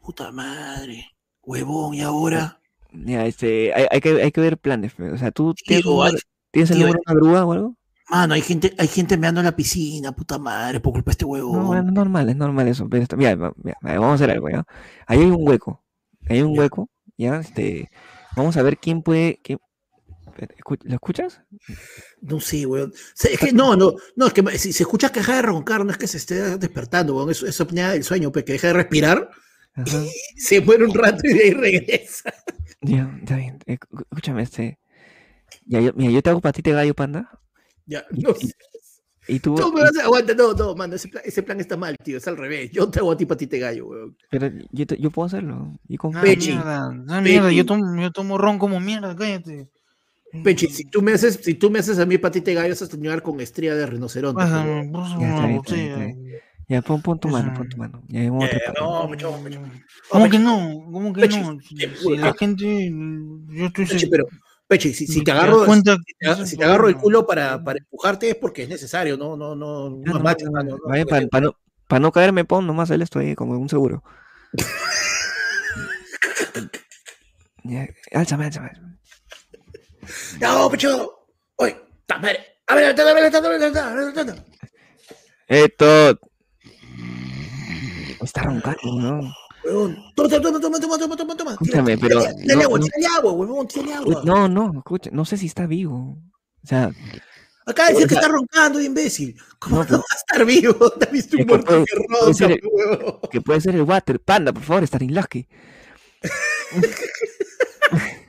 Puta madre. Huevón, ¿y ahora? Ya, este, hay, hay que, hay que ver planes. O sea, ¿tú tienes, un hay- ¿tienes el número de una grúa o algo? Mano, hay gente, hay gente meando en la piscina, puta madre, por culpa de este huevón. No, es normal, es normal eso. Pero está- mira, va- mira, vamos a hacer algo, ¿ya? Ahí hay un hueco. Ahí hay un hueco, ¿ya? Este, vamos a ver quién puede. quién- ¿Lo escuchas? No sé, weón. Es que no, no, no, es que si se escucha que deja de roncar, no es que se esté despertando, weón. Eso es apnea del sueño, pues que deja de respirar, Ajá. se muere un rato y de ahí regresa. Ya, está bien. eh, Escúchame, este. Ya, yo, mira, yo te hago patita de gallo, panda. Ya, no sé. Y tú. Tú me y- vas a aguanta, no, no, mano, ese plan, ese plan está mal, tío, es al revés. Yo te hago a ti patite gallo, weón. pero yo, te- yo puedo hacerlo. Y con Ah, Pechi. mierda, ah, mierda, Pechi. yo tomo, yo tomo ron como mierda, cállate. Pechi, si tú me haces, si tú me haces a mí patite gallo, vas a terminar con estría de rinoceronte. Pásame, weón. pásame Ya, pon, pon tu mano, pon tu mano. Ya, vamos a no, Pecho, Pecho. ¿Cómo que no? ¿Cómo que no? Si, Pechi, si la gente, yo estoy seguro- pero, Pechi, si, si te agarro, cuenta si te, si agarro el culo para, para empujarte es porque es necesario, no, no, no, no, no, macho, no, mano, no, vaya, porque- para no, pa no caerme, pon nomás él estoy como un seguro. Ya, álzame, álzame. No, pecho. Oye, ta madre. A ver, a ver, a ver, a ver, a ver, a ver, a ver. Está roncando, ¿no? Huevón, Toma, toma, toma, toma, toma, toma, toma. Escúchame, pero no- agua, no- agua, huevón, Uy, agua. No, no, escucha, no sé si está vivo. O sea, Acá o que está roncando, imbécil. ¿Cómo No, va a estar vivo? ¿Te has visto un muerto que puede ronca, ser huevón? que puede ser el water. Panda, por favor, Stanislavski.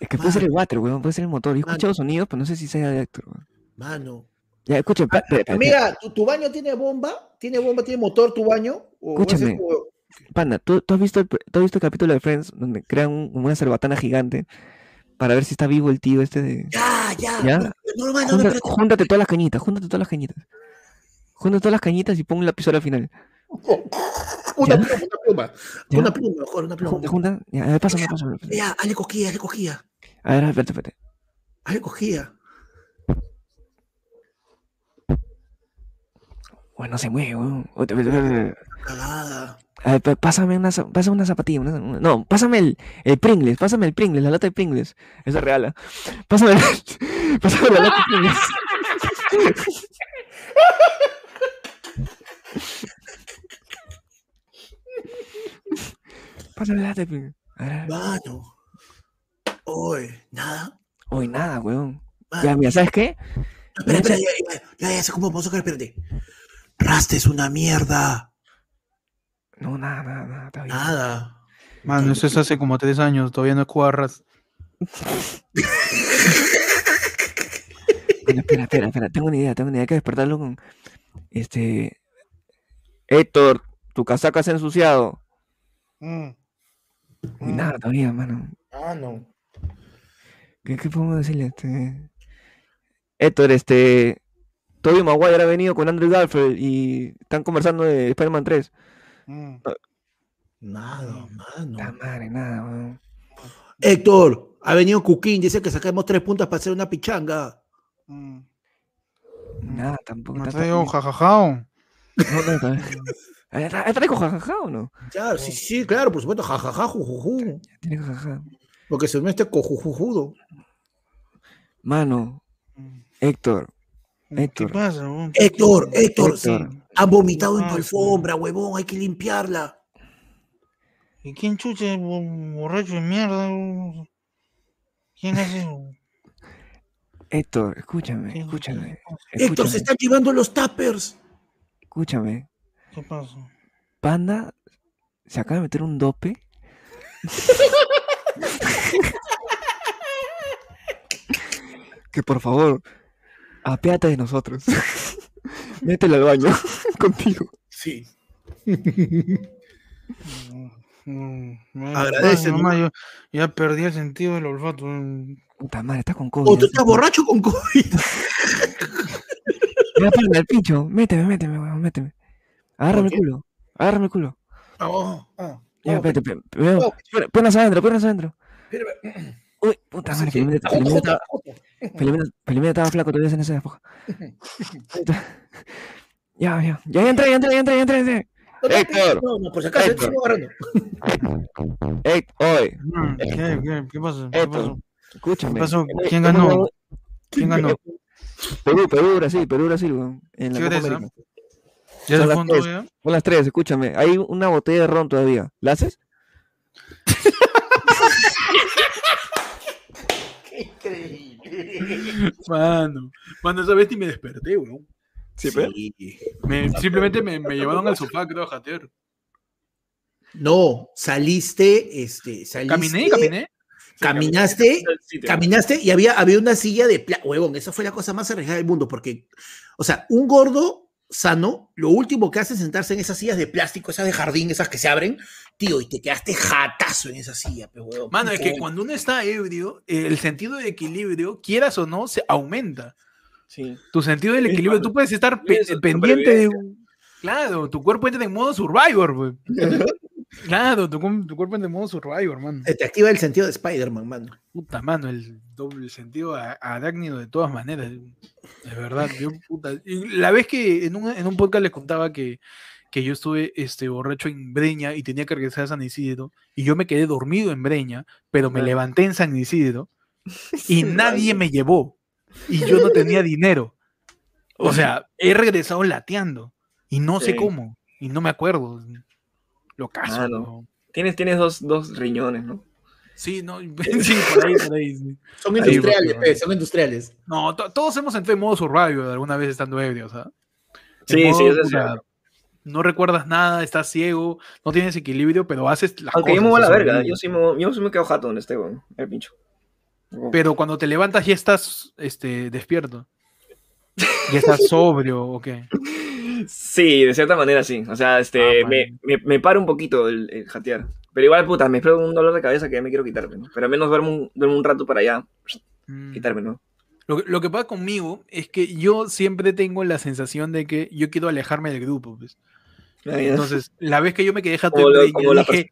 Es que puede ser el water, weón, puede ser el motor. Yo he escuchado sonidos, pero no sé si sea weón. Mano. Ya, espera, espera, espera, Amiga, ¿tu, tu baño tiene bomba? ¿Tiene bomba? ¿Tiene motor tu baño? ¿O Escúchame. juego? Panda, ¿tú, tú has visto el, tú has visto el capítulo de Friends donde crean un- una cerbatana gigante para ver si está vivo el tío este de... Ya, ya. Ya. No, no, no, no, Júntate, todas las cañitas, júntate todas las cañitas. Júntate todas las cañitas y pon un lapicero al final. Una pluma, una pluma. ¿Ya? Una pluma, mejor, una pluma. Junta, junta. Ya, a ver, pásame, pásame. pásame. Ya, hazle cosquilla, hazle cosquilla. A ver, espérate, espérate. Hazle cosquilla. Bueno, no se mueve, weón. Cagada. A ver, pásame una, pásame una zapatilla. una- no, pásame el, el Pringles, pásame el Pringles, la lata de Pringles. Esa es real. ¿ah? Pásame, pásame la lata de Pringles. Pásame la lata de Pringles. Mano. Oye, nada. Uy, nada, weón. Mano. Ya, mira, ¿sabes qué? Espera, espera, ya, ya, ya, ya sé cómo vamos a sacar, espérate. Rasta es una mierda. No, nada, nada, nada, bien. Nada. Mano, eso es hace como tres años, todavía no es cuadras. Bueno, espera, espera, espera, tengo una idea, tengo una idea, hay que despertarlo con, este, Héctor, tu casaca se ha ensuciado. Mm. Nada todavía, mano. Ah, no. ¿Qué, qué podemos decirle? Este... Héctor, este, Tobey Maguire ha venido con Andrew Garfield y están conversando de Spider-Man 3. Nada, La mano. madre, nada, weón. Héctor, ha venido Cuquín, dice que saquemos tres puntas para hacer una pichanga. Nada, tampoco. está- Mateo, jajajao. No, no, está- ¿Está está rico jajaja o no? Claro, sí, sí, sí, claro, por supuesto, jajaja, jujuju. Tiene jajaja. Porque se me este cojujujudo. Mano, Héctor, ¿Qué Héctor. pasa? weón? Héctor, Héctor, Héctor. han vomitado en tu Ah, alfombra, huevón, hay que limpiarla. ¿Y quién chucha es bo- borracho de mierda? ¿Quién es eso? Héctor, escúchame, ¿Qué- escúchame. Héctor, se Escúchame, están llevando los tappers. escúchame. ¿Qué pasa? Panda se acaba de meter un dope. que por favor, apiate de nosotros. Mételo al baño contigo. Sí. Agradece, mamá, ¿no? yo ya perdí el sentido del olfato. Puta madre, estás con O COVID. tú estás borracho con COVID. Mira, Panda, el pincho. Méteme, méteme, weón, méteme. Agárrame el culo. Agárrame el culo. Oh, oh, Ya, oh, espérate, pe- primero. oh. pon- Ponlas adentro, ponlas adentro. Uy, puta madre, sí. Filomena Filomena estaba flaco todavía en esa época. ya, ya. Ya entré, ya entré, ya entré, ya entré. Héctor. no, no, por si acaso, Héctor. oye, Mm, ¿Qué, qué, qué pasó? ¿Qué Héctor, pasó? escúchame. ¿Qué pasó? ¿Quién ganó? ¿Quién ganó? Perú, Perú, Brasil, Perú, Brasil, weón, en la ¿Qué Copa América. ¿Ya Son se las fue tres. todo ya? Son las tres, escúchame. Hay una botella de ron todavía. ¿La haces? Mano, mano, esa vez ni me desperté, weón. Sí, Me- simplemente me, me llevaron al sofá, creo, a jatear. No, saliste, este, saliste. Caminé, caminé. Caminaste, caminaste y había, había una silla de huevón, esa fue la cosa más arriesgada del mundo, porque, o sea, un gordo sano, lo último que hace es sentarse en esas sillas de plástico, esas de jardín, esas que se abren, tío, y te quedaste jatazo en esa silla, pe, huevón. Mano, es que cuando uno está ebrio, el sentido de equilibrio, quieras o no, se aumenta. Sí. Tu sentido del equilibrio, tú puedes estar pe- pendiente de... un- Claro, tu cuerpo entra en modo survivor, güey. Claro, tu, cu- tu cuerpo entra en modo survivor, mano. Se te activa el sentido de Spider-Man, mano. Puta mano, el doble sentido a- arácnido de todas maneras. De verdad, yo, puta. La vez que en un, en un podcast les contaba que, que yo estuve este, borracho en Breña y tenía que regresar a San Isidro, y yo me quedé dormido en Breña, pero me levanté en San Isidro, y nadie me llevó, y yo no tenía dinero. O sea, he regresado lateando, y no sé Sí. cómo, y no me acuerdo. Lo caso. Ah, no. Tienes, tienes dos, dos riñones, ¿no? Sí, no, sí, por ahí, por ahí. sí. Son industriales, pe, son industriales. No, to- todos hemos entrado en modo survival alguna vez estando ebrios, ¿ah? Sí, sí, eso es cierto. No recuerdas nada, estás ciego, no tienes equilibrio, pero haces las Aunque yo cosas. me voy a la verga, yo sí me, yo sí me quedo jato donde esté, weón, el pincho. Pero cuando te levantas ya estás este, despierto. Ya estás sobrio, ¿o qué? Sí, de cierta manera sí. O sea, este, Ah, me, me, me para un poquito el, el jatear. Pero igual, puta, me espero un dolor de cabeza que ya me quiero quitarme, ¿no? Pero al menos duermo un, duermo un rato para allá, Mm. quitarme, ¿no? Lo, que- lo que pasa conmigo es que yo siempre tengo la sensación de que yo quiero alejarme del grupo. pues. Entonces, la vez que yo me quedé jato como, en lo- Breña,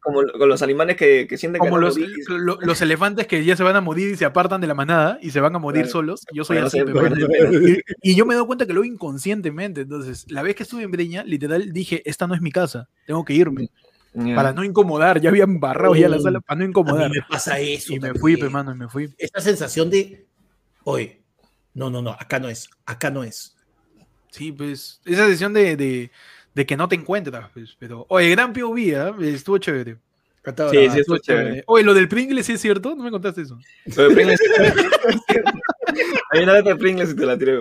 como dije, los alemanes que, que sienten que como a los, lo- los elefantes que ya se van a morir y se apartan de la manada y se van a morir Claro. solos. Yo soy Bueno, así. bueno, bueno. y, y yo me doy cuenta que lo inconscientemente. Entonces, la vez que estuve en Breña, literal dije, esta no es mi casa, tengo que irme. Ya. Para no incomodar, ya habían barrado ya la Mm. sala para no A mí incomodar. me pasa eso. Y me fui, pe, mano, y me fui. Esta sensación de, oye, no, no, no, acá no es, acá no es. Sí, pues, esa de, de, de que no te encuentras, pues, pero, oye, gran POV, ¿ah? estuvo chévere. Sí, sí, estuvo chévere. Oye, lo del Pringles, ¿sí es cierto? No me contaste eso. Lo de Pringles. Hay una de Pringles y te la tiré.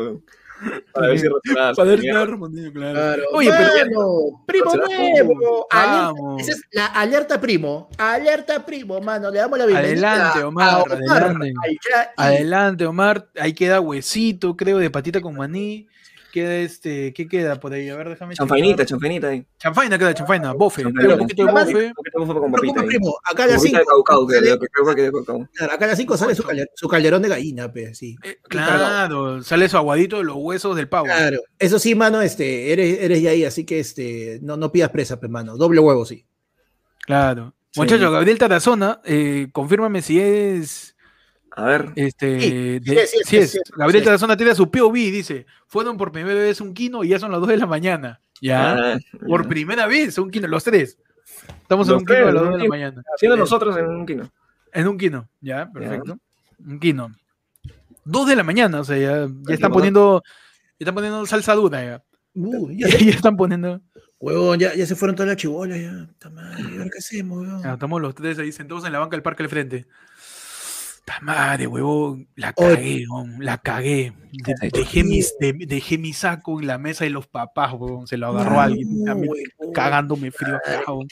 Para ver si. Para ver si respondiendo, claro. Claro. Oye, pero Mano, primo nuevo. Alerta, esa es la alerta primo. Alerta primo, mano. Le damos la bienvenida. Adelante, a Omar, adelante. Y- Adelante, Omar. Ahí queda huesito, creo, de patita con maní. Queda este, ¿qué queda por ahí? A ver, déjame Chanfainita, chanfainita ahí. Chanfaina queda, chanfaina, bofe. Un poquito de. Un poquito de primo. Acá a las Papita 5. de caucao, que lo que creo que de caucao. Acá a las 5 sale su, calder- su calderón de gallina, pe, sí. Eh, claro, sale su aguadito de los huesos del pavo. Claro. Eso sí, mano, este, eres, eres ya ahí, así que este, no, no pidas presa, pe, mano. Doble huevo, sí. Claro. Sí. Muchachos, Gabriel Tarazona, eh, confírmame si es A ver. este Sí, de- sí es, sí es, Gabriel. Tarazona tiene su POV, dice, fueron por primera vez un kino y ya son las 2 de la mañana. Ya. Ah, Por ya. primera vez, un kino, los tres. Estamos en un kino a tres, las 2 ¿no? de la mañana. Siendo nosotros en un kino. En un kino, ya, perfecto. Un kino. 2 de la mañana, o sea, ya, ya están poniendo, ya están poniendo salsa dura ya. Uh, ya, Ya, están poniendo. huevón, ya, ya se fueron todas las chibolas, ya. Puta madre, ¿y ahora qué hacemos, huevón? Ya, estamos los tres ahí sentados en la banca del parque al frente. Madre, huevón, la cagué, huevón, la cagué. De- dejé, mis- de- dejé mi saco en la mesa de los papás, huevón, se lo agarró alguien, a mí huevón. cagándome frío acá, huevón.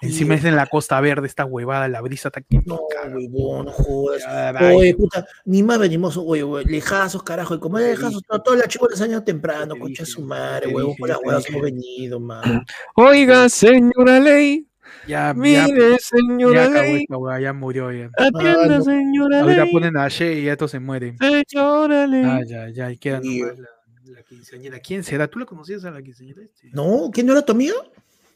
Encima es en la costa verde, esta huevada, la brisa está aquí. No, huevón, no jodas. Ay, Oye, puta, ni más venimos, oye, güey, lejazos, carajo, y como es lejazos, to- todas las chicas han ido temprano, Te concha dije, su madre, huevón, por las huevas hemos venido, man. Oiga, señora Ley. Ya, ya, Mire, ya señora acabó Ley. esta ya murió ya. Atienda, no. señora Ahorita Ley. ponen a Shea y ya esto se muere. Señora Ley. Ah, ya, ya, y queda Sí. nomás la, la quinceañera. ¿Quién será? ¿Tú la conocías a la quinceañera? este? No, ¿quién no era tu amiga?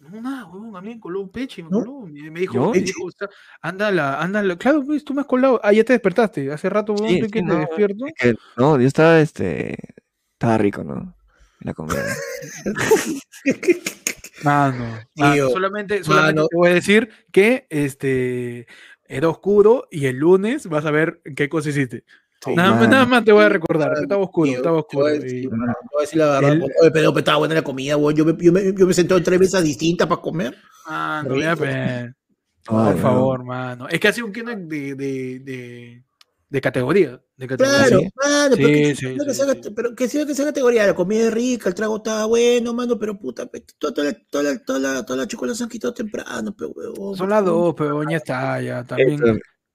No, nada, huevón, a mí me coló un peche, me ¿No? coló. Me, me dijo, me dijo, "Está- anda la, anda la, claro, pues tú me has colado. Ah, ya te despertaste. Hace rato, huevón, Sí, que te no, despierto. es que, no, yo estaba, este, estaba rico, ¿no? La comida. Mano, mano, solamente, solamente mano. te voy a decir que este era oscuro y el lunes vas a ver qué cosa hiciste. Sí, nada, nada más te voy a recordar, que estaba oscuro, Tío, estaba te voy a oscuro. decir, y- te voy a decir la verdad. El- Oye, pero, pero estaba buena la comida, weón. Yo me, yo me, yo me senté en tres mesas distintas para comer. Ah, no, ya, pe, Ay, por no. favor, mano. Es que ha sido un kino de, de, de, de categoría. De categoría. Claro, sí. mano, pero, Sí, que, sí, que sí, sea, pero que sea que sea categoría, la comida es rica, el trago estaba bueno, mano, pero puta, pe, toda, toda, la- toda, toda, la, toda la chocolate se han quitado temprano, pero huevón. Son las dos, pero ya está, ya también. Esto,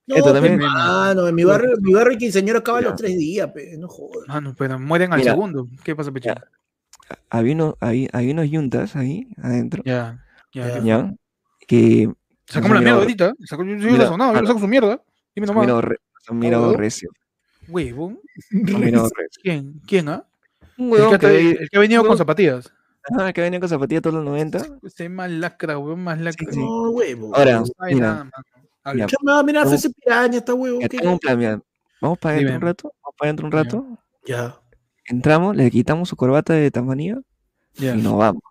No, Esto pe, también- mano, en mi barrio, en mi barrio quinceañero acaba Ya. los tres días, pe, no jodas. Mano, pero mueren al Mira. segundo. ¿Qué pasa, Pecho? Había, uno, había, había unos yuntas ahí adentro, Ya, ya. Ya. Que Sacamos la Mira, mierda ahorita. Sacó, yo mira, yo saco su mierda. Dime se nomás. miró huevón. recio. Huevón. recio. ¿Quién? ¿Quién, ah? Un El huevón que, que, ha- ve- el que ha venido con huevón. zapatillas. ajá, que venía con zapatillas todos los 90. Este más lacra, huevón, más lacra. sí. No, huevo. Ahora, No sabe mira, nada. Habla. Ya. ¿Qué me va a mirar ese piraña, esta huevo? ya tengo un plan, mira. Vamos para adentro un rato, vamos para adentro un Ya. rato, Ya, entramos, le quitamos su corbata de tamanía Ya. y nos vamos.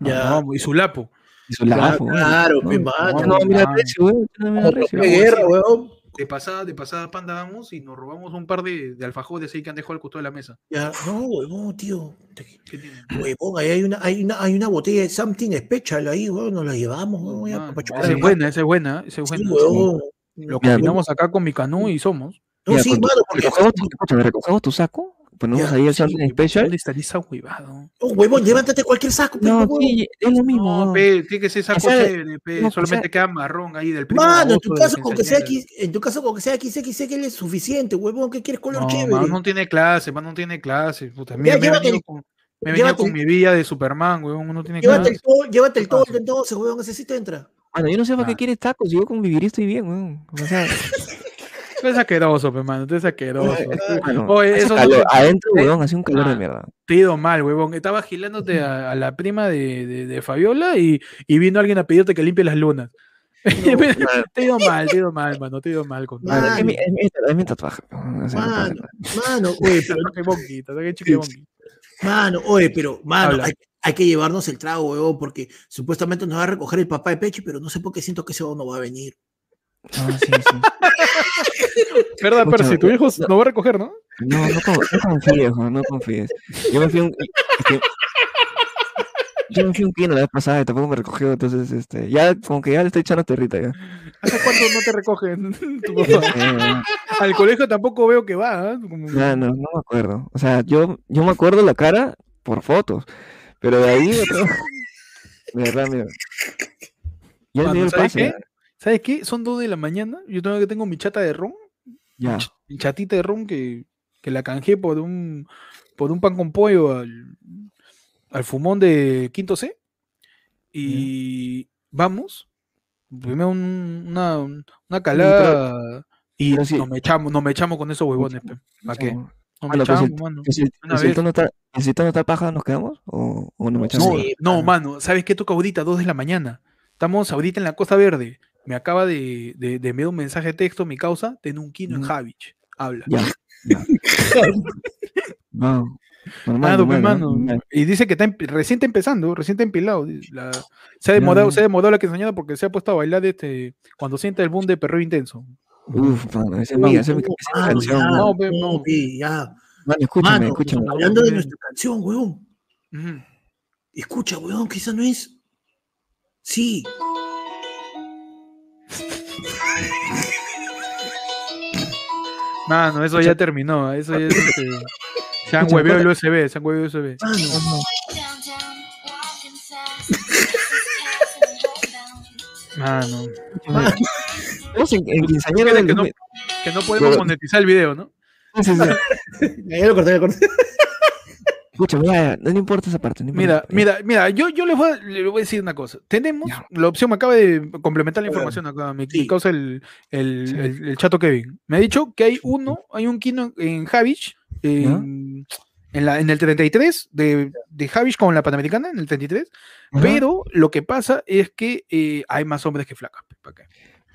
ya. No, vamos, y su lapo. Y su güey. claro, No, pe, no, no, mira recio, güey. No, mira guerra, huevón. De pasada, de pasada panda vamos y nos robamos un par de, de alfajores ahí que han dejado al costado de la mesa. Ya, no, huevón, tío. ¿Qué tiene? Huevón, ahí hay una, hay una, hay una botella de something special ahí, huevón, nos la llevamos, huevón, ya, Mano, pa' chupar esa es buena, esa es buena, esa es Sí, buena. huevón. Lo combinamos acá con mi canú y somos. No, Mira, sí, mano, porque. recogemos, tu, escúchame, recogemos tu saco, ponemos Ya, ahí el Sí, something huevón, special. ¿Dónde estaría esa huevado? Oh, huevón, levántate cualquier saco, pe, No, huevón. sí, es lo mismo. No, pe, tiene que ser saco chévere, pe, no, que solamente sea- queda marrón ahí del primo. Mano, en tu caso, con que sea en tu caso, con que sea XXL es suficiente, huevón, ¿qué quieres color No, chévere? mano, no tiene clase, mano, no tiene clase. Puta, Ya, mira, me llévate el- con, me llévate con el- mi villa de Superman, weón, uno tiene Llévate el clase. todo, llévate el ¿Qué todo entonces, huevón, ese sí te entra. Mano, yo no sé para Ah. qué quieres tacos, yo con vivir estoy bien, weón. O sea, Tú eres asqueroso, pe, mano, tú eres asqueroso. mano, Oye, hace eso no calor, te- adentro, eh, weón, hace un calor ah. de mierda. Te he ido mal, huevón. Estaba agilándote a, a la prima de, de- de Fabiola y, y vino alguien a pedirte que limpie las lunas. te he ido mal, te he ido mal, mano, te he ido mal con Mano, Mano, es, mi, es, mi, es mi tatuaje. weón, no Mano, mano, oye, pero, bonquito, tatuaje chicle bonquito. mano, oye, pero, mano, hay, hay que llevarnos el trago, huevón, porque supuestamente nos va a recoger el papá de Peche, pero no sé por qué siento que ese huevón no va a venir. No, sí, sí. ¿Verdad, Escucha, Percy? Tu hijo no- no va a recoger, ¿no? No, no, con- no confíes, no confíes. Yo me fui a un. es que- yo me fui a un kino la vez pasada y tampoco me recogió, entonces, este, ya, como que ya le estoy echando territa ya. ¿Hace cuánto no te recogen tu papá? Eh, Al colegio tampoco veo que va, ¿ah? Como- Ya, no, no me acuerdo. O sea, yo, yo me acuerdo la cara por fotos, pero de ahí otro... De verdad, mira. Ya me dio el ¿sabes pase. ¿Sabes qué? Son dos de la mañana. Yo tengo que tengo mi chata de ron, Ya. mi chatita de ron que, que la canjeé por un por un pan con pollo al, al fumón de Quinto C. Y vamos. Primero un- una, una calada y pero sí. nos me echamos, nos me echamos con esos huevones. ¿Para qué? No. Nos me echamos, mano. ¿Y si, y el tono está, y paja, nos quedamos? ¿O, o no me echamos? No, Sí, no, mano. mano, ¿sabes qué toca ahorita? Dos de la mañana. Estamos ahorita en la Costa Verde. Me acaba de, de, de enviar un mensaje de texto, mi causa, ten un kino en Mm. Javich. Habla. Ya. ya. No. Normal, pe, normal, mano. normal. Y dice que está empe- recién está empezando, recién está empilado. la- se ha demorado, no. se ha demorado la quinceañera porque se ha puesto a bailar este, cuando siente el boom de perreo intenso. Uf, mano, esa es mi, no, esa es mi mano, canción. ya. No, pe, no. pe, ya. Mano, escúchame, Mano, escúchame. hablando de nuestra canción. Ujú. Escucha, weón, esa no es. Sí. Mano, eso ya terminó. Eso ya es, este, se han hueveado el USB, se han hueveado el USB. Mano, Mano. Estamos en, en quinceañera del que no- 2000. Que no podemos monetizar el video, ¿no? Sí, sí, sí. ya lo corté, ya lo corté. Ya, no importa esa parte. no importa Mira, mira, mira, yo, yo les, voy a, les voy a decir una cosa. Tenemos, Ya. la opción me acaba de complementar la información acá, mi, sí. causa el, el, Sí. el- el chato Kevin. Me ha dicho que hay uno, hay un kino en Javich, en, en, la, en el 33 de, de Javish con la Panamericana, en el 33, Ajá. pero lo que pasa es que eh, hay más hombres que flacas. pe, ¿pa' qué?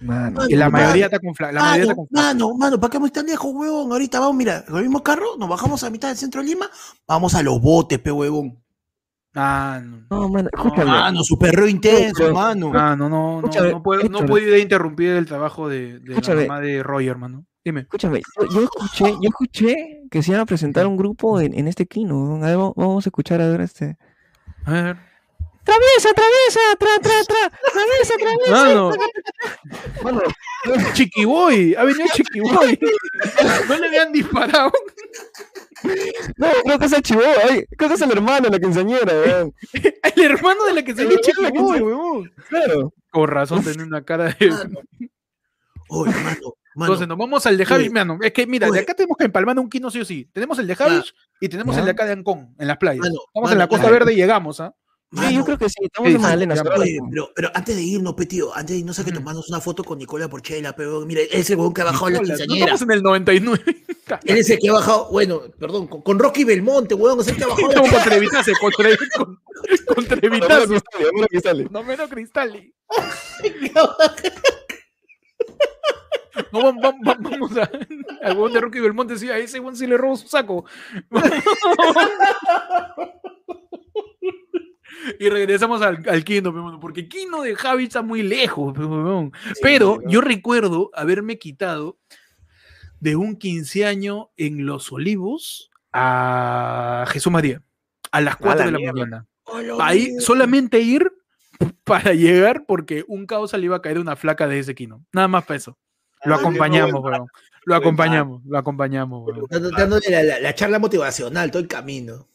Mano, Y la Mano, mayoría está con flacas. La mayoría está Mano, con mano, mano, ¿para qué vamos tan lejos, huevón? Ahorita vamos, mira, con el mismo carro, nos bajamos a mitad del centro de Lima, vamos a los botes, pe huevón. Ah, no. no, mano, escúchame. Mano, su perreo intenso, pero- mano. Ah, no, no, no, no puedo, no puedo interrumpir el trabajo de, de la Escúchame. mamá de Roger, hermano. Dime. Escúchame, yo, yo escuché, yo escuché que se iban a presentar un grupo en, en este Kino. A ver, vamos a escuchar a ver este. A ver. ¡Traviesa, traviesa! ¡Tra, tra, tra! ¡Traviesa, traviesa! Mano, Mano, Chiquiboy, ha venido Chiquiboy. No le habían disparado. no, creo que es el chivo, ay, creo que es el hermano de la quinceañera, weón. El hermano de la que salió Chiquiboy, weón. Claro. Con razón, tiene una cara de. Mano. Oye, mano. Entonces, nos vamos al de Javish, Oye. mano. Es que, mira, de acá tenemos que empalmar un Kino sí o sí. Tenemos el de Javish y tenemos Ya. el de acá de Ancón, en las playas. Mano, Estamos en la Costa. Verde y llegamos, ¿ah? Sí, yo creo que sí, estamos Sí, en Oye, mismo. pero, pero antes de irnos, pe, tío, antes de no sé que tomarnos una foto con Nicola Porchela, pero mira, él es el que ha bajado la Hola, no quinceañera. estamos en el 99. Él es el que ha bajado, bueno, perdón, con, con Rocky Belmonte, huevón, es el que ha bajado la Estamos con Trevitase, con, Tre- con, con Trevitase. sale. No menos Cristali. No, vamos, vamos, vamos a. Al huevón de Rocky Belmonte decía, a ese huevón sí le robo su saco. y regresamos al, al Kino, pe, porque Kino de Javi está muy lejos. pe. Pero yo recuerdo haberme quitado de un 15 años en Los Olivos a Jesús María a las 4 la de la mierda. mañana. Ahí mierda. solamente ir para llegar porque un caos le iba a caer una flaca de ese Kino. Nada más para eso. Lo Ay, acompañamos, weón. Lo acompañamos, lo acompañamos, weón. Dando- Dándole la, la- la charla motivacional todo el camino.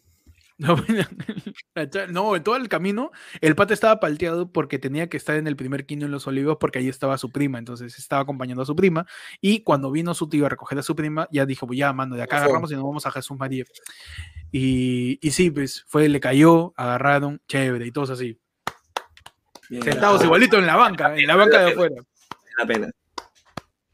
No, en todo el camino, el pata estaba palteado porque tenía que estar en el primer quino en Los Olivos porque ahí estaba su prima, entonces estaba acompañando a su prima y cuando vino su tío a recoger a su prima, ya dijo, pues ya, mano, de acá agarramos y nos vamos a Jesús María. Y, y sí, pues fue, le cayó, agarraron, chévere, y todos así, Bien, sentados igualito en la banca, en la banca de afuera. la pena.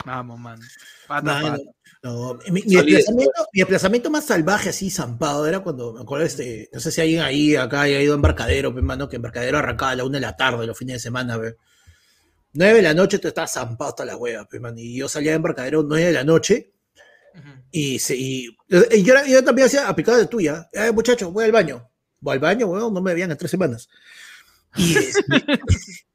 Vamos, mano. Pata, Mano, pata. No, mi, mi desplazamiento, mi desplazamiento más salvaje, así zampado, era cuando me acuerdo, este, no sé si alguien ahí, acá haya ido a embarcadero, pe, mano, que embarcadero arrancaba a la una de la tarde, los fines de semana, pe. Nueve de la noche tú estabas zampado hasta la hueva, pe, mano, y yo salía de embarcadero nueve de la noche, y, se, y, y yo, también hacía aplicado de tuya, eh, muchacho, voy al baño, voy al baño, weón, no me veían en tres semanas. Y este,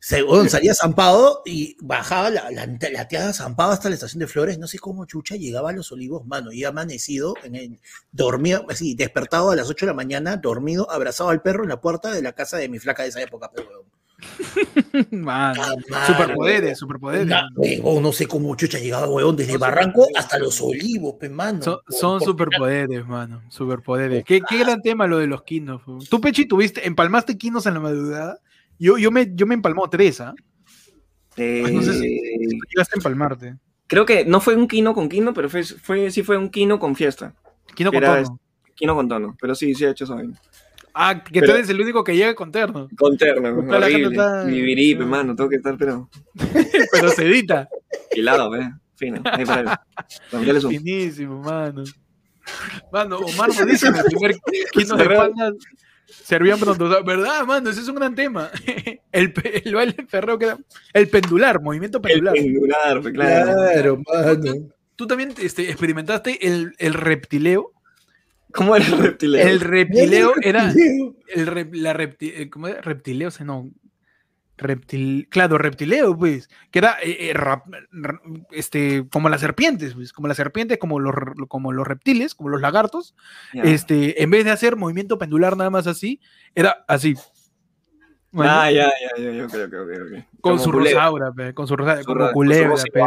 se, salía zampado y bajaba la, la, la tía zampado hasta la estación de Flores, no sé cómo chucha llegaba a los olivos, mano, y amanecido, en el, dormido, así, despertado a las 8 de la mañana, dormido, abrazado al perro en la puerta de la casa de mi flaca de esa época, pero. Ah, mano, Superpoderes, superpoderes. Huevón, no sé cómo chucha llegaba, weón, desde Son Barranco hasta los olivos, pe, mano. Son, Por- son por- superpoderes, mano. Superpoderes. ¿Qué, qué gran tema lo de los quinos. ¿Tú, Pechi, tuviste, empalmaste quinos en la madrugada? Yo, yo, me, yo me empalmó tres, ¿ah? Eh, No sé si- Llegaste a empalmarte. creo que no fue un kino con kino, pero fue, fue, sí fue un kino con fiesta. Quino con tono. Kino con tono. Pero sí, sí he hecho eso. bien. Ah, que tú Pero- eres el único que llega con terno. Con terno, la gente horrible. está- hermano, tengo que estar, pero Pero se edita. hilado, ¿eh? Fino, ahí para él. Finísimo, mano. Mano, Omar nos dice en el primer quino de Ferreo. Servían pronto. O sea, ¿Verdad, mano? Ese es un gran tema. El, el baile ferreo queda. El pendular, movimiento El pendular. pendular, claro. Claro, mano. Tú también este, experimentaste el, el reptileo. ¿Cómo era el reptileo? El reptileo era. El rep- la repti- eh, ¿Cómo era? Reptileo, o sea, no. Reptil, claro, reptileo, pues, que era eh, eh, rap- este, como las serpientes, pues, como las serpientes, como los, como los reptiles, como los lagartos, este, en vez de hacer movimiento pendular nada más así, era así. Bueno, Ah, ya, con su rosaura, pe, con su rosaura, como ro- con su culebra, pe,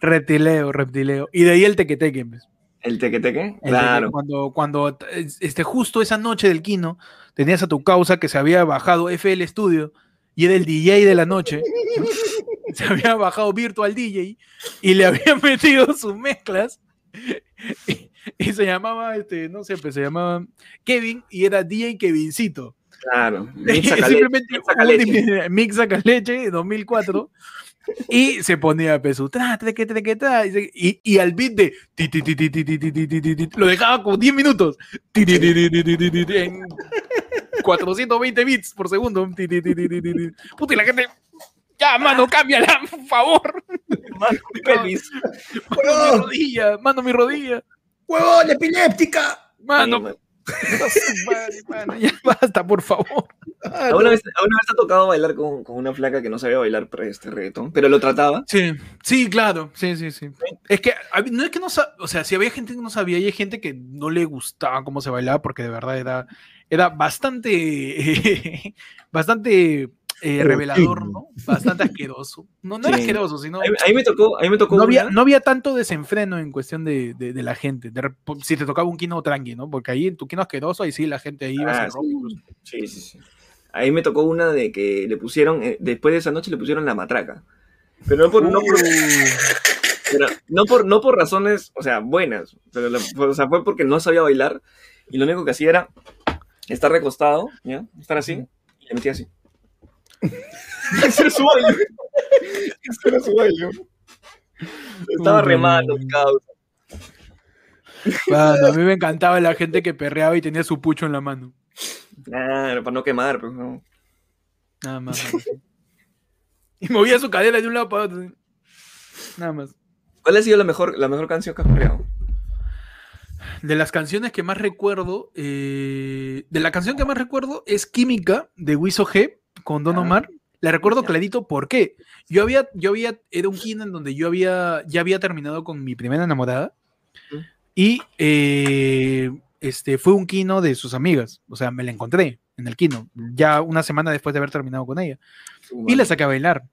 reptileo, reptileo. Y de ahí el tequeteque, pues. ¿El teque-teque? El teque- Claro. Cuando, cuando este, justo esa noche del Kino, tenías a tu causa que se había bajado FL Studio y era el DJ de la noche. ¿no? Se había bajado Virtual DJ y le había metido sus mezclas. Y, y se llamaba, este, no sé, pues se llamaba Kevin y era DJ Kevincito. Claro. Mix saca leche, Simplemente mix saca un leche. dimi- Mix Saca Leche 2004. Y se ponía peso, tra, que, que, tra, y, y, al beat de ti, ti, ti, ti, ti, ti, ti, ti, ti, ti, ti, lo dejaba como 10 minutos. Ti, ti, ti, ti, ti, ti, ti, ti, ti, En 420 bits por segundo. Puta, y la gente. Ya, mano, cámbiala, por favor. Mano, mi pelvis. Mano, mi rodilla, mano, mi rodilla. ¡Huevón, epiléptica! Mano, Mano. madre, mano, ya basta, por favor. Ah, ¿Alguna no. vez, alguna vez te ha tocado bailar con, con una flaca que no sabía bailar pre- este reggaetón? Pero lo trataba. Sí, sí, claro, sí, sí, sí. Es que no es que no sabía, o sea, si había gente que no sabía y hay gente que no le gustaba cómo se bailaba porque de verdad era, era bastante, bastante eh, revelador, ¿no? Bastante asqueroso. No, no era asqueroso, sino A mí, a mí me tocó, a mí me tocó no había, no había tanto desenfreno en cuestión de, de- de la gente. De si te tocaba un kino tranqui, ¿no? Porque ahí en tu kino asqueroso, ahí sí la gente ahí iba a Ah, rock sí. Sí, sí, sí. Ahí me tocó una de que le pusieron, eh, después de esa noche le pusieron la matraca. Pero no por, no por, pero no por, no por razones, o sea, buenas. Pero la- o sea, fue porque no sabía bailar y lo único que hacía era estar recostado, ¿ya? Estar así y le metía así. Ese era su baile. Ese era su baile. Estaba remando, causa. Mano, a mí me encantaba la gente que perreaba y tenía su pucho en la mano. Claro, para no quemar, pues no. Nada más. Y movía su cadera de un lado para otro. Nada más. ¿Cuál ha sido la mejor, la mejor canción que has coreado? De las canciones que más recuerdo, eh, de la canción que más recuerdo es Química de Wiso G con Don Ah. Omar. La recuerdo clarito, ¿por qué? Yo había, yo había, era un kino en donde yo había, ya había terminado con mi primera enamorada y eh, este, fue un kino de sus amigas, o sea, me la encontré en el kino, ya una semana después de haber terminado con ella, y la saqué a bailar.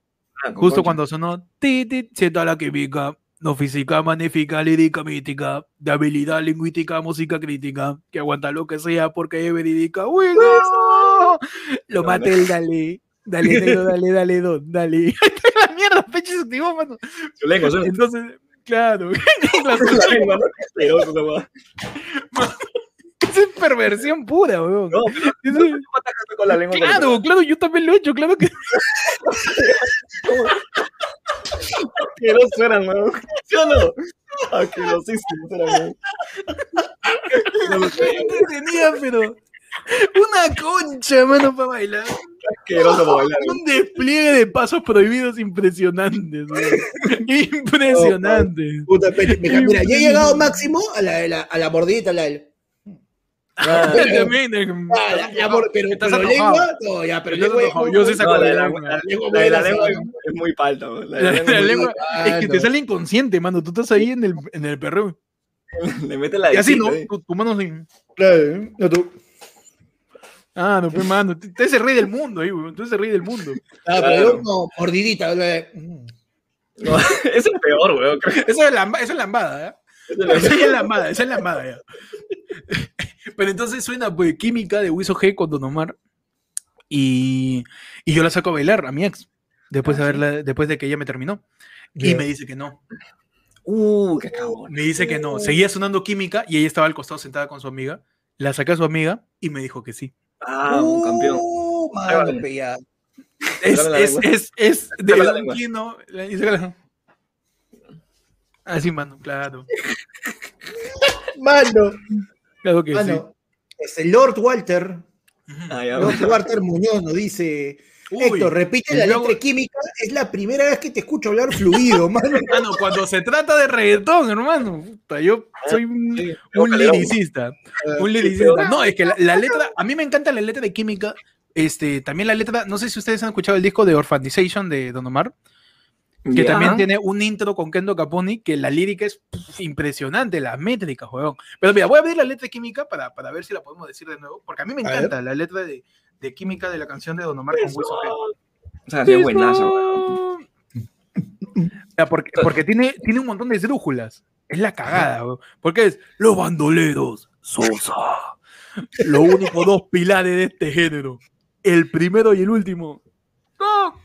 Ah, Justo cuando sonó ti, ti, la química, no física, magnífica, lírica, mítica, de habilidad lingüística, música crítica, que aguanta lo que sea porque es verídica. ¡Uy, no! Lo No, maté el dale. Dale, negro, dale, dale, don, dale. la mierda, pecho se activó, mano. Su lengua, su Entonces, claro. La- la lengua, ¿no? Qué es perversión pura, weón. No, pero Eso- ¿cómo atacas con la lengua? con Claro, claro, yo también lo he hecho, claro que Asquerosos eran, weón. ¿Sí o no? Asquerosísimos eran, weón. tenía, pero una concha, mano, para bailar. Asqueroso para bailar. Un despliegue de pasos prohibidos impresionantes. weón. Impresionantes. Puta, mira, mira, ya he llegado máximo a la, la- a la mordidita, la, del- Ah, También, eh, Ah, la- la mor- pero, lengua, no, ya, pero lengua. Yo sí saco No, la la de la, lengua. la- lengua la de la muy lengua es, muy palta. La lengua es que te sale inconsciente, mano. Tú estás ahí en el, en el perreo. Le mete la Y así, ¿no? ahí. Tu, tu mano así. Claro, ¿eh? no, tú. Ah, no, pues, mano. Tú eres el rey del mundo ahí, weón. Tú eres el rey del mundo. Ah, pero yo no, mordidita. mm. No, ese es peor, weón. Esa es lamba- esa es lambada, ¿eh? Esa es lambada, esa es lambada ya. Pero entonces suena pues, química de Wiso G con Don Omar. Y, y yo la saco a bailar a mi ex. Después, de, haberla, después de que ella me terminó. Y me dice que no. Uh, qué cagón. Me dice que no. Seguía sonando química y ella estaba al costado sentada con su amiga. La saqué a su amiga y me dijo que sí. Ah, un campeón. Uh, Ahí va. mano, pe, ya. Es, es, es, es de la un. Así, mano, claro. Mano, Claro que sí. Este Lord Walter, Ah, ya. Lord Walter Muñoz nos dice. Uy, Héctor, repite la luego- letra de química, es la primera vez que te escucho hablar fluido, mano. Mano, cuando se trata de reggaetón, hermano, puta, yo soy un, Sí, un Calderón. liricista. Un No, es que la, la letra, a mí me encanta la letra de química. Este, también la letra, no sé si ustedes han escuchado el disco de Orphanization de Don Omar, que también tiene un intro con Kendo Caponi, que la lírica es pff, impresionante, la métrica, juegón. Pero mira, voy a abrir la letra de química para, para ver si la podemos decir de nuevo, porque a mí me encanta la letra de, de química de la canción de Don Omar con Wiso G. O sea, sí, buenazo, weón. O sea, porque, porque tiene, tiene un montón de esdrújulas. Es la cagada, weón. Porque es los bandoleros, Sosa. Los únicos dos pilares de este género. El primero y el último. ¡No!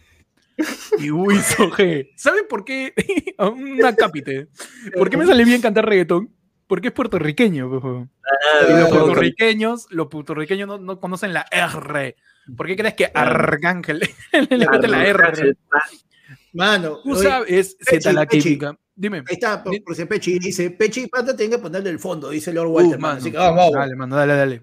Y Wiso G. ¿Saben por qué? Una cápite. ¿Por qué me sale bien cantar reggaetón? Porque es puertorriqueño. pues. Ah, Y los puertorriqueños, los puertorriqueños no, no conocen la R. ¿Por qué crees que Arcángel le mete la R? Mano, sabes, Pechi, Z la Pechi. química. Dime. Ahí está, por, por ese Pechi dice, Pechi Pata tiene que ponerle el fondo, dice Lord Uh, Walter, mano. mano. Así que vamos, vamos. Dale, mano, dale, dale.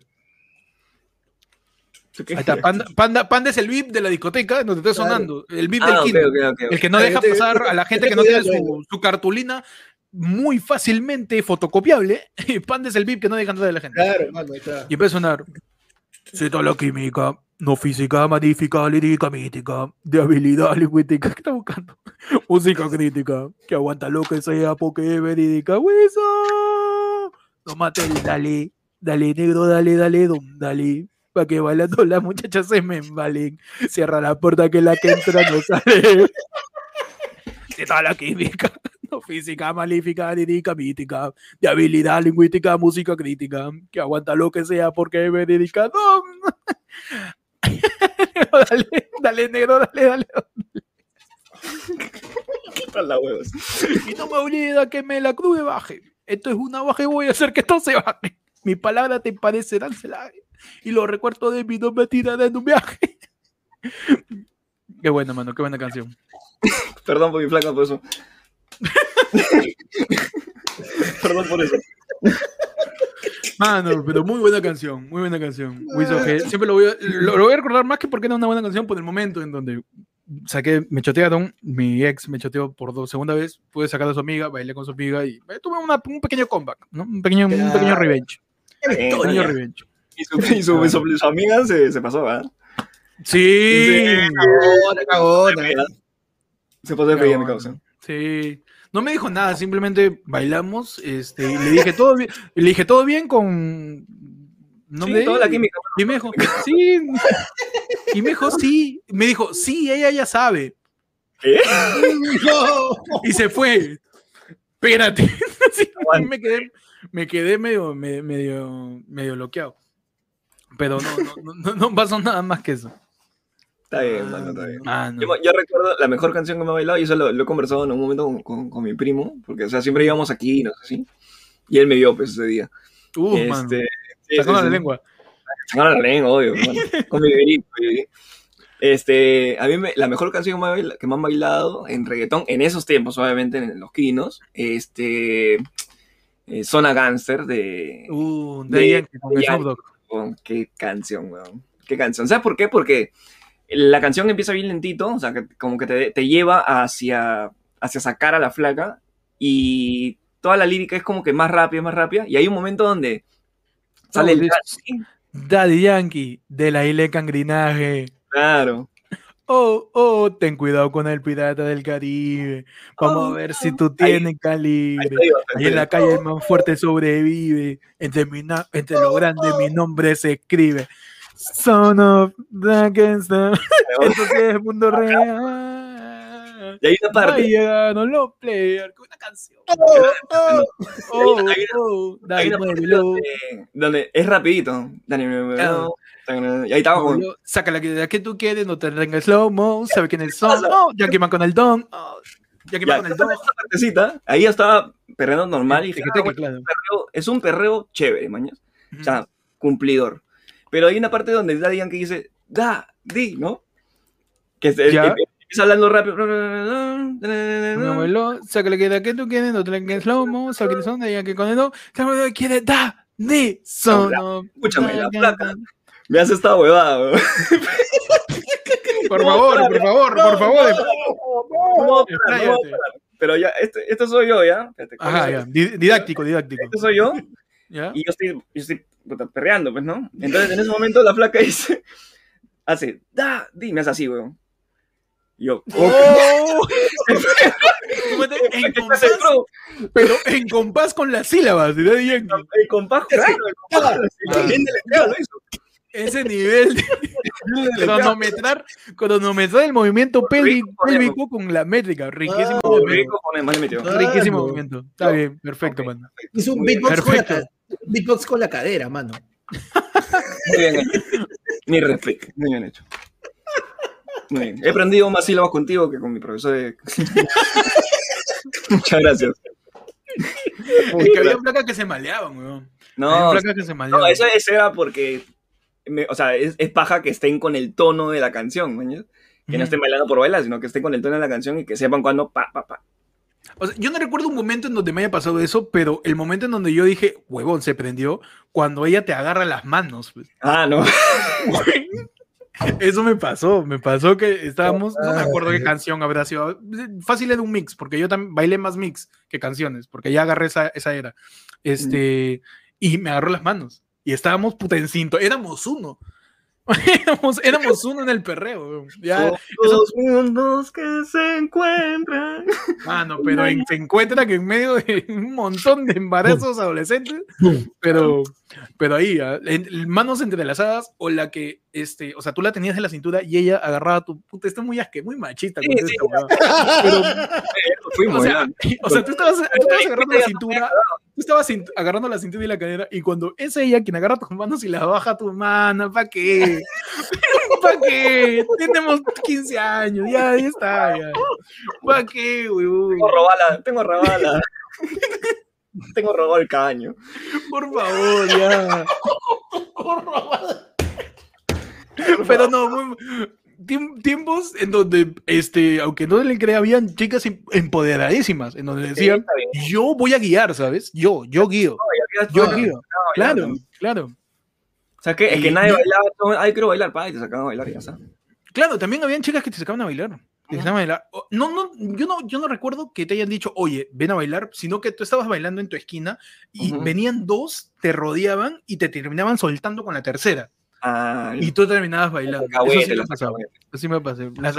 Ahí está, Panda, Panda, Panda es el VIP de la discoteca donde está Claro. sonando. El VIP Ah, del ok, Kino. ok, ok. El que no deja pasar a la gente que no tiene su, su cartulina muy fácilmente fotocopiable. Panda es el VIP que no deja entrar a la gente. Claro, mano, ahí está. Y empieza a sonar. Z la química, no física, magnífica, lírica, mítica, de habilidad lingüística. ¿Qué está buscando? Música crítica, que aguanta lo que sea porque es verídica. ¡Hueso! No mates, dale, dale, negro, dale, dale, don, dale. Pa' que bailando las muchachas se me embalen. Cierra la puerta que la que entra no sale. Z la química, no física, malífica, lírica, mítica de habilidad lingüística, música crítica, que aguanta lo que sea porque me dedica. ¡Don! dale, dale, negro, dale, dale. la huevos. Y no me olvida que me la crude baje. Esto es una baja y voy a hacer que esto se baje. Mi palabra te parecerán celaje. Y los recuerdos de mi no me tiran en un viaje. Qué buena, mano, qué buena canción. Perdón por mi flaca por eso. Perdón por eso. Mano, pero muy buena canción, muy buena canción. Siempre lo voy, a, lo, lo voy a recordar más que porque era una buena canción por el momento en donde saqué, me chotearon, mi ex me choteó por dos, segunda vez, pude sacar a su amiga, bailé con su amiga y tuve una- un pequeño comeback, ¿no? Un pequeño, un pequeño revenge. Eh, Un pequeño revenge. Y su, y su, y su- su amiga se, se pasó, ¿verdad? Sí. Cagona. Se pasó de feria, mi causa. Sí. No me dijo nada, simplemente bailamos, este, y le dije todo bien, le dije todo bien con Sí, de toda la química. Y me dijo, sí. Y me dijo, sí. Me dijo, sí, ella ya sabe. ¿Qué? No. Y se fue. Espérate. Sí, me quedé, me quedé medio, me- medio, medio bloqueado. Pero no, no, no, no, pasó nada más que eso. Está bien, mano, está bien. Ah, no. Yo, yo recuerdo la mejor canción que me ha bailado y eso lo, lo he conversado en un momento con, con- con mi primo, porque o sea, siempre íbamos aquí, no sé si. Y él me vio pues ese día. Uh, mano. este, sí, Sacando sí, la sí. lengua. Sacaron la lengua, obvio, mano. Con mi bebé. Este, a mí me- la mejor canción que me, que me han bailado en reggaetón, en esos tiempos, obviamente, en los quinos, este, eh, Zona Gangster de... Uh, De- de con de Oh, qué canción, weón. Qué canción. ¿Sabes por qué? Porque la canción empieza bien lentito, o sea, que como que te, te lleva hacia, hacia sacar a la flaca y toda la lírica es como que más rápida, más rápida. Y hay un momento donde sale el... Daddy Yankee, de la isla de Cangrinaje. Claro. Oh, oh, ten cuidado con el pirata del Caribe. Vamos Oh, a ver si tú tienes Ahí calibre. ahí Ahí en la calle el más fuerte sobrevive. Entre, mi entre lo grande mi nombre se escribe. Son of the gangster. Esto sí es mundo real. Y hay una parte, llegaron los players. Qué buena canción. Hay Oh, una- hay oh, hay dale, una parte donde, donde es rapidito. Claro. Y ahí estaba con... Saca la que, que tú quieres, no te tengas slow mo. Sabe quiénes son. Oh, Jackie Man con el don. Oh, Jackie Ya, Man con el don. esa partecita, ahí yo estaba perreando normal y dije, es un perreo chévere, mañana. O sea, cumplidor. Pero hay una parte donde Daddy Yankee dice, da, di, ¿no? Que se, Ya. que empieza hablando rápido. Mi abuelo, saca la que que tú quieres, no te la que slow mo. Sabe quiénes son, de que con el lo que quiere, da, di, son. of Escúchame, la placa. Me hace esta huevada, weón. Por favor, por favor, por favor. No, no, no. Pero ya, este, este soy yo, ¿ya? Espérate, ¿cuál Ajá, ya. Di- Didáctico, didáctico. Este soy yo ¿Ya? y yo estoy, yo estoy perreando, pues, ¿no? Entonces, en ese momento, la flaca dice, hace, da, di, me hace así, weón. Yo, ¡Oh! En pero en compás con las sílabas Daddy Yankee. El compás, compás, Ah. Ese nivel de cronometrar, cronometrar el movimiento pélvico, con la métrica. Riquísimo Ah, movimiento. Riquísimo Claro. movimiento. Está bien, perfecto, Ok. mano. Hizo un beatbox con, la, Perfecto. ca- beatbox con la cadera, mano. Muy bien hecho. Mi respeto. Muy bien hecho. Muy bien. He aprendido más sílabas contigo que con mi profesor de... Muchas gracias. Es que había placas que se maleaban, weón. No, Había placas que se maleaban. no eso, eso era porque... me- o sea, es, es paja que estén con el tono de la canción, ¿mañas? Que no estén bailando por bailar, sino que estén con el tono de la canción y que sepan cuándo pa, pa, pa. O sea, yo no recuerdo un momento en donde me haya pasado eso, pero el momento en donde yo dije, huevón, se prendió, cuando ella te agarra las manos. pues. Ah, no. Eso me pasó, me pasó que estábamos, no me acuerdo qué canción habrá sido, fácil era un mix, porque yo también bailé más mix que canciones, porque ya agarré esa, esa era. Este, y me agarró las manos, y estábamos puta en cinto, éramos uno. Éramos, éramos uno en el perreo. Ya, dos mundos que se encuentran. mano, pero en- se encuentra que en medio de un montón de embarazos adolescentes, pero, pero ahí, ah, en- manos entrelazadas, o la que, este, o sea, tú la tenías en la cintura y ella agarraba tu puta, esto es muy asque, muy machista. Sí, con esta sí. Pero, Fuimos, o sea, ya. o sea, tú estabas, tú estabas agarrando la cintura, tú estabas agarrando la cintura y la cadera, y cuando es ella quien agarra tus manos y la baja a tu mano, ¿para qué? ¿Para qué? Tenemos 15 años, ya, ya está, ya. ¿Para qué? Tengo robala, tengo robala. tengo robado el caño. Por favor, ya. Pero no, muy- tiempos en donde, este, aunque no le crea, habían chicas em- empoderadísimas, en donde decían, yo voy a guiar, ¿sabes? Yo, yo guío, yo guío. Claro, claro. O sea, que, es que Y- nadie bailaba, todo- ay, quiero bailar, pa, y te sacaban a bailar y ya está. Claro, también habían chicas que te sacaban a bailar. te sacaban a bailar. No, no, yo no, yo no recuerdo que te hayan dicho, oye, ven a bailar, sino que tú estabas bailando en tu esquina y venían dos, te rodeaban y te terminaban soltando con la tercera. Ah, Y tú terminabas bailando. Eso sí me pasó. Eso sí me pasó. Las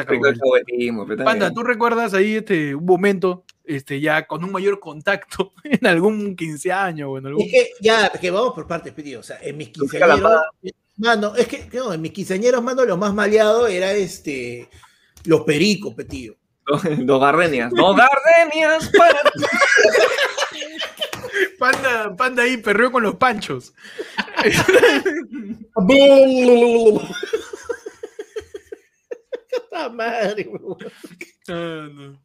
Panda. ¿tú recuerdas ahí este, un momento este, ya con un mayor contacto en algún 15 años o en algún... Es que ya, es que vamos por partes, pedido. O sea, en mis Tú fija la quinceañeros, mano, es que no, en mis quinceañeros, mano, lo más maleado era este los pericos, petío. Dos, gardenias. Dos gardenias para. Panda, panda ahí perreó con los panchos. Puta madre. Ah, no.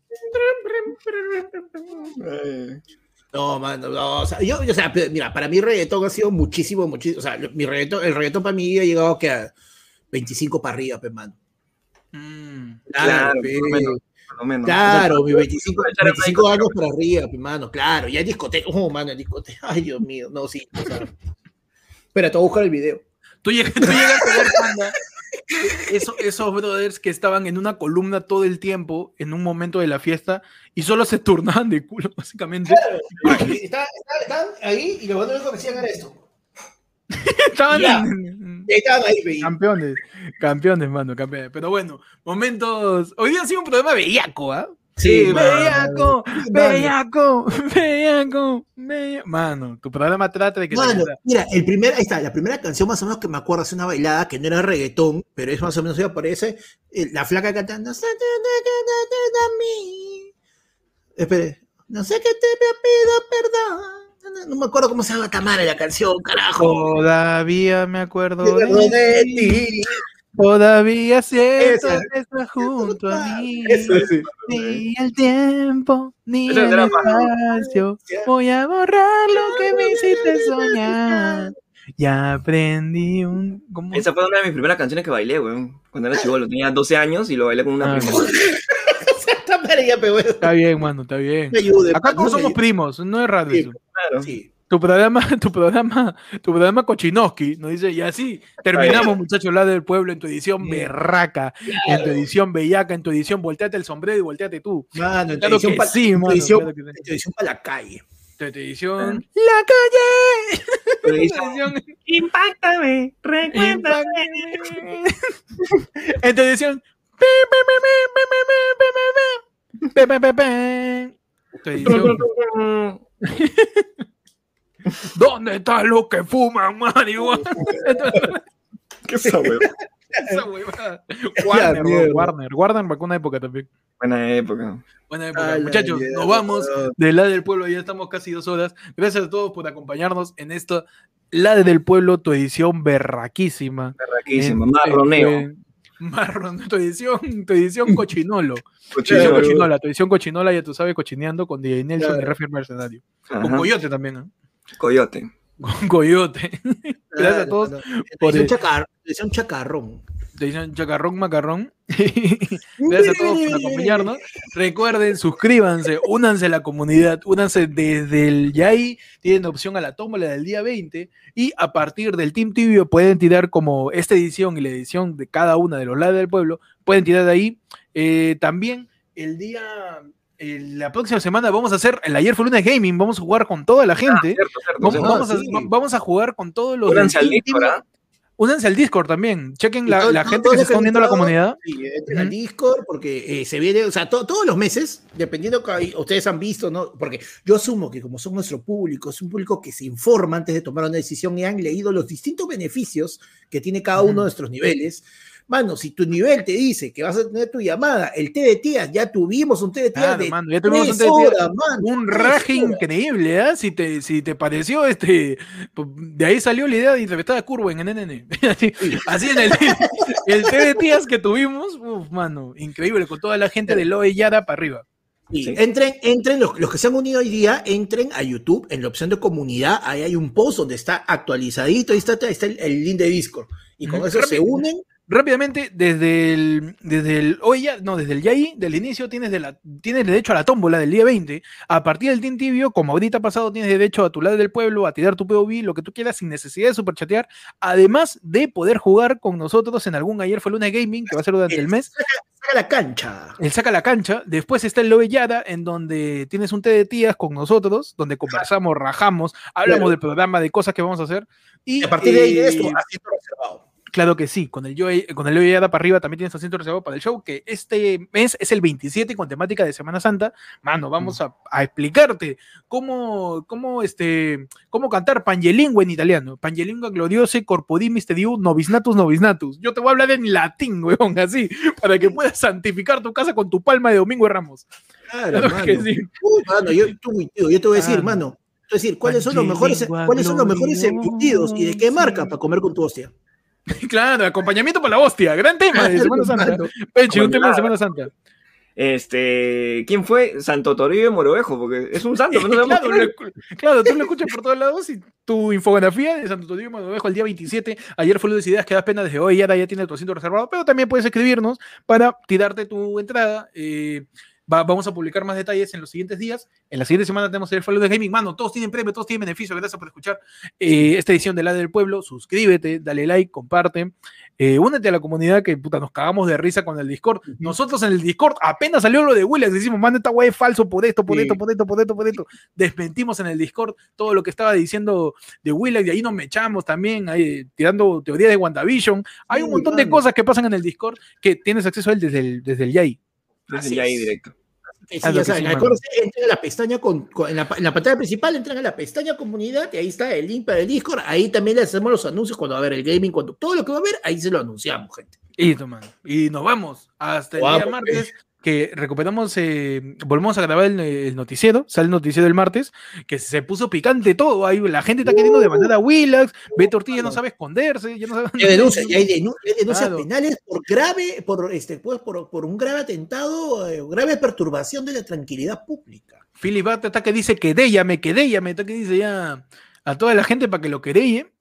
No, mano, no, o sea, yo, o sea, mira, para mí reggaetón ha sido muchísimo, muchísimo, o sea, mi reggaetón, el reggaetón para mí ha llegado que a 25 para arriba, pe, mano. Mm. Claro, pe. Por lo menos. Claro, mi 25, aprovechar el 25 años para arriba, pe, mano, claro, ya discoteca, oh, mano, en discoteca, ay, Dios mío, no, sí, o sea, espera, te voy a buscar el video. Tú, llegas, tú llegaste a ver, Panda, eso- esos brothers que estaban en una columna todo el tiempo en un momento de la fiesta y solo se turnaban de culo, básicamente. Estaban estaban ahí y lo único que hacían era esto. Estaban Ya. en- Y ahí estaban ahí, pe, y- campeones, campeones, mano, campeones. Pero bueno, momentos. Hoy día ha sido un programa bellaco, ¿ah? Sí, mano. Bellaco, bellaco, bellaco, bellaco. Mano, tu programa trata de que Mano, mira, el primer, ahí está, la primera canción más o menos que me acuerdo es una bailada que no era reggaetón, pero es más o menos, aparece la flaca cantando. "No sé qué te pido a mí". Espere, no sé qué te pido perdón. No, me acuerdo cómo se llama Tamara la canción, carajo. Todavía me acuerdo de de ti. Todavía siento Esa. que estás junto a mí. Eso sí. Ni el tiempo, ni el espacio. Voy a borrar lo que me hiciste soñar. Ya aprendí un. ¿cómo? Esa fue una de mis primeras canciones que bailé, weón. Cuando era chivolo, tenía 12 años y lo bailé con una Ah, prima. Pero bueno, Está bien, mano, está bien. me ayude. Acá todos somos ayude. primos, no es raro Sí. eso. Claro. Sí. Tu programa, tu programa, tu programa Cochinoski nos dice, y así terminamos, muchachos, la del pueblo en tu edición berraca, en tu edición bellaca, en tu edición volteate el sombrero y volteate tú. Mano, en tu edición que pa- sí, claro para la calle. En tu edición La calle. Tu edición Impactame, recuérdame. En tu edición ¿Dónde están los que fuman marihuana? ¿Qué esa huevada? Warner, Warner, Warner, Warner una época también. Buena época. Buena época. Ay, Muchachos, ay, nos ay, vamos de La del Pueblo, ya estamos casi dos horas. Gracias a todos por acompañarnos en esta La del Pueblo, tu edición berraquísima. Berraquísima, marroneo. Este, Marron, tu edición, tu edición cochinolo. Tu Cochino, edición cochinola, tu edición cochinola, ya tú sabes, cochineando con DJ Nelson Claro. Rafael Mercenario. Con Ajá. Coyote también, ¿eh? Coyote. Con Coyote. Gracias a todos Mano, por edición el- chacar- edición chacarrón. Dicen chacarrón, macarrón. Gracias a todos por acompañarnos. Recuerden, suscríbanse, únanse a la comunidad, únanse desde el Yai, tienen opción a la tómbola del día 20 y a partir del Team Tibio pueden tirar como esta edición y la edición de cada una de los lados del pueblo, pueden tirar de ahí. Eh, también el día la próxima semana vamos a hacer el ayer fue lunes gaming, vamos a jugar con toda la gente. Ah, Cierto, cierto, vamos, a, sí. va- vamos a jugar con todos los del Team Únanse al Discord también. Chequen la, gente que se está uniendo a la comunidad. Sí, entren al. Discord porque eh, se viene, o sea, to- todos los meses, dependiendo que ustedes han visto, ¿no? Porque yo asumo que como son nuestro público, es un público que se informa antes de tomar una decisión y han leído los distintos beneficios que tiene cada uno de nuestros niveles. Mano, si tu nivel te dice que vas a tener tu llamada, el té de tías, ya tuvimos un té de tías Claro, de mano, ya tuvimos un té de tías. horas, mano, Un raje horas. increíble, ¿ah? Si te, si te pareció este. De ahí salió la idea de entrevistar a Curwen en NN. Así, así en el, el té de tías que tuvimos, uf, mano, increíble, con toda la gente de Loe Yara para arriba. Sí, Sí. Entren, entren, los, los que se han unido hoy día, entren a YouTube, en la opción de comunidad, ahí hay un post donde está actualizadito, ahí está, ahí está el, el link de Discord. Y con eso se unen. Rápidamente, desde el, desde el, hoy ya, no, desde el Yai, del inicio, tienes, de la, tienes derecho a la tómbola del día 20. A partir del Team Tibio, como ahorita pasado, tienes derecho a tu lado del pueblo, a tirar tu POV, lo que tú quieras, sin necesidad de superchatear. Además de poder jugar con nosotros en algún ayer fue lunes gaming, que va a ser durante el mes. Saca la cancha. Él saca la cancha, después está el Lobe Yara, en donde tienes un té de tías con nosotros, donde conversamos, rajamos, hablamos Claro. del programa, de cosas que vamos a hacer. Y, Y a partir de ahí de eh, reservado. Claro que sí, con el yo con el para arriba también tienes asiento reservado para el show, que este mes es el 27 con temática de Semana Santa. Mano, vamos a, a explicarte cómo, cómo, este, cómo cantar Pangelingua en italiano. Pangelingua gloriose corpodi misteriu novisnatus novisnatus. Yo te voy a hablar en latín, weón, así, para que puedas santificar tu casa con tu palma de Domingo de Ramos. Claro, Claro mano. que sí. Uy, mano, yo, tú, tío, yo te voy a decir, Ah, mano. Te a decir, ¿cuáles son los mejores, cuáles son los mejores embutidos y de qué marca para comer con tu hostia? Claro, acompañamiento para la hostia, gran tema de Semana Santa. Peche, un tema de. Semana Santa. Este, ¿quién fue? Santo Toribio de Morovejo, porque es un santo, pero no claro, lo claro, tú lo escuchas por todos lados y tu infografía de Santo Toribio lo dejo el día 27. Ayer fue lunes ideas que das pena desde hoy, ahora ya tiene tu asiento reservado, pero también puedes escribirnos para tirarte tu entrada. eh, va- vamos a publicar más detalles en los siguientes días. En la siguiente semana tenemos el Fue lunes Gaming. Mano, todos tienen premio, todos tienen beneficio. Gracias por escuchar eh, esta edición de La del Pueblo. Suscríbete, dale like, comparte. Eh, únete a la comunidad que puta, nos cagamos de risa con el Discord. Nosotros en el Discord apenas salió lo de Willax, decimos, manda esta web es falso por esto, por Sí. esto, por esto, por esto, por esto. Desmentimos en el Discord todo lo que estaba diciendo de Willax y ahí nos mechamos también, ahí, tirando teorías de WandaVision. Hay un montón de mano. cosas que pasan en el Discord que tienes acceso a él desde el, desde el Yai. Desde Así ya ahí directo. Sí, ya saben, sí, mano. acuérdense, entren a la pestaña con, con- en, la, en la pantalla principal, entran a la pestaña comunidad y ahí está el link para el Discord. Ahí también le hacemos los anuncios cuando va a haber el gaming, cuando todo lo que va a haber, ahí se lo anunciamos, gente. Y, y nos vamos hasta el día martes, que recuperamos, eh, volvemos a grabar el, el noticiero, sale el noticiero del martes, que se puso picante todo, ahí la gente está queriendo demandar a Willax, Beto Ortiz ya no sabe esconderse, ya no sabe... Ya denuncias, ya hay, denu- hay denuncias Claro. penales por grave, por este, pues, por, por un grave atentado, eh, grave perturbación de la tranquilidad pública. Philip Bart está que dice que me quedéllame, está que dice ya a toda la gente para que lo querelle.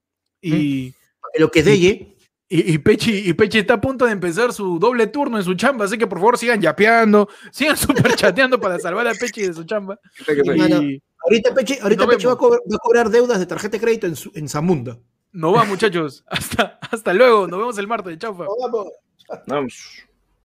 Y, Lo que deye. Y, y Pechi, y Pechi está a punto de empezar su doble turno en su chamba, así que por favor sigan yapeando, sigan super chateando para salvar a Pechi de su chamba. Y- Ahorita Peche, ahorita Nos Peche va, a cobrar, va a cobrar deudas de tarjeta de crédito en, su- en Zamunda. nos va, muchachos. Hasta, hasta luego. Nos vemos el martes. Chau. Vamos.